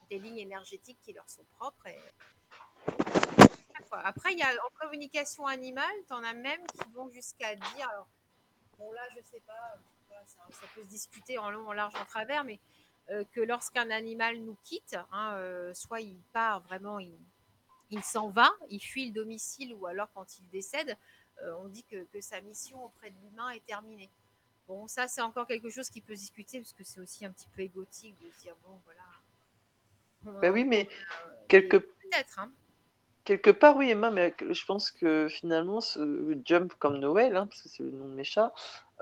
S3: des lignes énergétiques qui leur sont propres. Après, il y a en communication animale, tu en as même qui vont jusqu'à dire, bon là, je sais pas, ça, peut se discuter en long, en large, en travers, mais euh, que lorsqu'un animal nous quitte, hein, euh, soit il part vraiment, il, s'en va, il fuit le domicile, ou alors quand il décède, on dit que sa mission auprès de l'humain est terminée. Bon, ça, c'est encore quelque chose qui peut se discuter, parce que c'est aussi un petit peu égotique de se dire, bon, voilà.
S6: Ben oui, mais
S3: Euh,
S6: quelque,
S3: Peut-être, hein.
S6: quelque part, oui, Emma, mais je pense que finalement, ce Jump comme Noël, hein, parce que c'est le nom de mes chats,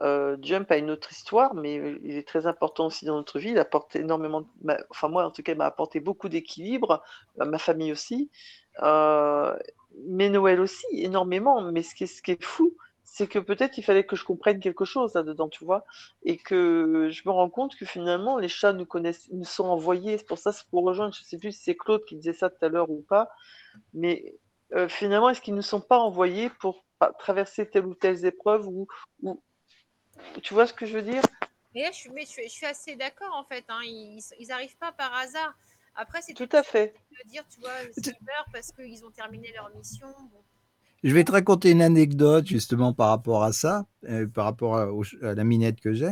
S6: euh, Jump a une autre histoire, mais il est très important aussi dans notre vie. Il apporte énormément, m'a- enfin moi en tout cas, il m'a apporté beaucoup d'équilibre, à ma famille aussi, Euh, mais Noël aussi, énormément. Mais ce qui est, ce qui est fou, c'est que peut-être il fallait que je comprenne quelque chose là-dedans, tu vois, et que je me rends compte que finalement les chats nous connaissent, nous sont envoyés. C'est pour ça, c'est pour rejoindre, je sais plus si c'est Claude qui disait ça tout à l'heure ou pas, mais euh, finalement, est-ce qu'ils ne sont pas envoyés pour pa- traverser telle ou telle épreuve ou, ou tu vois ce que je veux dire?
S3: Mais là, je suis, mais je suis, je suis assez d'accord, en fait. hein. Ils ils arrivent pas par hasard. Après, c'est
S6: Tout à fait.
S3: de dire, tu vois, s'ils meurent parce qu'ils ont terminé leur mission. Bon.
S4: Je vais te raconter une anecdote justement par rapport à ça, euh, par rapport à, la minette que j'ai.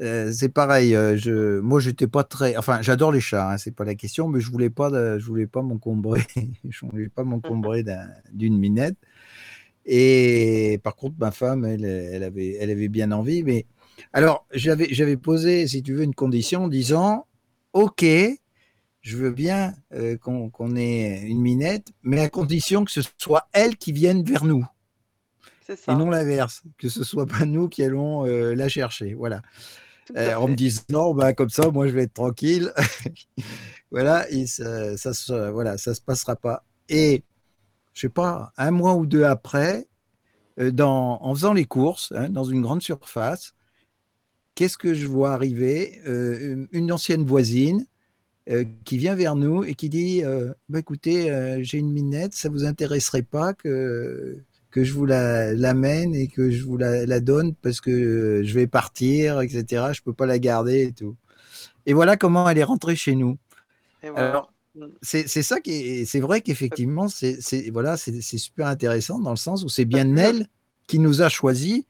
S4: Euh, c'est pareil. euh, moi, j'étais pas très. Enfin, j'adore les chats. Hein, c'est pas la question, mais je voulais pas, je voulais pas m'encombrer. je voulais pas m'encombrer d'un- d'une minette. Et par contre, ma femme, elle, elle avait, elle avait bien envie. Mais alors, j'avais, j'avais posé, si tu veux, une condition en disant, ok, je veux bien euh, qu'on, ait une minette, mais à condition que ce soit elle qui vienne vers nous
S6: C'est
S4: et
S6: ça.
S4: non l'inverse, que ce soit pas nous qui allons euh, la chercher. Voilà. Euh, en me disant, bah, comme ça, moi, je vais être tranquille. voilà, et ça, ça, se, voilà, ça se passera pas. Et je sais pas, un mois ou deux après, dans, en faisant les courses hein, dans une grande surface, qu'est-ce que je vois arriver? Une ancienne voisine euh, qui vient vers nous et qui dit euh, bah, écoutez, euh, j'ai une minette, ça vous intéresserait pas que, que je vous la- l'amène et que je vous la, la donne parce que je vais partir, etc. Je peux pas la garder et tout. Et voilà comment elle est rentrée chez nous.
S6: Et voilà.
S4: Alors, c'est c'est ça qui est, c'est vrai qu'effectivement, c'est c'est- voilà, c'est c'est super intéressant dans le sens où c'est bien elle qui nous a choisis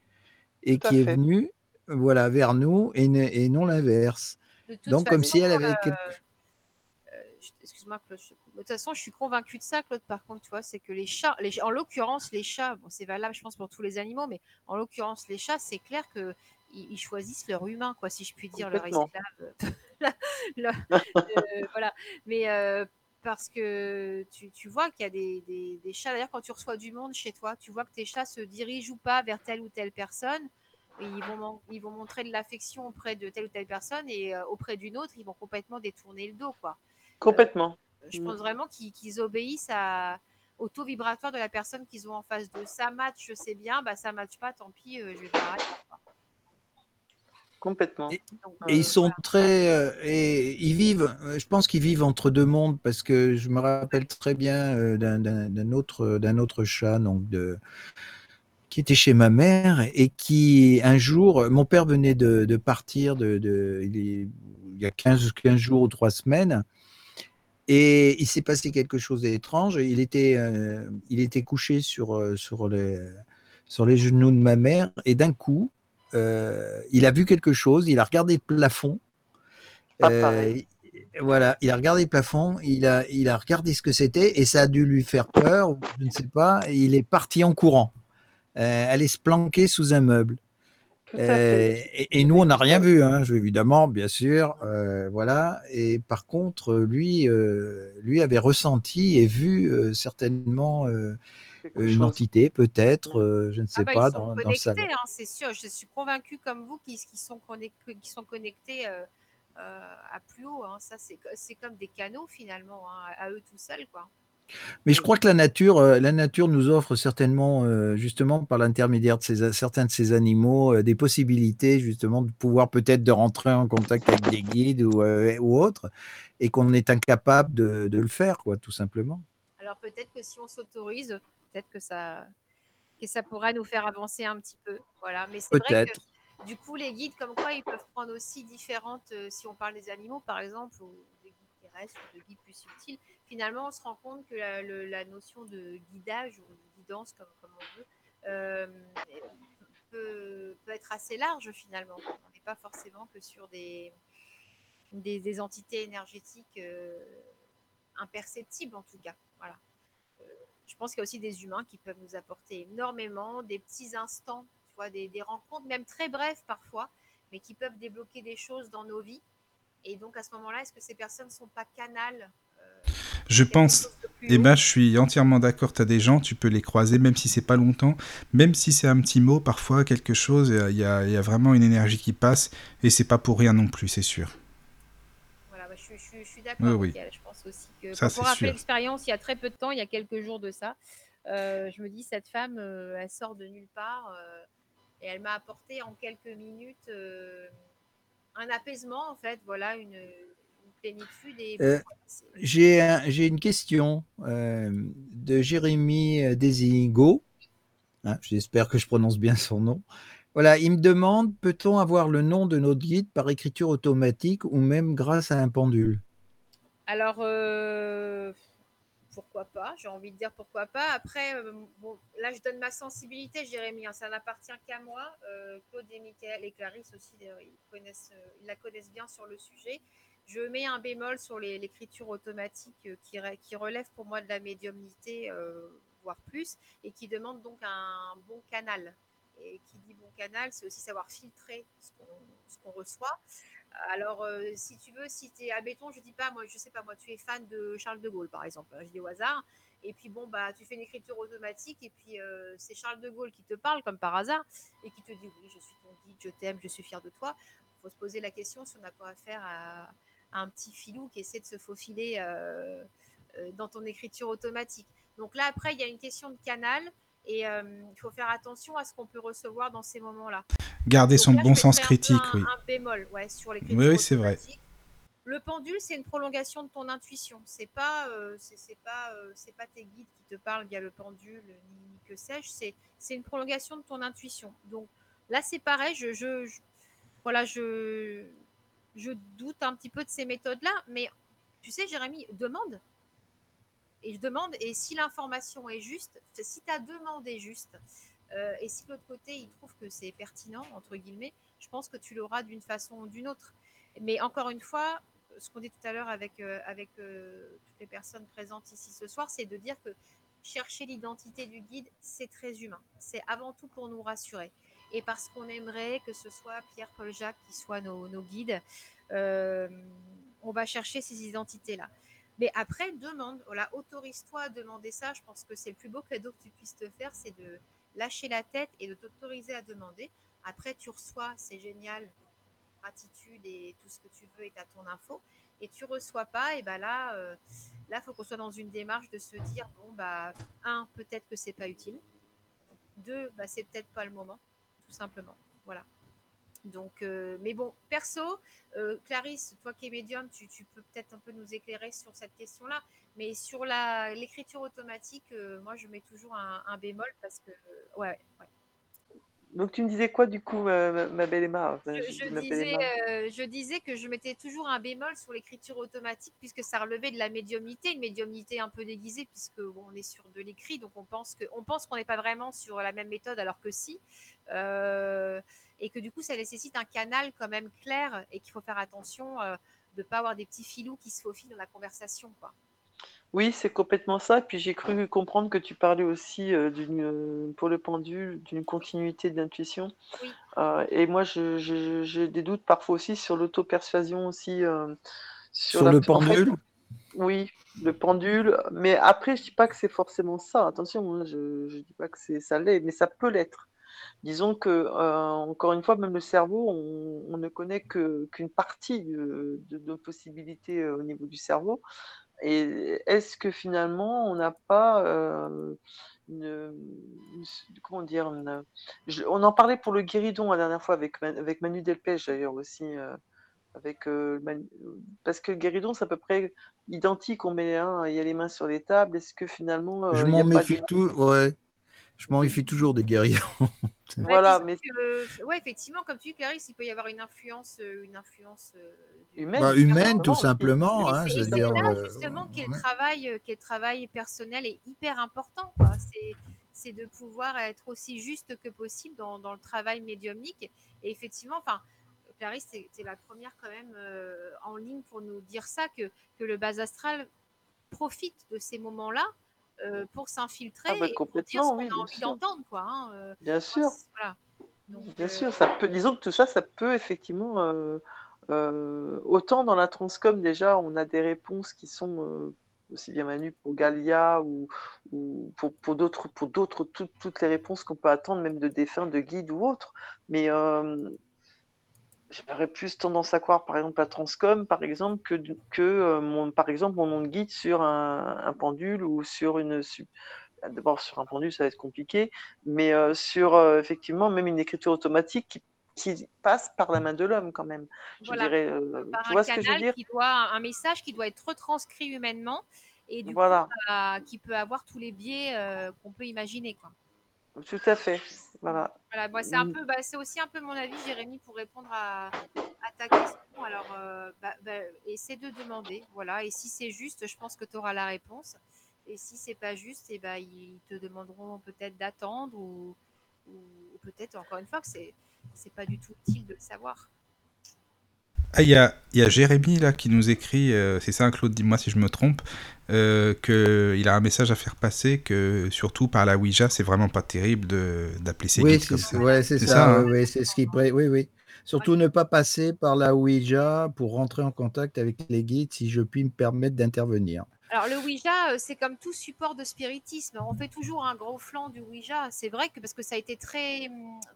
S4: et qui est
S6: fait.
S4: venue voilà, vers nous et, ne- et non l'inverse. Donc, comme si elle avait
S3: euh,
S4: quelque-
S3: Claude. je- De toute façon, je suis convaincue de ça, Claude. Par contre, tu vois, c'est que les chats, les en l'occurrence, les chats, bon, c'est valable, je pense, pour tous les animaux, mais en l'occurrence, les chats, c'est clair que ils, ils choisissent leur humain, quoi, si je puis dire, leur esclave. La- euh, voilà. Mais euh, parce que tu, tu vois qu'il y a des, des- des chats, d'ailleurs, quand tu reçois du monde chez toi, tu vois que tes chats se dirigent ou pas vers telle ou telle personne. Ils, vont, ils vont montrer de l'affection auprès de telle ou telle personne et euh, auprès d'une autre, ils vont complètement détourner le dos. Quoi.
S6: Complètement.
S3: Je
S6: Mm.
S3: pense vraiment qu'ils obéissent à, au taux vibratoire de la personne qu'ils ont en face d'eux. Ça match, c'est bien, bah, ça match pas, tant pis, euh, je vais quoi.
S6: Complètement.
S4: Et-
S3: Donc,
S4: Et
S3: euh,
S4: ils sont très. euh, et ils vivent, euh, je pense qu'ils vivent entre deux mondes parce que je me rappelle très bien euh, d'un- autre, d'un autre chat donc de, qui était chez ma mère et qui, un jour, mon père venait de, de partir de, il y a 15, 15 jours ou 3 semaines. Et il s'est passé quelque chose d'étrange. Il était, euh, il était couché sur, euh, sur, les, sur les genoux de ma mère et d'un coup, euh, il a vu quelque chose, il a regardé le plafond. Euh,
S6: pareil.
S4: voilà, il a regardé le plafond, il a, il a regardé ce que c'était et ça a dû lui faire peur, je ne sais pas. et il est parti en courant, aller se planquer sous un meuble.
S6: Tout à fait.
S4: et, et nous, on n'a rien vu, hein, évidemment, bien sûr, euh, voilà. Et par contre, lui, euh, lui avait ressenti et vu euh, certainement une entité, peut-être, euh, je ne sais
S3: ah bah,
S4: pas,
S3: ils sont
S4: dans,
S3: connectés, hein, c'est sûr. Je suis convaincue comme vous qu'ils sont, connectés, sont connectés à plus haut. hein. Ça, c'est comme des canaux finalement, à eux tout seuls. Quoi.
S4: Mais je crois que la nature, euh, la nature nous offre certainement, euh, justement, par l'intermédiaire de ces, certains de ces animaux, euh, des possibilités, justement, de pouvoir peut-être de rentrer en contact avec des guides ou, euh, ou autres, et qu'on est incapable de, de le faire, quoi, tout simplement.
S3: Alors peut-être que si on s'autorise, peut-être que ça, que ça pourrait nous faire avancer un petit peu. Voilà. Mais c'est vrai que
S4: Peut-être.
S3: du coup, les guides, comme quoi, ils peuvent prendre aussi différentes, si on parle des animaux par exemple, ou des guides terrestres, ou de guides plus subtils, finalement, on se rend compte que la, notion de guidage ou de guidance, comme, on veut, euh, peut, être assez large finalement. On n'est pas forcément que sur des, entités énergétiques euh, imperceptibles en tout cas. Voilà. Euh, je pense qu'il y a aussi des humains qui peuvent nous apporter énormément, des petits instants, tu vois, des, des rencontres, même très brèves parfois, mais qui peuvent débloquer des choses dans nos vies. Et donc à ce moment-là, est-ce que ces personnes ne sont pas canales
S1: Je pense. Eh ben, je suis entièrement d'accord. Tu as des gens, tu peux les croiser, même si c'est pas longtemps, même si c'est un petit mot, parfois quelque chose, il y a, il y a vraiment une énergie qui passe, et c'est pas pour rien non plus, c'est sûr.
S3: Voilà, bah, je, suis- je je suis d'accord
S1: Oui, oui.
S3: Je pense aussi que
S1: Ça,
S3: pour
S1: sûr.
S3: l'expérience il y a très peu de temps, il y a quelques jours de ça, euh, je me dis cette femme, euh, elle sort de nulle part euh, et elle m'a apporté en quelques minutes un apaisement en fait, voilà, une plénitude et
S4: Euh, J'ai un- j'ai une question euh, de Jérémy Desigo. Hein, J'espère que je prononce bien son nom. Voilà, il me demande peut-on avoir le nom de notre guide par écriture automatique ou même grâce à un pendule?
S3: Alors, euh, pourquoi pas J'ai envie de dire pourquoi pas. Après, euh, bon, là, je donne ma sensibilité, Jérémy. hein, ça n'appartient qu'à moi. Euh, Claude et Michael et Clarisse aussi, d'ailleurs, ils, connaissent, euh, ils la connaissent bien sur le sujet. Je mets un bémol sur l'écriture automatique euh, qui, re- qui relève pour moi de la médiumnité, euh, voire plus, et qui demande donc un bon canal. Et qui dit bon canal, c'est aussi savoir filtrer ce qu'on reçoit. Alors, euh, si tu veux, si tu es, admettons, je dis pas, moi, je sais pas, moi, tu es fan de Charles de Gaulle, par exemple, hein, je dis au hasard, et puis bon, bah, tu fais une écriture automatique, et puis c'est Charles de Gaulle qui te parle, comme par hasard, et qui te dit, oui, je suis ton guide, je t'aime, je suis fier de toi. Il faut se poser la question si on n'a pas affaire à un petit filou qui essaie de se faufiler euh, euh, dans ton écriture automatique. Donc là, après, il y a une question de canal, et euh, il faut faire attention à ce qu'on peut recevoir dans ces moments-là.
S1: Garder
S3: Donc
S1: son
S3: là,
S1: bon sens critique,
S3: un,
S1: oui.
S3: un bémol ouais, sur l'écriture
S1: Oui, oui, c'est vrai.
S3: Le pendule, c'est une prolongation de ton intuition. C'est pas, euh, c'est c'est pas, euh, c'est pas tes guides qui te parlent via le pendule, ni, ni que sais-je. C'est, c'est une prolongation de ton intuition. Donc là, c'est pareil. Je, je, je- voilà, je, je doute un petit peu de ces méthodes-là. Mais tu sais, Jérémy, demande. Et je demande. Et si l'information est juste, si ta demande est juste, euh, et si de l'autre côté, il trouve que c'est pertinent, entre guillemets, je pense que tu l'auras d'une façon ou d'une autre. Mais encore une fois, ce qu'on dit tout à l'heure avec, euh, euh, toutes les personnes présentes ici ce soir, c'est de dire que chercher l'identité du guide, c'est très humain. C'est avant tout pour nous rassurer. Et parce qu'on aimerait que ce soit Pierre, Paul, Jacques qui soient nos, guides, euh, on va chercher ces identités-là. Mais après, demande, voilà, autorise-toi à demander ça. Je pense que c'est le plus beau cadeau que tu puisses te faire, c'est de lâcher la tête et de t'autoriser à demander. Après, tu reçois, c'est génial, gratitude et tout ce que tu veux est à ton info. Et tu reçois pas, et ben là, euh, là, faut qu'on soit dans une démarche de se dire bon bah un, peut-être que c'est pas utile. Deux, bah c'est peut-être pas le moment, tout simplement. Voilà. Donc, euh, mais bon, perso, euh, Clarisse, toi qui es médium, tu, tu peux peut-être un peu nous éclairer sur cette question-là. Mais sur la l'écriture automatique, euh, moi, je mets toujours un, un bémol parce que, ouais, ouais.
S6: Donc tu me disais quoi du coup, ma, belle Emma
S3: Je,
S6: je
S3: je
S6: dis ma belle
S3: disais,
S6: Emma.
S3: je disais que je mettais toujours un bémol sur l'écriture automatique puisque ça relevait de la médiumnité, une médiumnité un peu déguisée puisque bon, on est sur de l'écrit, donc on pense que on pense qu'on n'est pas vraiment sur la même méthode alors que si, et que du coup ça nécessite un canal quand même clair et qu'il faut faire attention euh, de pas avoir des petits filous qui se faufilent dans la conversation, quoi.
S6: Oui, c'est complètement ça. Puis j'ai cru comprendre que tu parlais aussi euh, d'une, euh, pour le pendule, d'une continuité d'intuition.
S3: Oui.
S6: Euh, et moi, je- je- j'ai des doutes parfois aussi sur l'auto-persuasion aussi. euh,
S4: Sur
S6: la-
S4: le
S6: en fait,
S4: pendule?
S6: Oui, le pendule. Mais après, je dis pas que c'est forcément ça. Attention, hein, je, je dis pas que c'est ça l'est, mais ça peut l'être. Disons que, euh, encore une fois, même le cerveau, on, on ne connaît que qu'une partie de, de nos possibilités euh, au niveau du cerveau. Et est-ce que finalement, on n'a pas euh, une, une- comment dire, une- je- on en parlait pour le guéridon la dernière fois avec, avec Manu Delpech d'ailleurs aussi. avec parce que le guéridon, c'est à peu près identique. On met hein, il y a les mains sur les tables. Est-ce que finalement,
S4: Je m'en méfie tout, ouais. Je m'en méfie toujours des guerriers.
S6: Voilà, mais
S3: que, ouais, effectivement, comme tu dis, Clarisse, il peut y avoir une influence, euh, une influence euh,
S6: humaine,
S4: Bah,
S6: tout
S4: humaine, tout
S6: simplement.
S4: Hein,
S3: c'est là
S4: euh,
S3: justement qu'est le
S4: ouais.
S3: travail, travail personnel est hyper important. quoi. C'est de pouvoir être aussi juste que possible dans, dans le travail médiumnique. Et effectivement, enfin, Clarisse, c'est c'est la première quand même euh, en ligne pour nous dire ça, que, que le bas astral profite de ces moments-là euh, pour s'infiltrer
S6: Ah bah,
S3: et pour dire ce qu'on
S6: oui,
S3: a
S6: bien
S3: envie
S6: sûr.
S3: d'entendre. quoi. hein, euh.
S6: Bien sûr.
S3: Voilà. Donc,
S6: Bien
S3: euh,
S6: sûr, ça peut, disons que tout ça, ça peut effectivement, autant dans la Transcom déjà, on a des réponses qui sont aussi bien Manu pour Galia ou, ou pour, pour d'autres, pour d'autres, toutes, toutes les réponses qu'on peut attendre, même de défunts, de guides ou autres. Mais euh, j'aurais plus tendance à croire, par exemple, la Transcom, par exemple, que, que euh, mon, par exemple, mon nom de guide sur un, un pendule ou sur une, su- d'abord sur un pendule, ça va être compliqué, mais euh, sur euh, effectivement même une écriture automatique qui, qui passe par la main de l'homme quand même. Je
S3: Voilà.
S6: dirais,
S3: par
S6: tu
S3: un
S6: vois ce que je veux dire?
S3: qui doit, un message qui doit être retranscrit humainement et du
S6: Voilà,
S3: coup, qui peut avoir tous les biais qu'on peut imaginer. Quoi.
S6: Tout à fait. Voilà.
S3: Voilà, c'est un
S6: Mm.
S3: peu, bah, c'est aussi un peu mon avis, Jérémy, pour répondre à, à ta question. Alors, euh, bah, bah, essaie de demander, voilà. Et si c'est juste, je pense que tu auras la réponse. Et si c'est pas juste, et ben, ils te demanderont peut-être d'attendre ou, ou, ou peut-être encore une fois que c'est c'est pas du tout utile de le savoir.
S1: Ah, il y a, il y a Jérémy là qui nous écrit, euh, c'est ça, hein, Claude, dis-moi si je me trompe, euh, qu'il a un message à faire passer, que surtout par la Ouija, c'est vraiment pas terrible de- d'appeler ses
S4: Oui,
S1: guides
S4: c'est
S1: comme ça.
S4: ouais, c'est
S1: C'est
S4: ça,
S1: ça, hein
S4: oui, oui, c'est ce qui oui, oui. Surtout ne pas passer par la Ouija pour rentrer en contact avec les guides, si je puis me permettre d'intervenir.
S3: Alors le Ouija, euh, c'est comme tout support de spiritisme. On fait toujours un gros flanc du Ouija. C'est vrai que parce que ça a été très,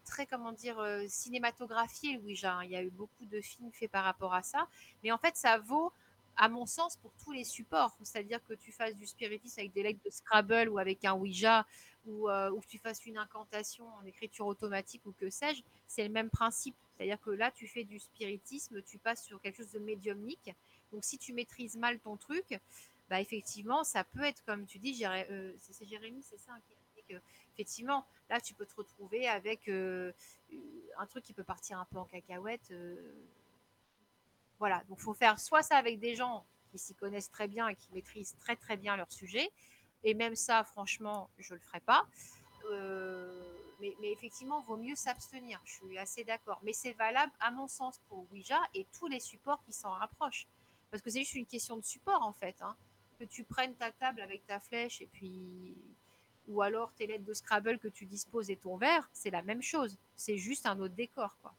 S3: très comment dire, euh, cinématographié le Ouija. hein. Il y a eu beaucoup de films faits par rapport à ça. Mais en fait, ça vaut, à mon sens, pour tous les supports. C'est-à-dire que tu fasses du spiritisme avec des lettres de Scrabble ou avec un Ouija, ou, euh, ou que tu fasses une incantation en écriture automatique ou que sais-je, c'est le même principe. C'est-à-dire que là, tu fais du spiritisme, tu passes sur quelque chose de médiumnique. Donc si tu maîtrises mal ton truc, bah, effectivement, ça peut être, comme tu dis, euh, c'est Jérémy, c'est ça, hein, qui a dit que, effectivement, là, tu peux te retrouver avec euh, euh, un truc qui peut partir un peu en cacahuète. voilà, donc il faut faire soit ça avec des gens qui s'y connaissent très bien et qui maîtrisent très très bien leur sujet, et même ça, franchement, je ne le ferai pas. Mais, mais effectivement, vaut mieux s'abstenir, je suis assez d'accord. Mais c'est valable, à mon sens, pour Ouija et tous les supports qui s'en rapprochent. Parce que c'est juste une question de support, en fait. hein. Que tu prennes ta table avec ta flèche et puis. Ou alors tes lettres de Scrabble que tu disposes et ton verre, c'est la même chose. C'est juste un autre décor, quoi.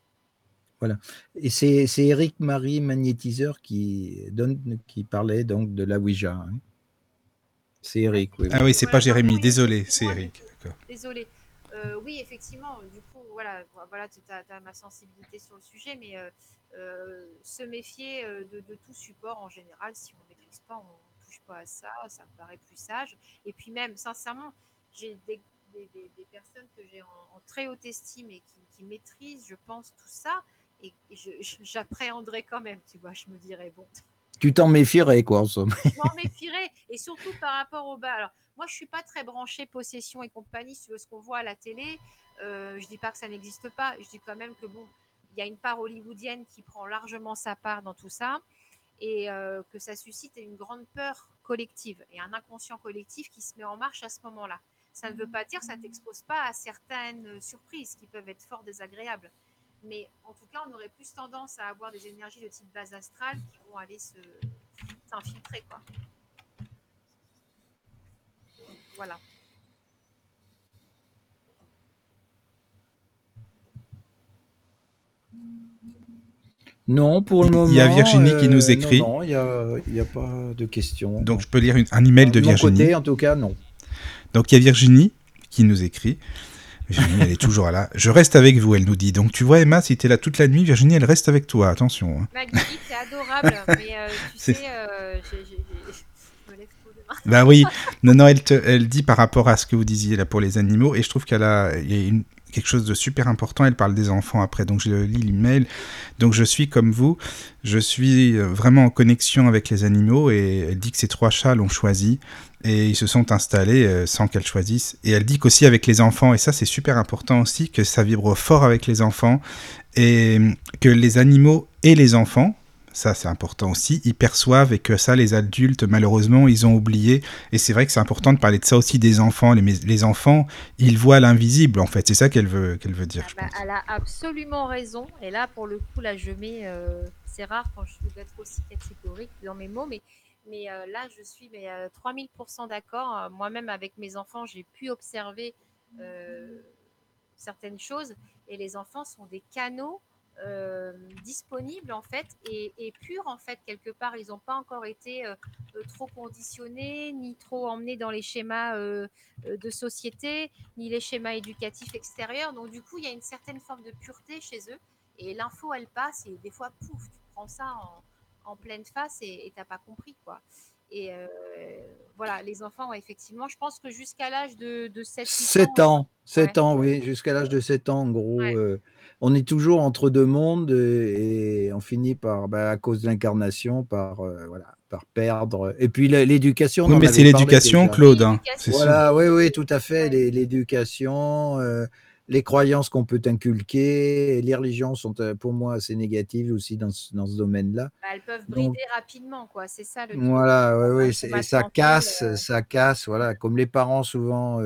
S4: Voilà. Et c'est c'est Eric Marie Magnétiseur qui donne, qui parlait donc de la Ouija. hein. C'est Eric, oui. oui.
S1: Ah oui, c'est
S3: Voilà,
S1: pas Jérémy,
S3: oui,
S1: désolé, c'est Eric.
S3: Désolée. Euh, oui, effectivement, du coup, voilà, voilà tu as, ma sensibilité sur le sujet, mais euh, euh, se méfier de, de tout support en général, si on ne maîtrise pas, on touche pas à ça, ça me paraît plus sage. Et puis même, sincèrement, j'ai des, des- des- des personnes que j'ai en, en très haute estime et qui, qui maîtrisent, je pense, tout ça, et, j'appréhenderais quand même, tu vois, je me dirais, bon,
S4: Tu t'en méfierais, quoi, en somme.
S3: je m'en méfierais. Et surtout par rapport au bas. Alors, moi, je suis pas très branchée possession et compagnie sur ce qu'on voit à la télé. Euh, je dis pas que ça n'existe pas. Je dis quand même que bon, il y a une part hollywoodienne qui prend largement sa part dans tout ça et euh, que ça suscite une grande peur collective et un inconscient collectif qui se met en marche à ce moment-là. Ça ne veut pas dire que ça t'expose pas à certaines surprises qui peuvent être fort désagréables. Mais en tout cas, on aurait plus tendance à avoir des énergies de type base astrale qui vont aller s'infiltrer. Voilà.
S4: Non, pour le moment.
S1: Il y a Virginie qui nous
S4: euh,
S1: écrit.
S4: Non, il n'y a, il y a pas de questions.
S1: Donc je peux lire une- un email de
S4: de mon
S1: Virginie.
S4: côté, en tout cas, non.
S1: Donc il y a Virginie qui nous écrit. Virginie, elle est toujours là. Je reste avec vous, elle nous dit. Donc tu vois, Emma, si tu es là toute la nuit, Virginie, elle reste avec toi. Attention. hein.
S3: Maggie, c'est adorable, mais euh, tu sais, euh, je.
S1: Ben oui, non, non, elle, te- elle dit par rapport à ce que vous disiez là pour les animaux, et je trouve qu'elle a, il y a une- quelque chose de super important. Elle parle des enfants après, donc je lis l'email. Donc je suis comme vous, je suis euh, vraiment en connexion avec les animaux, et elle dit que ces trois chats l'ont choisi, et ils se sont installés euh, sans qu'elle choisisse. Et elle dit qu'aussi avec les enfants, et ça c'est super important aussi, que ça vibre fort avec les enfants, et que les animaux et les enfants, ça c'est important aussi, ils perçoivent et que ça les adultes malheureusement ils ont oublié et c'est vrai que c'est important de parler de ça aussi des enfants. Les, les enfants, ils voient l'invisible, en fait. C'est ça qu'elle veut, qu'elle veut dire,
S3: Ah
S1: je
S3: bah,
S1: pense.
S3: elle a absolument raison. Et là, pour le coup, là, je mets. euh, c'est rare quand je suis d'être aussi catégorique dans mes mots, mais, mais euh, là, je suis mais, euh, 3000% d'accord. Euh, Moi-même, avec mes enfants, j'ai pu observer certaines choses. Et les enfants sont des canaux euh, disponibles, en fait, et, et purs, en fait, quelque part. Ils n'ont pas encore été euh, euh, trop conditionnés, ni trop emmenés dans les schémas euh, de société ni les schémas éducatifs extérieurs. Donc, du coup, il y a une certaine forme de pureté chez eux. Et l'info, elle passe, et des fois, pouf, tu prends ça en, en pleine face et tu n'as pas compris, quoi. Et voilà, les enfants, ouais, effectivement, je pense que jusqu'à l'âge de, de 7,
S4: 7 ans, 7
S3: Ouais.
S4: ans, oui, jusqu'à l'âge de 7 ans, en gros.
S3: Ouais.
S4: On est toujours entre deux mondes et on finit par, bah, à cause de l'incarnation, par, euh, voilà, par perdre. Et puis l'éducation. on
S1: Oui, mais c'est l'éducation. Claude. hein. Sûr.
S4: Voilà, oui, oui, tout à fait. L'éducation, euh, les croyances qu'on peut inculquer. Les religions sont euh, pour moi assez négatives aussi dans ce, dans ce domaine-là.
S3: Bah, elles peuvent brider
S4: Donc,
S3: rapidement, quoi. C'est ça le truc.
S4: voilà, c'est-
S3: schéma
S4: et ça casse,
S3: euh,
S4: ça casse, voilà, comme les parents souvent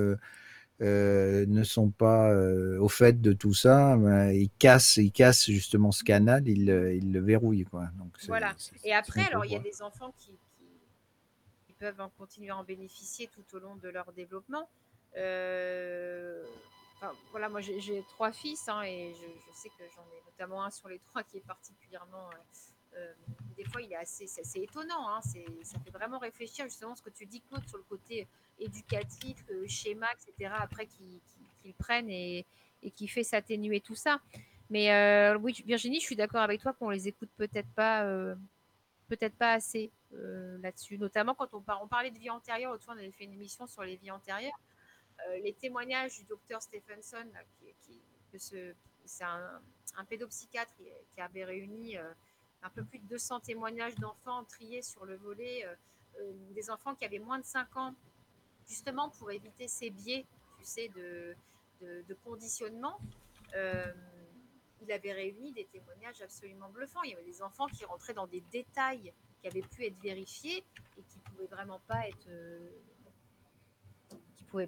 S4: euh, ne sont pas euh, au fait de tout ça, ben, ils cassent, ils cassent justement ce canal, ils, le- ils le verrouillent, quoi. Donc
S3: Voilà. Et après, alors, il y a des enfants qui, peuvent en continuer à en bénéficier tout au long de leur développement. Euh, enfin, voilà, moi, j'ai j'ai trois fils hein, et je, je sais que j'en ai notamment un sur les trois qui est particulièrement. Euh, des fois, il est assez, c'est c'est étonnant. hein, c'est- ça fait vraiment réfléchir justement ce que tu dis, Claude, sur le côté éducatif, le schéma, etc. Après, qu'ils qu'ils prennent et, et qui fait s'atténuer tout ça. Mais euh, oui, Virginie, je suis d'accord avec toi qu'on les écoute peut-être pas, euh, peut-être pas assez là-dessus. Notamment quand on, par- on parlait de vie antérieure, l'autre fois on avait fait une émission sur les vies antérieures. Les témoignages du docteur Stephenson, qui, qui- c'est un, pédopsychiatre qui, qui avait réuni un peu plus de 200 témoignages d'enfants triés sur le volet, euh, euh, des enfants qui avaient moins de 5 ans, justement pour éviter ces biais, tu sais, de, conditionnement. Euh, il avait réuni des témoignages absolument bluffants. Il y avait des enfants qui rentraient dans des détails qui avaient pu être vérifiés et qui ne pouvaient vraiment pas être,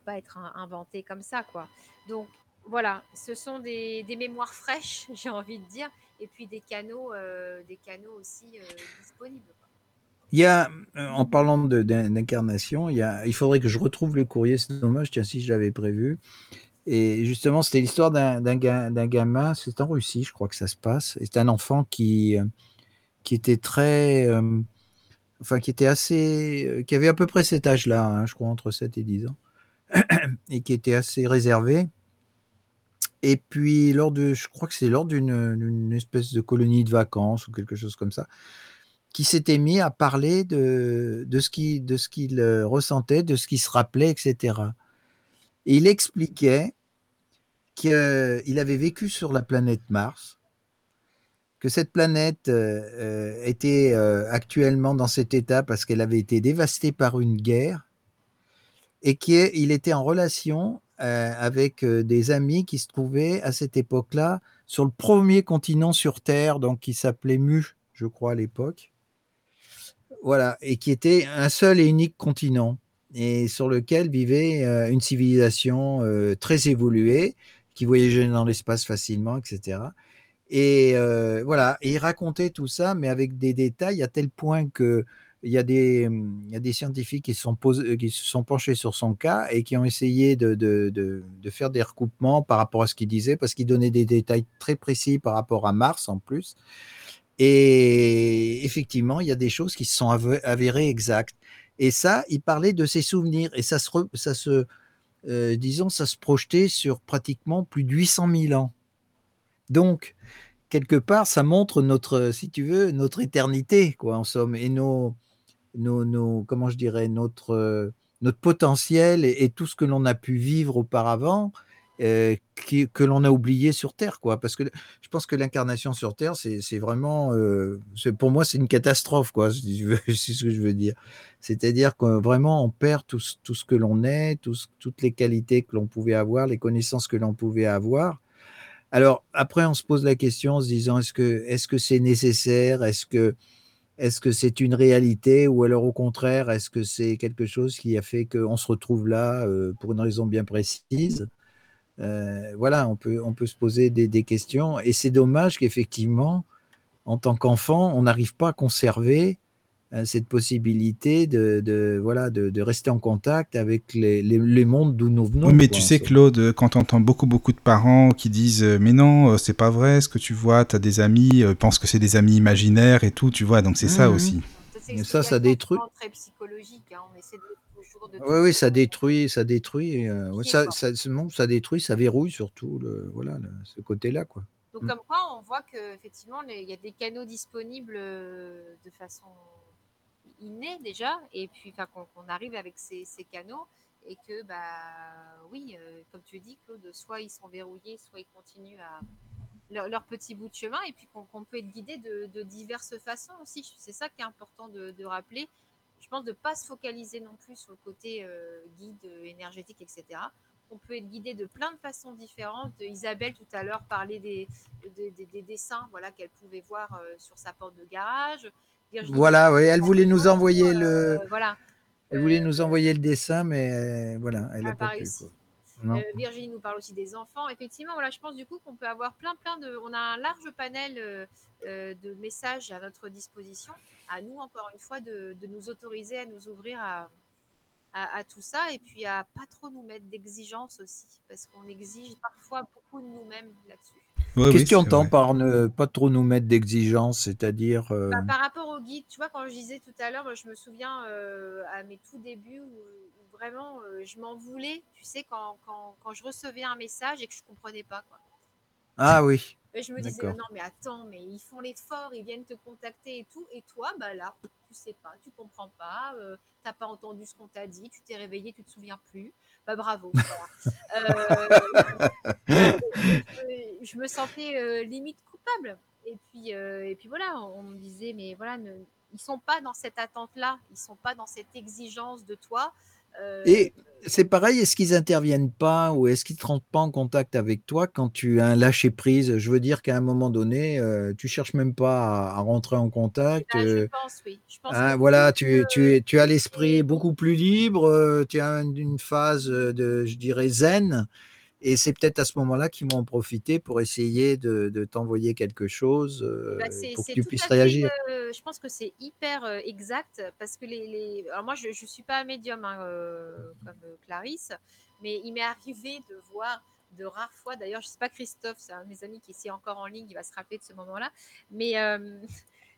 S3: pas être in- inventés comme ça, quoi. Donc voilà, ce sont des mémoires fraîches, j'ai envie de dire, et puis des canaux, euh, des canaux aussi euh, disponibles.
S4: Il y a, euh, en parlant d'incarnation, il, il faudrait que je retrouve le courrier, c'est dommage, tiens, si je l'avais prévu. Et justement, c'était l'histoire d'un d'un ga- d'un gamin, c'est en Russie, je crois que ça se passe. C'est un enfant qui, qui était très. enfin, qui était assez. qui avait à peu près cet âge-là, hein, je crois, entre 7 et 10 ans, et qui était assez réservé. Et puis, lors de. Je crois que c'est lors d'une espèce de colonie de vacances ou quelque chose comme ça, qui s'était mis à parler de, de ce qu'il euh, ressentait, de ce qu'il se rappelait, etc. Et il expliquait qu'il avait vécu sur la planète Mars, que cette planète euh, euh, était euh, actuellement dans cet état parce qu'elle avait été dévastée par une guerre et qu'il était en relation euh, avec euh, des amis qui se trouvaient à cette époque-là sur le premier continent sur Terre, donc qui s'appelait Mu, je crois à l'époque. Voilà, et qui était un seul et unique continent, et sur lequel vivait euh, une civilisation très évoluée, qui voyageait dans l'espace facilement, etc. Et voilà, et il racontait tout ça, mais avec des détails à tel point que il y a des, il y a des scientifiques qui se sont, posés- qui se sont penchés sur son cas et qui ont essayé de, de, de, faire des recoupements par rapport à ce qu'il disait, parce qu'il donnait des détails très précis par rapport à Mars en plus. Et effectivement, il y a des choses qui se sont avérées exactes. Et ça, il parlait de ses souvenirs. Et ça se, re- ça se euh, disons, ça se projetait sur pratiquement plus de 800 000 ans. Donc, quelque part, ça montre notre, si tu veux, notre éternité, quoi, en somme, et nos, nos, comment je dirais, notre, euh, notre potentiel et, tout ce que l'on a pu vivre auparavant, euh, que l'on a oublié sur Terre, quoi. Parce que je pense que l'incarnation sur Terre, c'est vraiment, euh, pour moi, c'est une catastrophe, quoi. C'est ce que je veux dire. C'est-à-dire que vraiment, on perd tout, tout ce que l'on est, toutes les qualités que l'on pouvait avoir, les connaissances que l'on pouvait avoir. Alors après, on se pose la question en se disant est-ce que est-ce que c'est nécessaire? Est-ce que est-ce que c'est une réalité ou alors au contraire est-ce que c'est quelque chose qui a fait qu'on se retrouve là euh, pour une raison bien précise? Euh, Voilà, on peut on peut se poser des, des questions et c'est dommage qu'effectivement en tant qu'enfant on n'arrive pas à conserver cette possibilité de, de voilà de, de rester en contact avec les, les, les mondes d'où nous venons.
S1: Oui, mais
S4: quoi,
S1: tu sais. Claude, quand on entend beaucoup, beaucoup de parents qui disent euh, Mais non, euh, c'est pas vrai, ce que tu vois, t'as des amis, euh, pensent que c'est des amis imaginaires et tout, tu vois, donc c'est ça
S4: Mhm.
S1: aussi.
S3: c'est
S4: Mais ça, ça détruit.
S3: très psychologique. hein, On essaie de toujours de.
S4: Oui, oui, ça détruit, ça détruit, euh, ouais, ça, ça, ça détruit, ça verrouille surtout le, voilà, le- ce côté-là, quoi.
S3: Donc,
S4: Mm.
S3: comme quoi, on voit qu'effectivement, il y a des canaux disponibles euh, de façon innée déjà, et puis qu'on arrive avec ces, canaux, et que, bah oui, euh, comme tu dis, Claude, soit ils sont verrouillés, soit ils continuent à leur, petit bout de chemin, et puis qu'on peut être guidé de, diverses façons aussi. C'est ça qui est important de, rappeler. Je pense de ne pas se focaliser non plus sur le côté euh, guide euh, énergétique, etc. on peut être guidé de plein de façons différentes. Isabelle tout à l'heure parlait des, des, des- des dessins voilà, qu'elle pouvait voir sur sa porte de garage.
S4: Voilà, oui, elle voulait nous
S3: euh,
S4: envoyer le,
S3: voilà.
S4: elle voulait
S3: Euh,
S4: nous envoyer le dessin, mais euh, voilà, elle n'a pas pu.
S3: Euh, Virginie nous parle aussi des enfants. Effectivement, voilà, je pense du coup qu'on peut avoir plein, plein de. On a un large panel euh, euh, de messages à notre disposition. À nous, encore une fois, de, de nous autoriser à nous ouvrir à, à, à tout ça et puis à pas trop nous mettre d'exigences aussi, parce qu'on exige parfois beaucoup de nous-mêmes là-dessus.
S1: Ouais,
S4: Qu'est-ce
S1: oui,
S4: que tu entends
S1: vrai.
S4: par ne pas trop nous mettre d'exigences, c'est-à-dire euh,
S3: Bah, par rapport au guide, tu vois, quand je disais tout à l'heure, moi, je me souviens euh, à mes tout débuts où, où vraiment euh, je m'en voulais, tu sais, quand, quand, quand je recevais un message et que je comprenais pas. Quoi.
S4: Ah oui,
S3: Et je me disais, non, mais attends, mais ils font l'effort, ils viennent te contacter et tout. Et toi, bah là, tu sais pas, tu comprends pas, euh, t'as pas entendu ce qu'on t'a dit, tu t'es réveillé, tu te souviens plus. Bah bravo. voilà. Euh, je, me sentais euh, limite coupable. Et puis, euh, et puis voilà, on me disait, mais voilà, ne, ils sont pas dans cette attente-là, ils sont pas dans cette exigence de toi. Euh,
S4: Et c'est pareil, est-ce qu'ils interviennent pas ou est-ce qu'ils ne rentrent pas en contact avec toi quand tu as un lâcher prise Je veux dire qu'à un moment donné, euh, tu cherches même pas à, à rentrer en contact.
S3: bah, je
S4: euh,
S3: pense, oui. Je pense
S4: hein,
S3: que
S4: voilà, tu,
S3: euh,
S4: tu, es- tu as l'esprit beaucoup plus libre, euh, tu as une, une phase de, je dirais, zen. Et c'est peut-être à ce moment-là qu'ils vont en profiter pour essayer de, de t'envoyer quelque chose euh,
S3: Bah, c'est
S4: pour que tu puisses
S3: fait,
S4: réagir.
S3: euh, je pense que c'est hyper euh, exact parce que les, les- Alors moi, je ne suis pas un médium hein, euh, comme euh, Clarisse, mais il m'est arrivé de voir de rares fois, d'ailleurs, je ne sais pas Christophe, c'est un de mes amis qui est ici encore en ligne, il va se rappeler de ce moment-là, mais euh,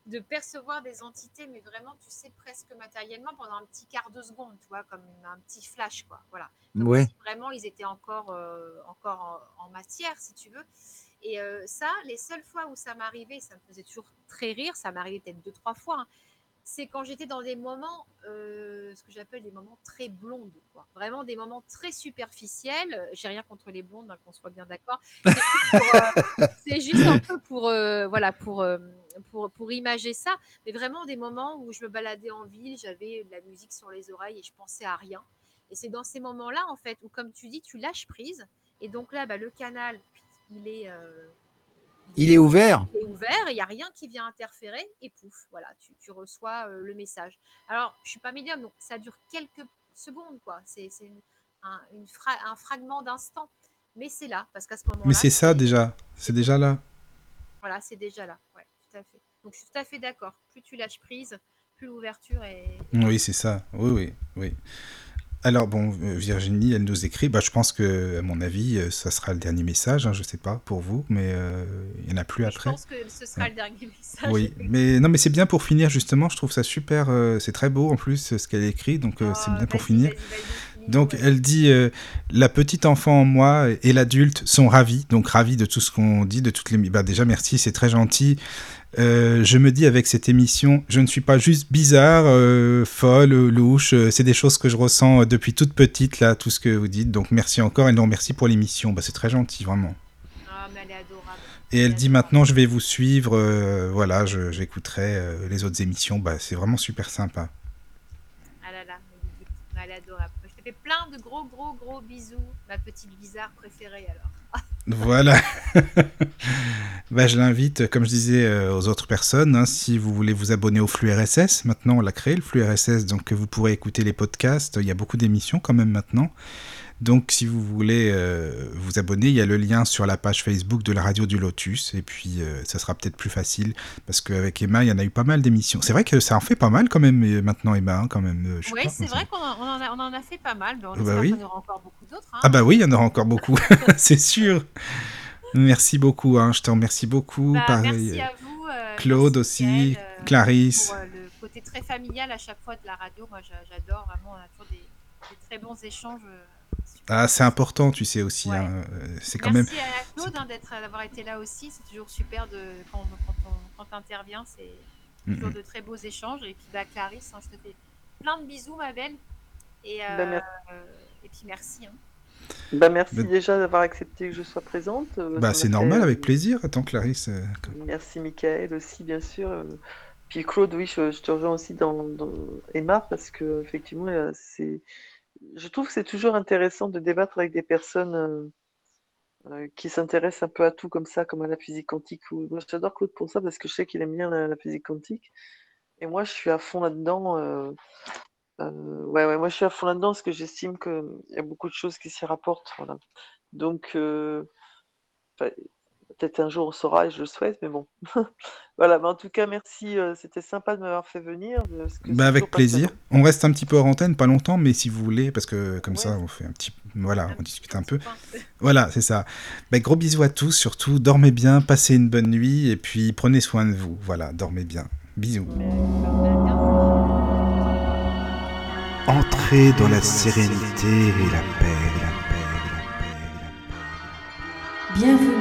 S3: de percevoir des entités, mais vraiment, tu sais, presque matériellement pendant un petit quart de seconde, tu vois, comme un petit flash, quoi. Voilà.
S4: Ouais.
S3: si vraiment ils étaient encore, euh, encore en, en matière, si tu veux. Et euh, ça, les seules fois où ça m'arrivait, ça me faisait toujours très rire, ça m'arrivait peut-être deux, trois fois, hein, c'est quand j'étais dans des moments, euh, ce que j'appelle des moments très blondes, quoi. Vraiment des moments très superficiels. J'ai rien contre les blondes, hein, qu'on soit bien d'accord. C'est juste, un peu pour, voilà, pour, pour, pour imager ça. Mais vraiment des moments où je me baladais en ville, j'avais de la musique sur les oreilles et je pensais à rien. Et c'est dans ces moments-là, en fait, où, comme tu dis, tu lâches prise. Et donc là, bah, le canal, il est, euh,
S4: Il est ouvert.
S3: il est ouvert, il n'y a rien qui vient interférer, et pouf, voilà, tu, tu reçois euh, le message. Alors, je suis pas médium, donc ça dure quelques secondes, quoi. C'est c'est une- un, une fra- un fragment d'instant. Mais c'est là, parce qu'à ce moment-là.
S1: Mais c'est ça déjà, c'est déjà là.
S3: Voilà, c'est déjà là, ouais, tout à fait. Donc, je suis tout à fait d'accord. Plus tu lâches prise, plus l'ouverture est.
S1: Oui, c'est ça. Oui, oui, oui. Alors bon, euh, Virginie, elle nous écrit. Bah, je pense que, à mon avis, euh, ça sera le dernier message. Hein, je sais pas pour vous, mais euh, il y en a plus
S3: Je
S1: après.
S3: pense que ce sera le dernier message.
S1: Oui, mais non, mais c'est bien pour finir justement. Je trouve ça super. euh, c'est très beau en plus ce qu'elle écrit, donc euh, c'est
S3: Oh,
S1: bien pour finir. Donc elle dit euh, la petite enfant en moi et l'adulte sont ravis, donc ravis de tout ce qu'on dit, de toutes les. Bah déjà merci, c'est très gentil. Euh, je me dis avec cette émission, je ne suis pas juste bizarre, euh, folle, louche. c'est des choses que je ressens depuis toute petite là, tout ce que vous dites. Donc merci encore et non merci pour l'émission. Bah, c'est très gentil vraiment.
S3: Ah, mais elle est adorable.
S1: Et elle dit maintenant je vais vous suivre. voilà, je- j'écouterai les autres émissions. Bah c'est vraiment super sympa.
S3: Ah là là, elle est adorable. Plein de gros, gros, gros bisous, ma petite bizarre préférée alors.
S1: Voilà. bah, je l'invite, comme je disais euh, aux autres personnes, hein, si vous voulez vous abonner au flux RSS, maintenant on l'a créé le flux RSS, donc vous pourrez écouter les podcasts. Il y a beaucoup d'émissions quand même maintenant. Donc si vous voulez euh, vous abonner, il y a le lien sur la page Facebook de la radio du Lotus, et puis euh, ça sera peut-être plus facile, parce qu'avec Emma, il y en a eu pas mal d'émissions. C'est vrai que ça en fait pas mal quand même euh, maintenant, Emma, hein, quand même. je
S3: Oui, c'est vrai qu'on en, on en a, fait pas mal, mais on
S1: Bah oui.
S3: qu'il y en aura encore beaucoup d'autres. hein.
S1: Ah bah oui, il y en aura encore beaucoup, c'est sûr. Merci beaucoup, hein, je te remercie beaucoup.
S3: Bah,
S1: pareil.
S3: merci à vous. euh,
S1: Claude aussi, Clarisse.
S3: Pour le côté très familial à chaque fois de la radio. Moi, j'a- j'adore vraiment. On a toujours des, des très bons échanges.
S1: Ah, c'est important, tu sais aussi.
S3: Ouais.
S1: hein, euh, C'est quand même.
S3: Merci à Claude hein, d'être, d'avoir été là aussi. C'est toujours super de, quand, quand, on, quand intervient. C'est toujours
S1: mm.
S3: de très beaux échanges. Et puis, bah, Clarisse, hein, je te fais plein de bisous, ma belle. Et, euh,
S6: Bah, merci.
S3: et puis, merci. hein.
S6: Bah, merci
S1: Mais-
S6: déjà d'avoir accepté que je sois présente. euh,
S1: Bah, c'est
S6: m'a
S1: normal,
S6: fait,
S1: avec plaisir. Attends, Clarisse. euh,
S6: Merci Michael aussi, bien sûr. Puis Claude, oui, je, je te rejoins aussi dans, dans Emma parce que effectivement, euh, c'est je trouve que c'est toujours intéressant de débattre avec des personnes euh, euh, qui s'intéressent un peu à tout comme ça, comme à la physique quantique. Moi, j'adore Claude pour ça parce que je sais qu'il aime bien la, physique quantique. Et moi, je suis à fond là-dedans. euh, ouais, ouais, moi, je suis à fond là-dedans parce que j'estime qu'il y a beaucoup de choses qui s'y rapportent. Voilà. Donc, peut-être un jour on saura et je le souhaite, mais bon. voilà, mais en tout cas, merci. euh, C'était sympa de m'avoir fait venir. parce que
S1: Bah avec plaisir. On reste un petit peu hors antenne, pas longtemps, mais si vous voulez, parce que comme ça, on fait un petit, voilà, on discute un peu. Voilà, c'est ça. Bah, gros bisous à tous, surtout dormez bien, passez une bonne nuit et puis prenez soin de vous. Voilà, dormez bien. Bisous.
S5: Entrez dans la sérénité et la paix, la paix, la paix, la paix.
S2: Bienvenue